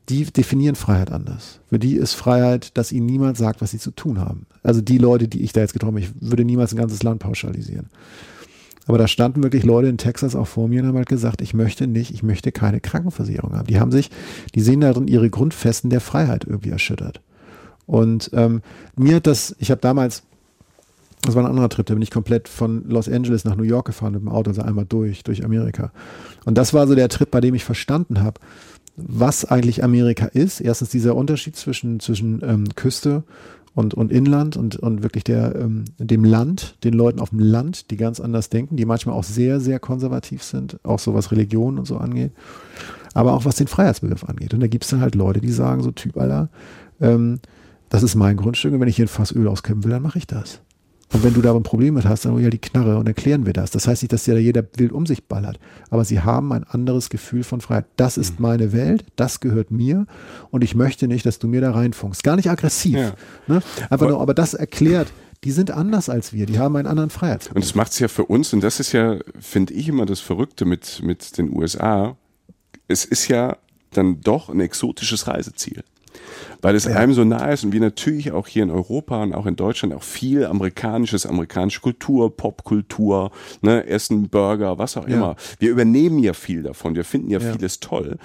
[SPEAKER 4] Die definieren Freiheit anders. Für die ist Freiheit, dass ihnen niemand sagt, was sie zu tun haben. Also die Leute, die ich da jetzt getroffen habe, ich würde niemals ein ganzes Land pauschalisieren. Aber da standen wirklich Leute in Texas auch vor mir und haben halt gesagt, ich möchte nicht, ich möchte keine Krankenversicherung haben. Die haben sich, die sehen darin ihre Grundfesten der Freiheit irgendwie erschüttert. Und ähm, mir hat das, ich habe damals, das war ein anderer Trip, da bin ich komplett von Los Angeles nach New York gefahren mit dem Auto, also einmal durch, durch Amerika. Und das war so der Trip, bei dem ich verstanden habe, was eigentlich Amerika ist. Erstens dieser Unterschied zwischen, zwischen ähm, Küste und, und Inland und, und wirklich der, ähm, dem Land, den Leuten auf dem Land, die ganz anders denken, die manchmal auch sehr, sehr konservativ sind, auch so was Religion und so angeht, aber auch was den Freiheitsbegriff angeht. Und da gibt es dann halt Leute, die sagen, so Typ aller, ähm, das ist mein Grundstück und wenn ich hier ein Fass Öl auskippen will, dann mache ich das. Und wenn du da ein Problem mit hast, dann hol ja die Knarre und erklären wir das. Das heißt nicht, dass ja jeder wild um sich ballert, aber sie haben ein anderes Gefühl von Freiheit. Das ist mhm. meine Welt, das gehört mir und ich möchte nicht, dass du mir da reinfunkst. Gar nicht aggressiv. Ja. Ne? Einfach aber, nur, aber das erklärt, die sind anders als wir, die haben einen anderen Freiheitsgrad.
[SPEAKER 2] Und das macht es ja für uns, und das ist ja, finde ich immer das Verrückte mit, mit den USA, es ist ja dann doch ein exotisches Reiseziel weil es ja. einem so nah ist und wir natürlich auch hier in Europa und auch in Deutschland auch viel amerikanisches, amerikanische Kultur, Popkultur, ne, Essen, Burger, was auch ja. immer. Wir übernehmen ja viel davon, wir finden ja, ja. vieles toll.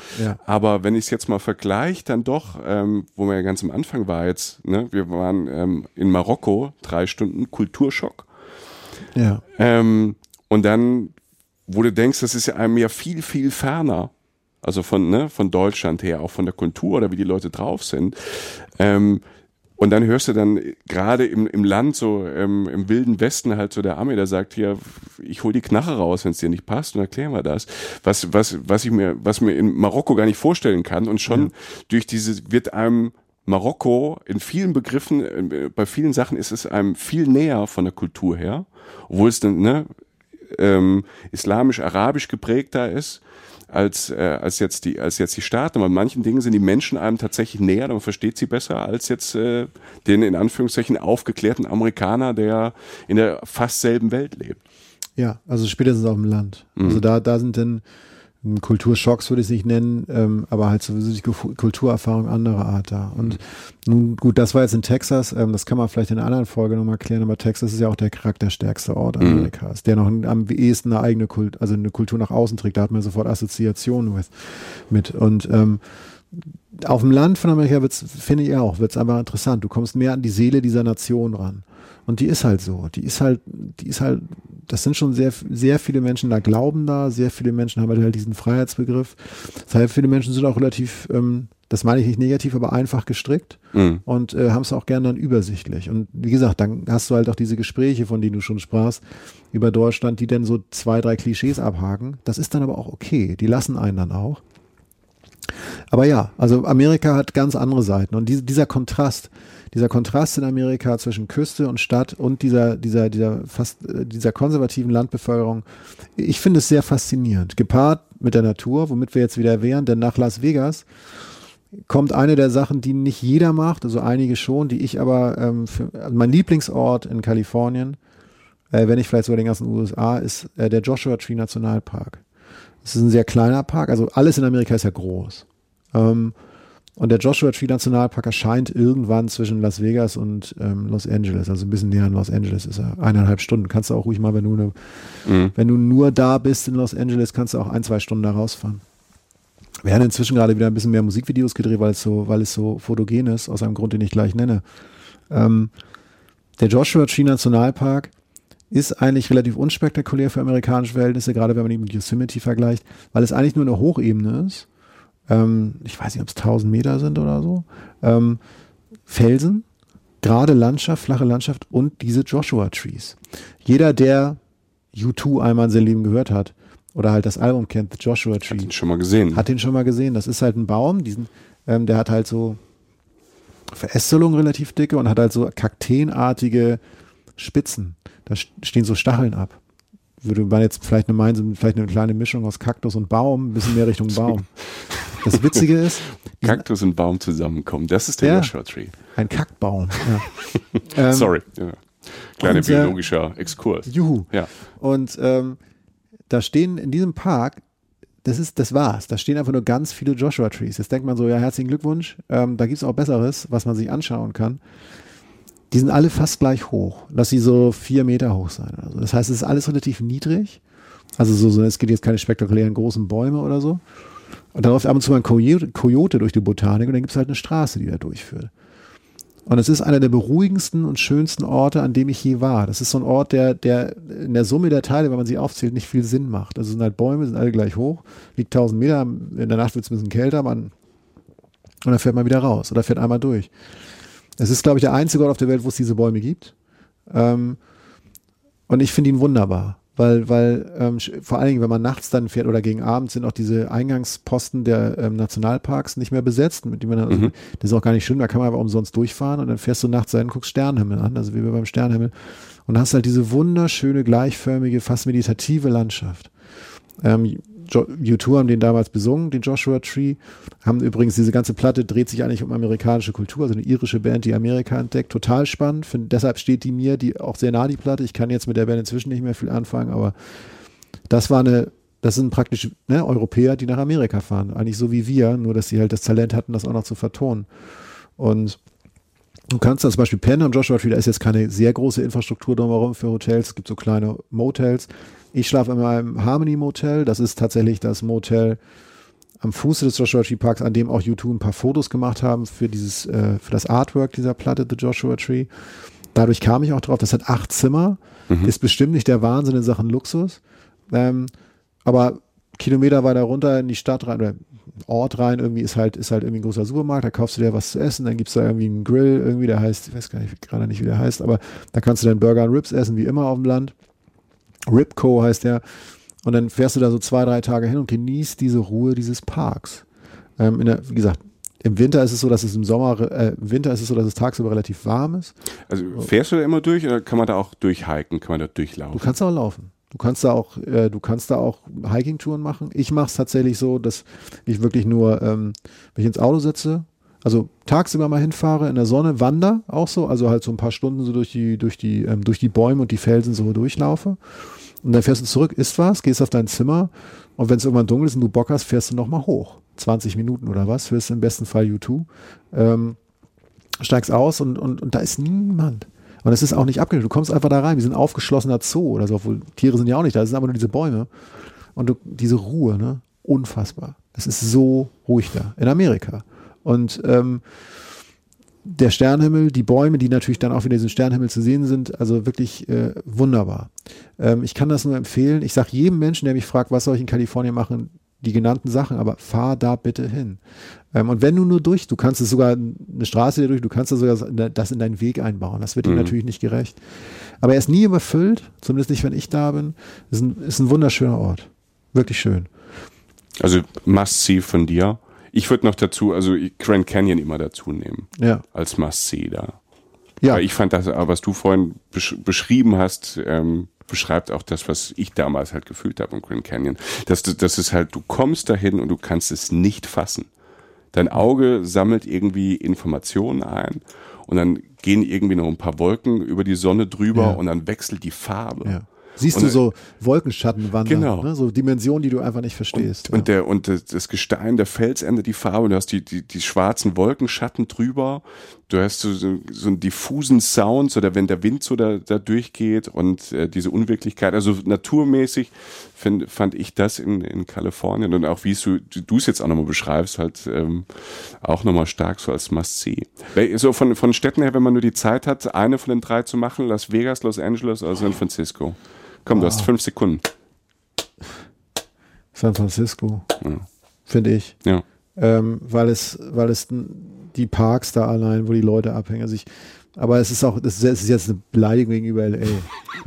[SPEAKER 2] Aber wenn ich es jetzt mal vergleiche, dann doch, ähm, wo man ja ganz am Anfang war jetzt, ne, wir waren ähm, in Marokko, drei Stunden Kulturschock.
[SPEAKER 4] Ja.
[SPEAKER 2] Ähm, und dann, wo du denkst, das ist ja einem ja viel, viel ferner also von, ne, von Deutschland her, auch von der Kultur oder wie die Leute drauf sind. Ähm, und dann hörst du dann gerade im, im Land, so ähm, im wilden Westen halt so der Armee, der sagt hier, ich hol die Knarre raus, wenn es dir nicht passt und erklären wir das. Was, was, was ich mir, was mir in Marokko gar nicht vorstellen kann. Und schon ja. durch diese wird einem Marokko in vielen Begriffen, äh, bei vielen Sachen ist es einem viel näher von der Kultur her, obwohl es dann ne, ähm, islamisch-arabisch geprägter ist als, äh, als, jetzt die, als jetzt die Staaten. Aber in manchen Dingen sind die Menschen einem tatsächlich näher, man versteht sie besser als jetzt äh, den in Anführungszeichen aufgeklärten Amerikaner, der in der fast selben Welt lebt.
[SPEAKER 4] Ja, also spätestens auf dem Land. Mhm. Also da, da sind dann Kulturschocks würde ich es nicht nennen, ähm, aber halt sowieso die Kulturerfahrung anderer Art da. Und nun gut, das war jetzt in Texas, ähm, das kann man vielleicht in einer anderen Folge nochmal klären, aber Texas ist ja auch der charakterstärkste Ort mhm. Amerikas, der noch am ehesten eine eigene Kult, also eine Kultur nach außen trägt. Da hat man sofort Assoziationen mit. mit. Und ähm, auf dem Land von Amerika wird's, finde ich auch, wird's einfach interessant. Du kommst mehr an die Seele dieser Nation ran. Und die ist halt so. Die ist halt, die ist halt, das sind schon sehr, sehr viele Menschen da glauben da, sehr viele Menschen haben halt diesen Freiheitsbegriff. Sehr viele Menschen sind auch relativ, ähm, das meine ich nicht negativ, aber einfach gestrickt mhm. und äh, haben es auch gerne dann übersichtlich. Und wie gesagt, dann hast du halt auch diese Gespräche, von denen du schon sprachst, über Deutschland, die dann so zwei, drei Klischees abhaken. Das ist dann aber auch okay. Die lassen einen dann auch. Aber ja, also Amerika hat ganz andere Seiten und die, dieser Kontrast, dieser Kontrast in Amerika zwischen Küste und Stadt und dieser, dieser, dieser fast, äh, dieser konservativen Landbevölkerung, ich finde es sehr faszinierend. Gepaart mit der Natur, womit wir jetzt wieder wären, denn nach Las Vegas kommt eine der Sachen, die nicht jeder macht, also einige schon, die ich aber ähm, für, also mein Lieblingsort in Kalifornien, äh, wenn nicht vielleicht sogar den ganzen USA, ist äh, der Joshua Tree Nationalpark. Es ist ein sehr kleiner Park, also alles in Amerika ist ja groß. Ähm, und der Joshua Tree Nationalpark erscheint irgendwann zwischen Las Vegas und ähm, Los Angeles, also ein bisschen näher an Los Angeles ist er. Eineinhalb Stunden. Kannst du auch ruhig mal, wenn du, ne, mhm. wenn du nur da bist in Los Angeles, kannst du auch ein, zwei Stunden da rausfahren. Wir haben inzwischen gerade wieder ein bisschen mehr Musikvideos gedreht, weil es so, weil es so fotogen ist, aus einem Grund, den ich gleich nenne. Ähm, der Joshua Tree Nationalpark ist eigentlich relativ unspektakulär für amerikanische Verhältnisse, gerade wenn man ihn mit Yosemite vergleicht, weil es eigentlich nur eine Hochebene ist ähm, ich weiß nicht, ob es 1000 Meter sind oder so, ähm, Felsen, gerade Landschaft, flache Landschaft und diese Joshua Trees. Jeder, der U2 einmal in seinem Leben gehört hat oder halt das Album kennt, The Joshua Tree. Hat
[SPEAKER 2] ihn schon mal gesehen.
[SPEAKER 4] Hat ihn schon mal gesehen. Das ist halt ein Baum, diesen, ähm, der hat halt so Verästelung relativ dicke und hat halt so kakteenartige Spitzen. Da stehen so Stacheln ab würde man jetzt vielleicht eine vielleicht eine kleine Mischung aus Kaktus und Baum, ein bisschen mehr Richtung Baum. Das Witzige ist.
[SPEAKER 2] Kaktus und Baum zusammenkommen, das ist der ja, Joshua Tree.
[SPEAKER 4] Ein Kackbaum.
[SPEAKER 2] Ja. ähm, Sorry. Ja. Kleiner und, äh, biologischer Exkurs.
[SPEAKER 4] Juhu. Ja. Und ähm, da stehen in diesem Park, das ist, das war's. Da stehen einfach nur ganz viele Joshua Trees. Jetzt denkt man so, ja, herzlichen Glückwunsch. Ähm, da gibt's auch Besseres, was man sich anschauen kann. Die sind alle fast gleich hoch. Lass sie so vier Meter hoch sein. Also das heißt, es ist alles relativ niedrig. Also so, so, es geht jetzt keine spektakulären großen Bäume oder so. Und da läuft ab und zu mal ein Coyote durch die Botanik und dann gibt es halt eine Straße, die da durchführt. Und es ist einer der beruhigendsten und schönsten Orte, an dem ich je war. Das ist so ein Ort, der, der in der Summe der Teile, wenn man sie aufzählt, nicht viel Sinn macht. Also es sind halt Bäume, sind alle gleich hoch, liegt 1000 Meter, in der Nacht wird es ein bisschen kälter, man, und dann fährt man wieder raus oder fährt einmal durch. Es ist, glaube ich, der einzige Ort auf der Welt, wo es diese Bäume gibt. Ähm, und ich finde ihn wunderbar. Weil, weil ähm, vor allen Dingen, wenn man nachts dann fährt oder gegen Abend, sind auch diese Eingangsposten der ähm, Nationalparks nicht mehr besetzt, mit denen man dann, also,
[SPEAKER 2] Mhm.
[SPEAKER 4] das ist auch gar nicht schlimm, da kann man aber umsonst durchfahren und dann fährst du nachts rein und guckst Sternenhimmel an, also wie wir beim Sternenhimmel. Und hast halt diese wunderschöne, gleichförmige, fast meditative Landschaft. Ähm, Jo- U2 haben den damals besungen, den Joshua Tree. Haben übrigens diese ganze Platte dreht sich eigentlich um amerikanische Kultur, also eine irische Band, die Amerika entdeckt. Total spannend. Find, deshalb steht die mir die auch sehr nah, die Platte. Ich kann jetzt mit der Band inzwischen nicht mehr viel anfangen, aber das war eine, das sind praktisch ne, Europäer, die nach Amerika fahren. Eigentlich so wie wir, nur dass sie halt das Talent hatten, das auch noch zu vertonen. Und du kannst da zum Beispiel pennen am Joshua Tree, da ist jetzt keine sehr große Infrastruktur drumherum für Hotels. Es gibt so kleine Motels. Ich schlafe immer im Harmony Motel. Das ist tatsächlich das Motel am Fuße des Joshua Tree Parks, an dem auch U2 ein paar Fotos gemacht haben für dieses, äh, für das Artwork dieser Platte, The Joshua Tree. Dadurch kam ich auch drauf. Das hat acht Zimmer. Ist bestimmt nicht der Wahnsinn in Sachen Luxus. Ähm, aber Kilometer weiter runter in die Stadt rein oder Ort rein, irgendwie ist halt, ist halt irgendwie ein großer Supermarkt, da kaufst du dir was zu essen, dann gibt's da irgendwie einen Grill, irgendwie, der heißt, ich weiß gar nicht, gerade nicht, wie der heißt, aber da kannst du dann Burger und Ribs essen, wie immer auf dem Land. Ribco heißt der. Und dann fährst du da so zwei, drei Tage hin und genießt diese Ruhe dieses Parks. Ähm, der, wie gesagt, im Winter ist es so, dass es im Sommer, äh, im Winter ist es so, dass es tagsüber relativ warm ist.
[SPEAKER 2] Also fährst du da immer durch oder kann man da auch durchhiken, kann man da
[SPEAKER 4] Du
[SPEAKER 2] durchlaufen?
[SPEAKER 4] kannst auch laufen. Du kannst da auch, äh, du kannst da auch Hiking-Touren machen. Ich mache es tatsächlich so, dass ich wirklich nur ähm, mich ins Auto setze, also tagsüber mal hinfahre, in der Sonne, wander auch so, also halt so ein paar Stunden so durch die, durch die, ähm, durch die Bäume und die Felsen so durchlaufe. Und dann fährst du zurück, isst was, gehst auf dein Zimmer und wenn es irgendwann dunkel ist und du Bock hast, fährst du nochmal hoch. 20 Minuten oder was, hörst im besten Fall U2. Ähm, steigst aus und, und, und da ist niemand. Und es ist auch nicht abgelehnt. Du kommst einfach da rein. Wir sind ein aufgeschlossener Zoo oder so, obwohl Tiere sind ja auch nicht da. Es sind aber nur diese Bäume. Und du, diese Ruhe, ne? Unfassbar. Es ist so ruhig da. In Amerika. Und ähm, der Sternenhimmel, die Bäume, die natürlich dann auch wieder in diesem Sternenhimmel zu sehen sind, also wirklich äh, wunderbar. Ähm, ich kann das nur empfehlen. Ich sage jedem Menschen, der mich fragt, was soll ich in Kalifornien machen, die genannten Sachen, aber fahr da bitte hin. Ähm, und wenn du nur durch, du kannst es sogar eine Straße hier durch, du kannst da sogar das in deinen Weg einbauen. Das wird dir
[SPEAKER 2] Mhm.
[SPEAKER 4] natürlich nicht gerecht. Aber er ist nie überfüllt, zumindest nicht, wenn ich da bin. Ist ein, ist ein wunderschöner Ort. Wirklich schön.
[SPEAKER 2] Also Must-See von dir. Ich würde noch dazu, also Grand Canyon immer dazu nehmen,
[SPEAKER 4] Ja.
[SPEAKER 2] als Must-See da.
[SPEAKER 4] Ja.
[SPEAKER 2] Weil ich fand das, aber was du vorhin besch beschrieben hast, ähm, beschreibt auch das, was ich damals halt gefühlt habe im Grand Canyon. Das, das ist halt, du kommst dahin und du kannst es nicht fassen. Dein Auge sammelt irgendwie Informationen ein und dann gehen irgendwie noch ein paar Wolken über die Sonne drüber
[SPEAKER 4] Ja.
[SPEAKER 2] und dann wechselt die Farbe.
[SPEAKER 4] ja. Siehst
[SPEAKER 2] Und-
[SPEAKER 4] du so Wolkenschatten wandern,
[SPEAKER 2] Genau.
[SPEAKER 4] ne? so Dimensionen, die du einfach nicht verstehst.
[SPEAKER 2] Und, der, und das, Gestein, der Fels ändert die Farbe, du hast die, die, die schwarzen Wolkenschatten drüber, du hast so, so, so einen diffusen Sound, oder wenn der Wind so da, da durchgeht und äh, diese Unwirklichkeit, also naturmäßig find, fand ich das in, in Kalifornien und auch wie du du es jetzt auch nochmal beschreibst, halt ähm, auch nochmal stark so als Must-See. So von, von Städten her, wenn man nur die Zeit hat, eine von den drei zu machen, Las Vegas, Los Angeles oder San Francisco. Komm, du hast fünf Sekunden.
[SPEAKER 4] San Francisco,
[SPEAKER 2] Ja.
[SPEAKER 4] finde ich.
[SPEAKER 2] Ja.
[SPEAKER 4] ähm, weil es, weil es die Parks da allein, wo die Leute abhängen. Also ich, aber es ist auch, es ist jetzt eine Beleidigung gegenüber LA.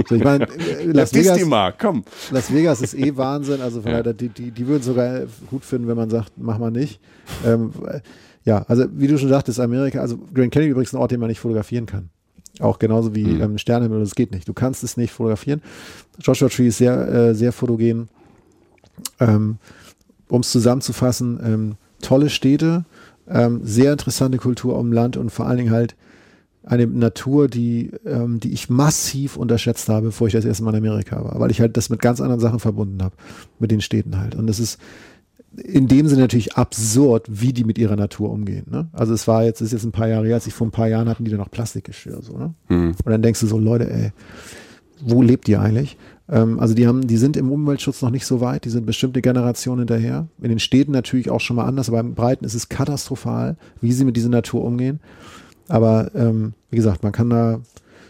[SPEAKER 4] So, ich meine, äh, Las Vegas,
[SPEAKER 2] mal, komm.
[SPEAKER 4] Las Vegas ist eh Wahnsinn. Also von
[SPEAKER 2] Ja.
[SPEAKER 4] daher, die, die, die würden sogar gut finden, wenn man sagt, mach mal nicht. Ähm, ja, also wie du schon sagtest, Amerika, also Grand Canyon übrigens ein Ort, den man nicht fotografieren kann. Auch genauso wie
[SPEAKER 2] Mhm.
[SPEAKER 4] ähm, Sternenhimmel, das geht nicht. Du kannst es nicht fotografieren. Joshua Tree ist sehr, äh, sehr fotogen. Ähm, um es zusammenzufassen, ähm, tolle Städte, ähm, sehr interessante Kultur am Land und vor allen Dingen halt eine Natur, die, ähm, die ich massiv unterschätzt habe, bevor ich das erste Mal in Amerika war, weil ich halt das mit ganz anderen Sachen verbunden habe, mit den Städten halt. Und das ist in dem Sinne natürlich absurd, wie die mit ihrer Natur umgehen. Ne? Also es war jetzt, ist jetzt ein paar Jahre her, als ich vor ein paar Jahren hatten die da noch Plastikgeschirr so, ne?
[SPEAKER 2] Hm.
[SPEAKER 4] Und dann denkst du so, Leute, ey, wo lebt ihr eigentlich? Ähm, also die haben, die sind im Umweltschutz noch nicht so weit, die sind bestimmte Generationen hinterher. In den Städten natürlich auch schon mal anders, aber im Breiten ist es katastrophal, wie sie mit dieser Natur umgehen. Aber ähm, wie gesagt, man kann da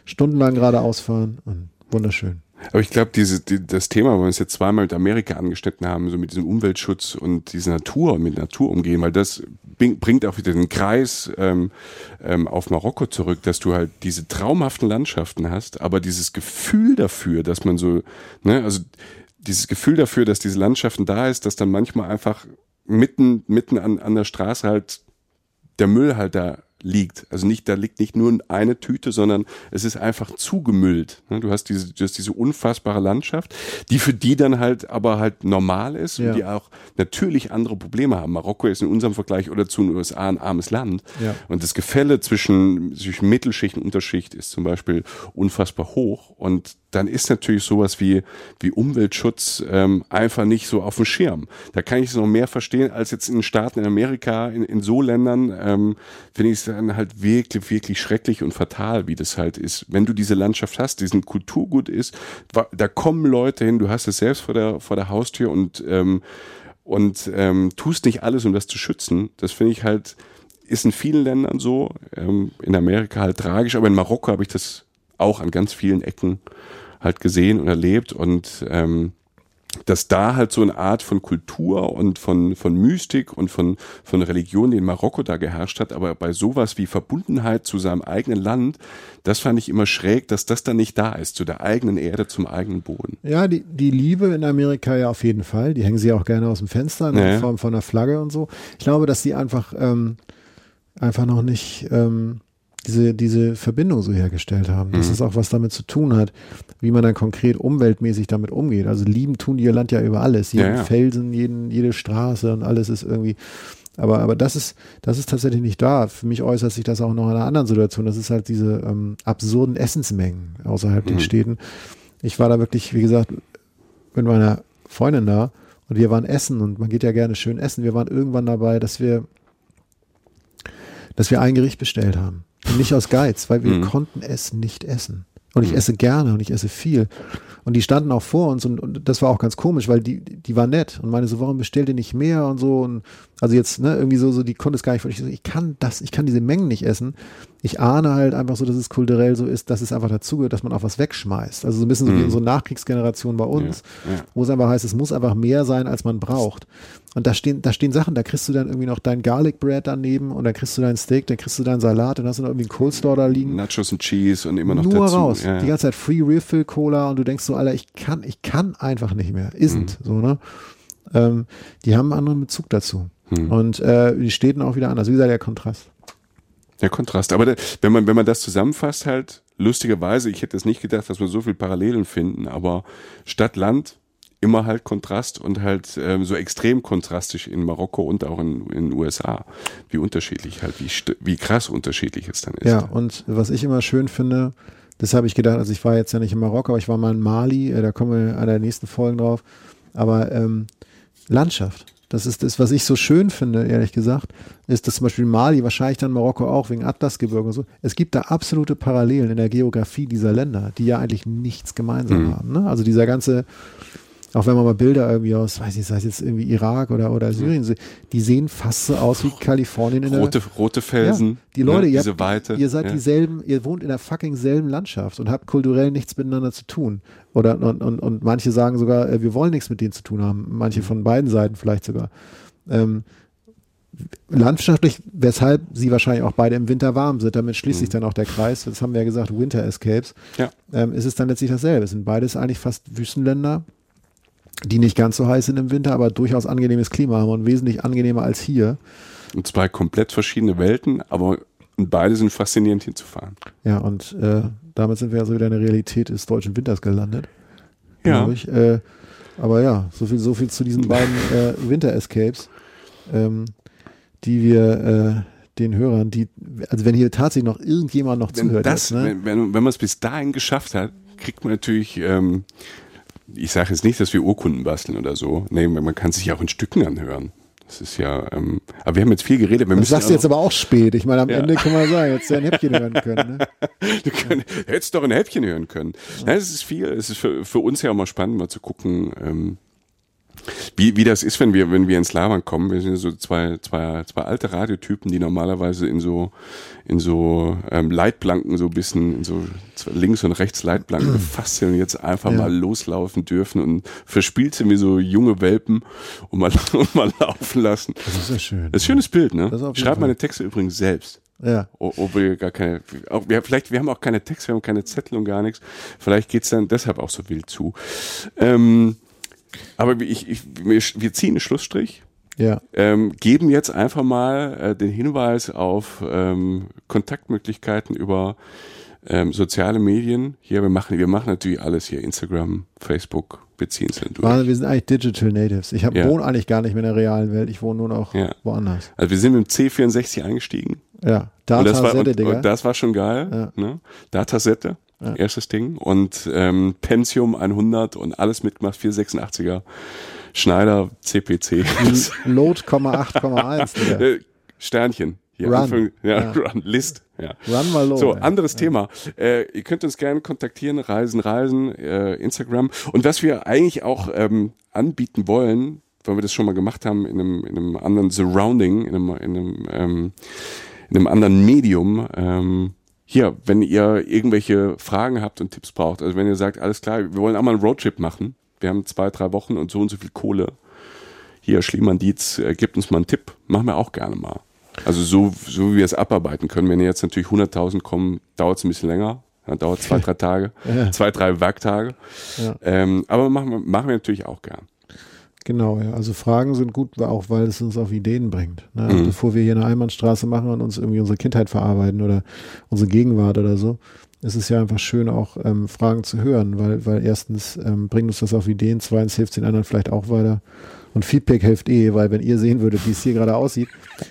[SPEAKER 4] stundenlang geradeaus fahren und wunderschön.
[SPEAKER 2] Aber ich glaube, diese, die, das Thema, wenn wir es jetzt zweimal mit Amerika angeschnitten haben, so mit diesem Umweltschutz und dieser Natur, mit Natur umgehen, weil das bringt auch wieder den Kreis ähm, ähm, auf Marokko zurück, dass du halt diese traumhaften Landschaften hast, aber dieses Gefühl dafür, dass man so, ne, also dieses Gefühl dafür, dass diese Landschaften da ist, dass dann manchmal einfach mitten, mitten an, an der Straße halt der Müll halt da liegt. Also nicht, da liegt nicht nur eine Tüte, sondern es ist einfach zugemüllt. Ne, du hast diese, du hast diese unfassbare Landschaft, die für die dann halt aber halt normal ist
[SPEAKER 4] Ja.
[SPEAKER 2] und die auch natürlich andere Probleme haben. Marokko ist in unserem Vergleich oder zu den USA ein armes Land.
[SPEAKER 4] Ja.
[SPEAKER 2] Und das Gefälle zwischen, zwischen Mittelschicht und Unterschicht ist zum Beispiel unfassbar hoch. Und dann ist natürlich sowas wie, wie Umweltschutz ähm, einfach nicht so auf dem Schirm. Da kann ich es noch mehr verstehen als jetzt in Staaten in Amerika, in, in so Ländern, ähm, finde ich es dann halt wirklich, wirklich schrecklich und fatal, wie das halt ist. Wenn du diese Landschaft hast, diesen Kulturgut ist, da kommen Leute hin, du hast es selbst vor der, vor der Haustür und, ähm, und ähm, tust nicht alles, um das zu schützen. Das finde ich halt, ist in vielen Ländern so, ähm, in Amerika halt tragisch, aber in Marokko habe ich das auch an ganz vielen Ecken halt gesehen und erlebt und ähm, dass da halt so eine Art von Kultur und von, von Mystik und von, von Religion, die in Marokko da geherrscht hat, aber bei sowas wie Verbundenheit zu seinem eigenen Land, das fand ich immer schräg, dass das dann nicht da ist, zu der eigenen Erde, zum eigenen Boden.
[SPEAKER 4] Ja, die, die Liebe in Amerika ja auf jeden Fall. Die hängen sie auch gerne aus dem Fenster in
[SPEAKER 2] Ja.
[SPEAKER 4] Form von einer Flagge und so. Ich glaube, dass sie einfach, ähm, einfach noch nicht ähm, diese, diese Verbindung so hergestellt haben. Dass
[SPEAKER 2] Mhm.
[SPEAKER 4] es auch was damit zu tun hat, wie man dann konkret umweltmäßig damit umgeht. Also lieben tun die ihr Land ja über alles. Jeden
[SPEAKER 2] Ja, ja.
[SPEAKER 4] Felsen, jeden, jede Straße und alles ist irgendwie. Aber, aber das ist, das ist tatsächlich nicht da. Für mich äußert sich das auch noch in einer anderen Situation. Das ist halt diese ähm, absurden Essensmengen außerhalb den
[SPEAKER 2] Mhm.
[SPEAKER 4] Städten. Ich war da wirklich, wie gesagt, mit meiner Freundin da und wir waren essen und man geht ja gerne schön essen. Wir waren irgendwann dabei, dass wir, dass wir ein Gericht bestellt haben. Und nicht aus Geiz, weil wir
[SPEAKER 2] Mhm.
[SPEAKER 4] konnten es nicht essen. Und ich
[SPEAKER 2] Mhm.
[SPEAKER 4] esse gerne und ich esse viel. Und die standen auch vor uns und, und das war auch ganz komisch, weil die, die war nett und meine so, warum bestellt ihr nicht mehr und so. Und also jetzt, ne, irgendwie so, so, die konnte es gar nicht. Ich, so, ich kann das, ich kann diese Mengen nicht essen. Ich ahne halt einfach so, dass es kulturell so ist, dass es einfach dazugehört, dass man auch was wegschmeißt. Also so ein bisschen so wie
[SPEAKER 2] Mhm.
[SPEAKER 4] unsere Nachkriegsgeneration bei uns,
[SPEAKER 2] Ja, ja.
[SPEAKER 4] wo es einfach heißt, es muss einfach mehr sein, als man braucht. Und da stehen, da stehen Sachen, da kriegst du dann irgendwie noch dein Garlic Bread daneben und dann kriegst du dein Steak, dann kriegst du deinen Salat, dann hast du noch irgendwie einen Coleslaw da liegen
[SPEAKER 2] Nachos und Cheese und immer noch
[SPEAKER 4] nur
[SPEAKER 2] dazu.
[SPEAKER 4] raus.
[SPEAKER 2] Ja,
[SPEAKER 4] Die ganze Zeit Free Refill Cola und du denkst so, Alter, ich kann, ich kann einfach nicht mehr. Isn't,
[SPEAKER 2] Mhm.
[SPEAKER 4] so, ne? Ähm, die haben einen anderen Bezug dazu.
[SPEAKER 2] Hm.
[SPEAKER 4] Und äh, die Städten auch wieder anders. Wie gesagt, der Kontrast.
[SPEAKER 2] Der Kontrast. Aber der, wenn man, wenn man das zusammenfasst, halt, lustigerweise, ich hätte es nicht gedacht, dass wir so viel Parallelen finden, aber Stadt, Land, immer halt Kontrast und halt ähm, so extrem kontrastisch in Marokko und auch in den USA. Wie unterschiedlich halt, wie, wie krass unterschiedlich es dann ist.
[SPEAKER 4] Ja, und was ich immer schön finde, das habe ich gedacht, also ich war jetzt ja nicht in Marokko, aber ich war mal in Mali, äh, da kommen wir einer der nächsten Folgen drauf. Aber ähm, Landschaft, das ist das, was ich so schön finde, ehrlich gesagt, ist, dass zum Beispiel Mali, wahrscheinlich dann Marokko auch, wegen Atlasgebirge und so, es gibt da absolute Parallelen in der Geografie dieser Länder, die ja eigentlich nichts gemeinsam
[SPEAKER 2] Mhm.
[SPEAKER 4] haben. Ne? Also dieser ganze, auch wenn man mal Bilder irgendwie aus, weiß nicht, sei es jetzt irgendwie Irak oder, oder Syrien, die sehen fast so aus wie Kalifornien in der
[SPEAKER 2] Rote, rote Felsen.
[SPEAKER 4] ja, die Leute,
[SPEAKER 2] ne,
[SPEAKER 4] ihr, habt,
[SPEAKER 2] Weite.
[SPEAKER 4] ihr seid
[SPEAKER 2] ja.
[SPEAKER 4] dieselben, ihr wohnt in der fucking selben Landschaft und habt kulturell nichts miteinander zu tun. Oder und, und, und manche sagen sogar, äh, wir wollen nichts mit denen zu tun haben. Manche von beiden Seiten vielleicht sogar. Ähm, landschaftlich, weshalb sie wahrscheinlich auch beide im Winter warm sind, damit schließt sich dann auch der Kreis, das haben wir ja gesagt, Winter Escapes,
[SPEAKER 2] Ja.
[SPEAKER 4] ähm, ist es dann letztlich dasselbe. Es sind beides eigentlich fast Wüstenländer, die nicht ganz so heiß sind im Winter, aber durchaus angenehmes Klima haben und wesentlich angenehmer als hier.
[SPEAKER 2] Und zwei komplett verschiedene Welten, aber beide sind faszinierend hinzufahren.
[SPEAKER 4] Ja, und äh, damit sind wir also wieder in der Realität des deutschen Winters gelandet.
[SPEAKER 2] Ja.
[SPEAKER 4] Ich. Äh, aber ja, so viel, so viel zu diesen beiden äh, Winter-Escapes, ähm, die wir äh, den Hörern, die, also wenn hier tatsächlich noch irgendjemand noch
[SPEAKER 2] Wenn,
[SPEAKER 4] zuhört,
[SPEAKER 2] das,
[SPEAKER 4] jetzt, ne?
[SPEAKER 2] wenn, wenn, wenn man es bis dahin geschafft hat, kriegt man natürlich, ähm, ich sage jetzt nicht, dass wir Urkunden basteln oder so. Nee, man kann sich ja auch in Stücken anhören. Das ist ja, ähm, aber wir haben jetzt viel geredet. Wir
[SPEAKER 4] das sagst du
[SPEAKER 2] ja
[SPEAKER 4] jetzt aber auch spät. Ich meine, am
[SPEAKER 2] Ja.
[SPEAKER 4] Ende kann man sagen, jetzt ein Häppchen hören können. Ne?
[SPEAKER 2] Du können, hättest doch ein Häppchen hören können. Nein, es ist viel. Es ist für, für uns ja auch mal spannend, mal zu gucken, ähm, Wie, wie das ist, wenn wir, wenn wir ins Labern kommen. Wir sind so zwei, zwei, zwei alte Radiotypen, die normalerweise in so, in so ähm, Leitplanken so ein bisschen, in so links und rechts Leitplanken gefasst sind und jetzt einfach
[SPEAKER 4] Ja.
[SPEAKER 2] mal loslaufen dürfen und verspielt sind wie so junge Welpen und mal, und mal laufen lassen.
[SPEAKER 4] Das ist ja schön.
[SPEAKER 2] Das ist ein schönes Bild, ne? Schreib meine Texte übrigens selbst.
[SPEAKER 4] Ja.
[SPEAKER 2] O- Obwohl wir gar keine, auch, wir, vielleicht, wir haben auch keine Texte, wir haben keine Zettel und gar nichts. Vielleicht geht's dann deshalb auch so wild zu. Ähm, aber ich, ich, wir, ziehen einen Schlussstrich,
[SPEAKER 4] Ja.
[SPEAKER 2] ähm, geben jetzt einfach mal äh, den Hinweis auf ähm, Kontaktmöglichkeiten über ähm, soziale Medien. Hier, wir machen, wir machen natürlich alles hier, Instagram, Facebook, beziehen es dann durch.
[SPEAKER 4] Wahnsinn, wir sind eigentlich Digital Natives. Ich hab,
[SPEAKER 2] Ja.
[SPEAKER 4] wohne eigentlich gar nicht mehr in der realen Welt. Ich wohne nur noch
[SPEAKER 2] Ja.
[SPEAKER 4] woanders.
[SPEAKER 2] Also wir sind mit dem C64 eingestiegen.
[SPEAKER 4] Ja.
[SPEAKER 2] Und das, war,
[SPEAKER 4] Datasette,
[SPEAKER 2] und,
[SPEAKER 4] Digga.
[SPEAKER 2] und das war schon geil.
[SPEAKER 4] Ja.
[SPEAKER 2] Ne? Datasette, erstes Ding. Und ähm, Pentium 100 und alles mitgemacht, 486er. Schneider, CPC.
[SPEAKER 4] Load, 8,1, Digga.
[SPEAKER 2] Äh, Sternchen. Hier,
[SPEAKER 4] Run.
[SPEAKER 2] Anfang, ja,
[SPEAKER 4] Ja.
[SPEAKER 2] Run, List. Ja.
[SPEAKER 4] Run mal low.
[SPEAKER 2] So, anderes Thema. Äh, ihr könnt uns gerne kontaktieren, Reisen, Reisen, äh, Instagram. Und was wir eigentlich auch ähm, anbieten wollen, weil wir das schon mal gemacht haben in einem, in einem anderen Surrounding, in einem, in einem, ähm, in einem anderen Medium. Ähm, hier, wenn ihr irgendwelche Fragen habt und Tipps braucht, also wenn ihr sagt, alles klar, wir wollen auch mal einen Roadtrip machen, wir haben zwei, drei Wochen und so und so viel Kohle. Hier, Schliemann Dietz, äh, gibt uns mal einen Tipp, machen wir auch gerne mal. Also so, so wie wir es abarbeiten können. Wenn jetzt natürlich 100.000 kommen, dauert es ein bisschen länger. Ja, dauert zwei, drei Tage,
[SPEAKER 4] Ja.
[SPEAKER 2] zwei, drei Werktage.
[SPEAKER 4] Ja.
[SPEAKER 2] Ähm, aber machen wir, machen wir natürlich auch gern.
[SPEAKER 4] Genau, ja. Also Fragen sind gut, auch weil es uns auf Ideen bringt. Ne? Also
[SPEAKER 2] Mhm.
[SPEAKER 4] Bevor wir hier eine Einbahnstraße machen und uns irgendwie unsere Kindheit verarbeiten oder unsere Gegenwart oder so, ist es ja einfach schön, auch ähm, Fragen zu hören, weil, weil erstens ähm, bringt uns das auf Ideen, zweitens hilft es den anderen vielleicht auch weiter. Und Feedback hilft eh, weil wenn ihr sehen würdet, wie es hier gerade aussieht,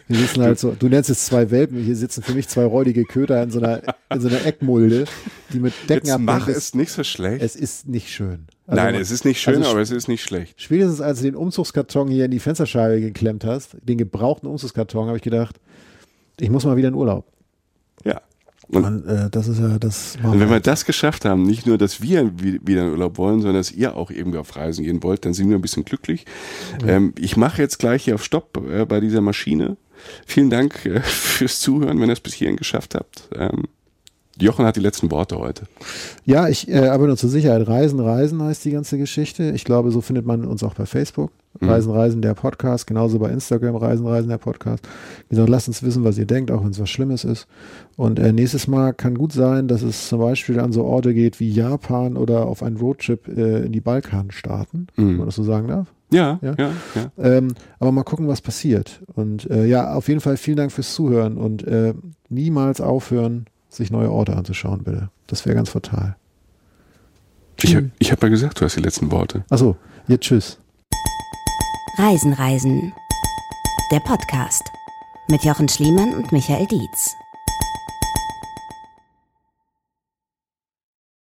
[SPEAKER 4] wir sitzen halt so, du nennst es zwei Welpen, hier sitzen für mich zwei räudige Köter in so einer, in so einer Eckmulde, die mit Decken
[SPEAKER 2] Jetzt mach es nicht so schlecht.
[SPEAKER 4] Es ist nicht schön. Also
[SPEAKER 2] Nein,
[SPEAKER 4] man-
[SPEAKER 2] es ist nicht schön,
[SPEAKER 4] also
[SPEAKER 2] aber es ist nicht schlecht.
[SPEAKER 4] Spätestens als du den Umzugskarton hier in die Fensterscheibe geklemmt hast, den gebrauchten Umzugskarton, habe ich gedacht, ich muss mal wieder in Urlaub.
[SPEAKER 2] Ja. Und,
[SPEAKER 4] Und äh, das ist ja das.
[SPEAKER 2] und wenn wir das geschafft haben, nicht nur, dass wir wie- wieder in Urlaub wollen, sondern dass ihr auch irgendwie auf Reisen gehen wollt, dann sind wir ein bisschen glücklich. Ähm, ich mache jetzt gleich hier auf Stopp äh, bei dieser Maschine. Vielen Dank äh, fürs Zuhören, wenn ihr es bis hierhin geschafft habt. Ähm, Jochen hat die letzten Worte heute.
[SPEAKER 4] ja, ich äh, aber nur zur Sicherheit. Reisen, Reisen heißt die ganze Geschichte. Ich glaube, so findet man uns auch bei Facebook.
[SPEAKER 2] Mhm.
[SPEAKER 4] Reisen, Reisen, der Podcast. Genauso bei Instagram, Reisen, Reisen, der Podcast. Wie gesagt, lasst uns wissen, was ihr denkt, auch wenn es was Schlimmes ist. Und äh, nächstes Mal kann gut sein, dass es zum Beispiel an so Orte geht wie Japan oder auf einen Roadtrip äh, in die Balkanstaaten,
[SPEAKER 2] Mhm.
[SPEAKER 4] wenn man das so sagen darf.
[SPEAKER 2] Ja,
[SPEAKER 4] Ja.
[SPEAKER 2] ja, ja.
[SPEAKER 4] Ähm, aber mal gucken, was passiert. Und äh, ja, auf jeden Fall vielen Dank fürs Zuhören und äh, niemals aufhören, sich neue Orte anzuschauen, bitte. Das wäre ganz fatal.
[SPEAKER 2] Ich, hab- ich habe ja gesagt, du hast die letzten Worte.
[SPEAKER 4] Achso, jetzt tschüss.
[SPEAKER 3] Reisen, Reisen. Der Podcast mit Jochen Schliemann und Michael Dietz.